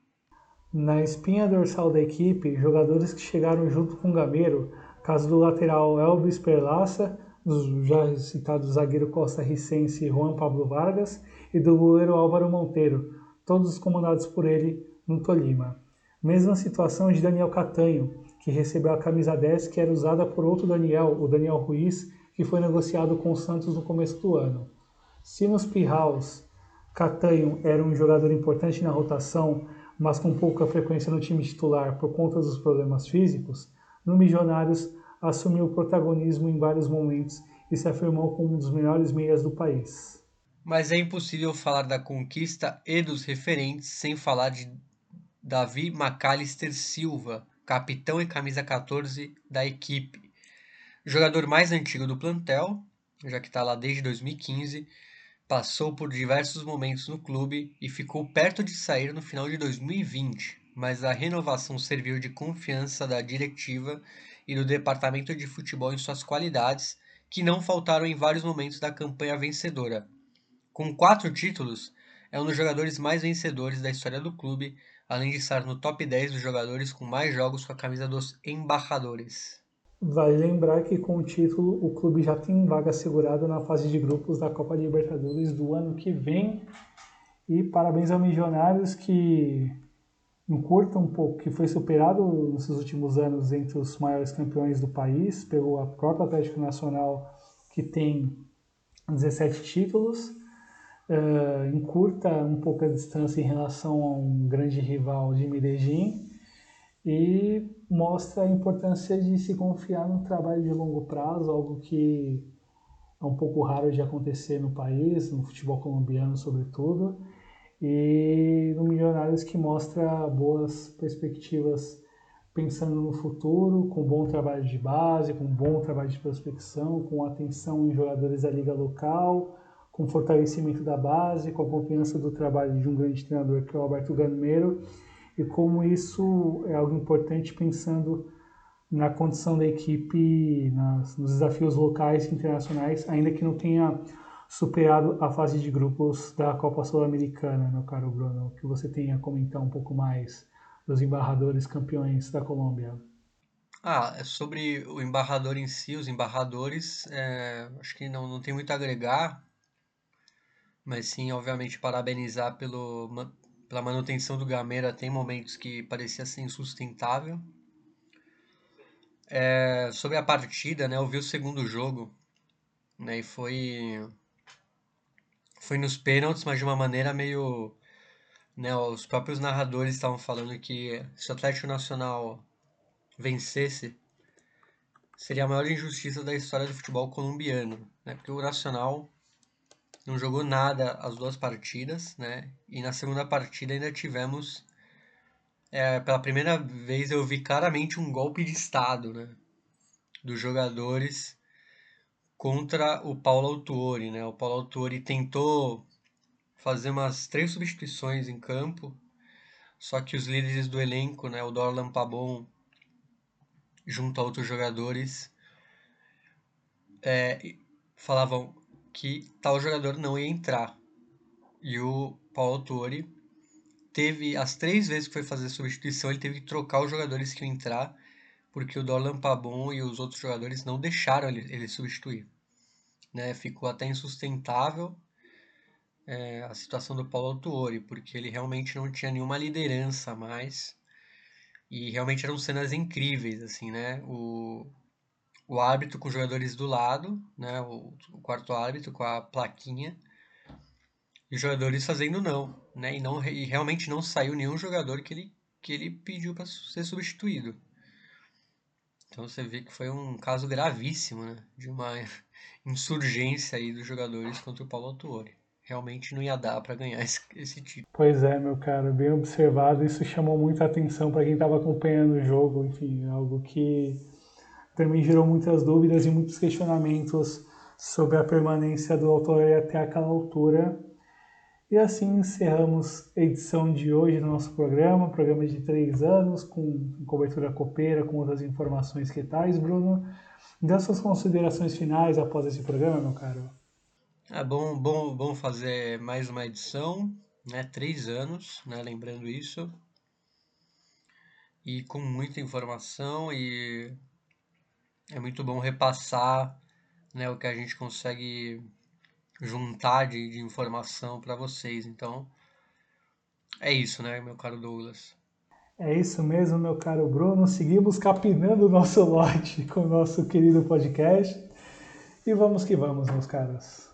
Speaker 1: Na espinha dorsal da equipe, jogadores que chegaram junto com o Gameiro, caso do lateral Elvis Perlaça, do já citado zagueiro Costa Ricense Juan Pablo Vargas e do goleiro Álvaro Monteiro, todos comandados por ele no Tolima. Mesma situação de Daniel Catanho, que recebeu a camisa 10 que era usada por outro Daniel, o Daniel Ruiz, que foi negociado com o Santos no começo do ano. Se nos Pirraus, Catanho era um jogador importante na rotação, mas com pouca frequência no time titular por conta dos problemas físicos, no Milionários assumiu o protagonismo em vários momentos e se afirmou como um dos melhores meias do país.
Speaker 2: Mas é impossível falar da conquista e dos referentes sem falar de Davi Macalister Silva, capitão e camisa 14 da equipe. Jogador mais antigo do plantel, já que está lá desde 2015, Passou por diversos momentos no clube e ficou perto de sair no final de 2020, mas a renovação serviu de confiança da diretiva e do departamento de futebol em suas qualidades, que não faltaram em vários momentos da campanha vencedora. Com quatro títulos, é um dos jogadores mais vencedores da história do clube, além de estar no top 10 dos jogadores com mais jogos com a camisa dos embaixadores.
Speaker 1: Vale lembrar que com o título o clube já tem vaga assegurada na fase de grupos da Copa Libertadores do ano que vem. E parabéns ao Milionários que encurta um pouco, que foi superado nesses últimos anos entre os maiores campeões do país, pelo próprio Atlético Nacional, que tem 17 títulos. uh, encurta um pouco a distância em relação a um grande rival de Medellín e mostra a importância de se confiar no trabalho de longo prazo, algo que é um pouco raro de acontecer no país, no futebol colombiano sobretudo, e no Milionários que mostra boas perspectivas pensando no futuro, com bom trabalho de base, com bom trabalho de prospecção, com atenção em jogadores da liga local, com fortalecimento da base, com a confiança do trabalho de um grande treinador que é o Alberto Gameiro, e como isso é algo importante pensando na condição da equipe, nas, nos desafios locais e internacionais, ainda que não tenha superado a fase de grupos da Copa Sul-Americana, meu caro Bruno, que você tenha a comentar um pouco mais dos embarradores campeões da Colômbia.
Speaker 2: Ah, é sobre o embarrador em si, os embarradores, é, acho que não, não tem muito a agregar, mas sim, obviamente, parabenizar pelo, pela manutenção do Gameira. Tem momentos que parecia ser insustentável. É, sobre a partida, né, eu vi o segundo jogo, né, e foi foi nos pênaltis, mas de uma maneira meio né, os próprios narradores estavam falando que se o Atlético Nacional vencesse, seria a maior injustiça da história do futebol colombiano, né? Porque o Nacional não jogou nada as duas partidas, né? E na segunda partida ainda tivemos é, pela primeira vez eu vi claramente um golpe de estado, né? Dos jogadores contra o Paulo Autuori, né? O Paulo Autuori tentou fazer umas três substituições em campo, só que os líderes do elenco, né, o Dorlan Pabon, junto a outros jogadores, é, falavam que tal jogador não ia entrar. E o Paulo Torre teve, as três vezes que foi fazer substituição, ele teve que trocar os jogadores que iam entrar, porque o Dorlan Pabon e os outros jogadores não deixaram ele, ele substituir. Né? Ficou até insustentável é, a situação do Paulo Autuori, porque ele realmente não tinha nenhuma liderança mais. E realmente eram cenas incríveis, assim, né? O, o árbitro com os jogadores do lado, né? O, o quarto árbitro com a plaquinha. E os jogadores fazendo não, né? E, não, e realmente não saiu nenhum jogador que ele, que ele pediu para ser substituído. Então você vê que foi um caso gravíssimo, né? De uma insurgência aí dos jogadores contra o Paulo Autuori realmente não ia dar para ganhar esse, esse título.
Speaker 1: Pois é, meu cara, bem observado. Isso chamou muita atenção para quem estava acompanhando o jogo. Enfim, algo que também gerou muitas dúvidas e muitos questionamentos sobre a permanência do autor até aquela altura. E assim encerramos a edição de hoje do nosso programa, programa de três anos, com cobertura copeira, com outras informações que tais, Bruno. Dê suas considerações finais após esse programa, meu caro.
Speaker 2: É bom, bom, bom fazer mais uma edição, né? Três anos, né? Lembrando isso. E com muita informação e é muito bom repassar né, o que a gente consegue juntar de, de informação para vocês. Então, é isso, né, meu caro Douglas?
Speaker 1: É isso mesmo, meu caro Bruno. Seguimos capinando o nosso lote com o nosso querido podcast. E vamos que vamos, meus caros.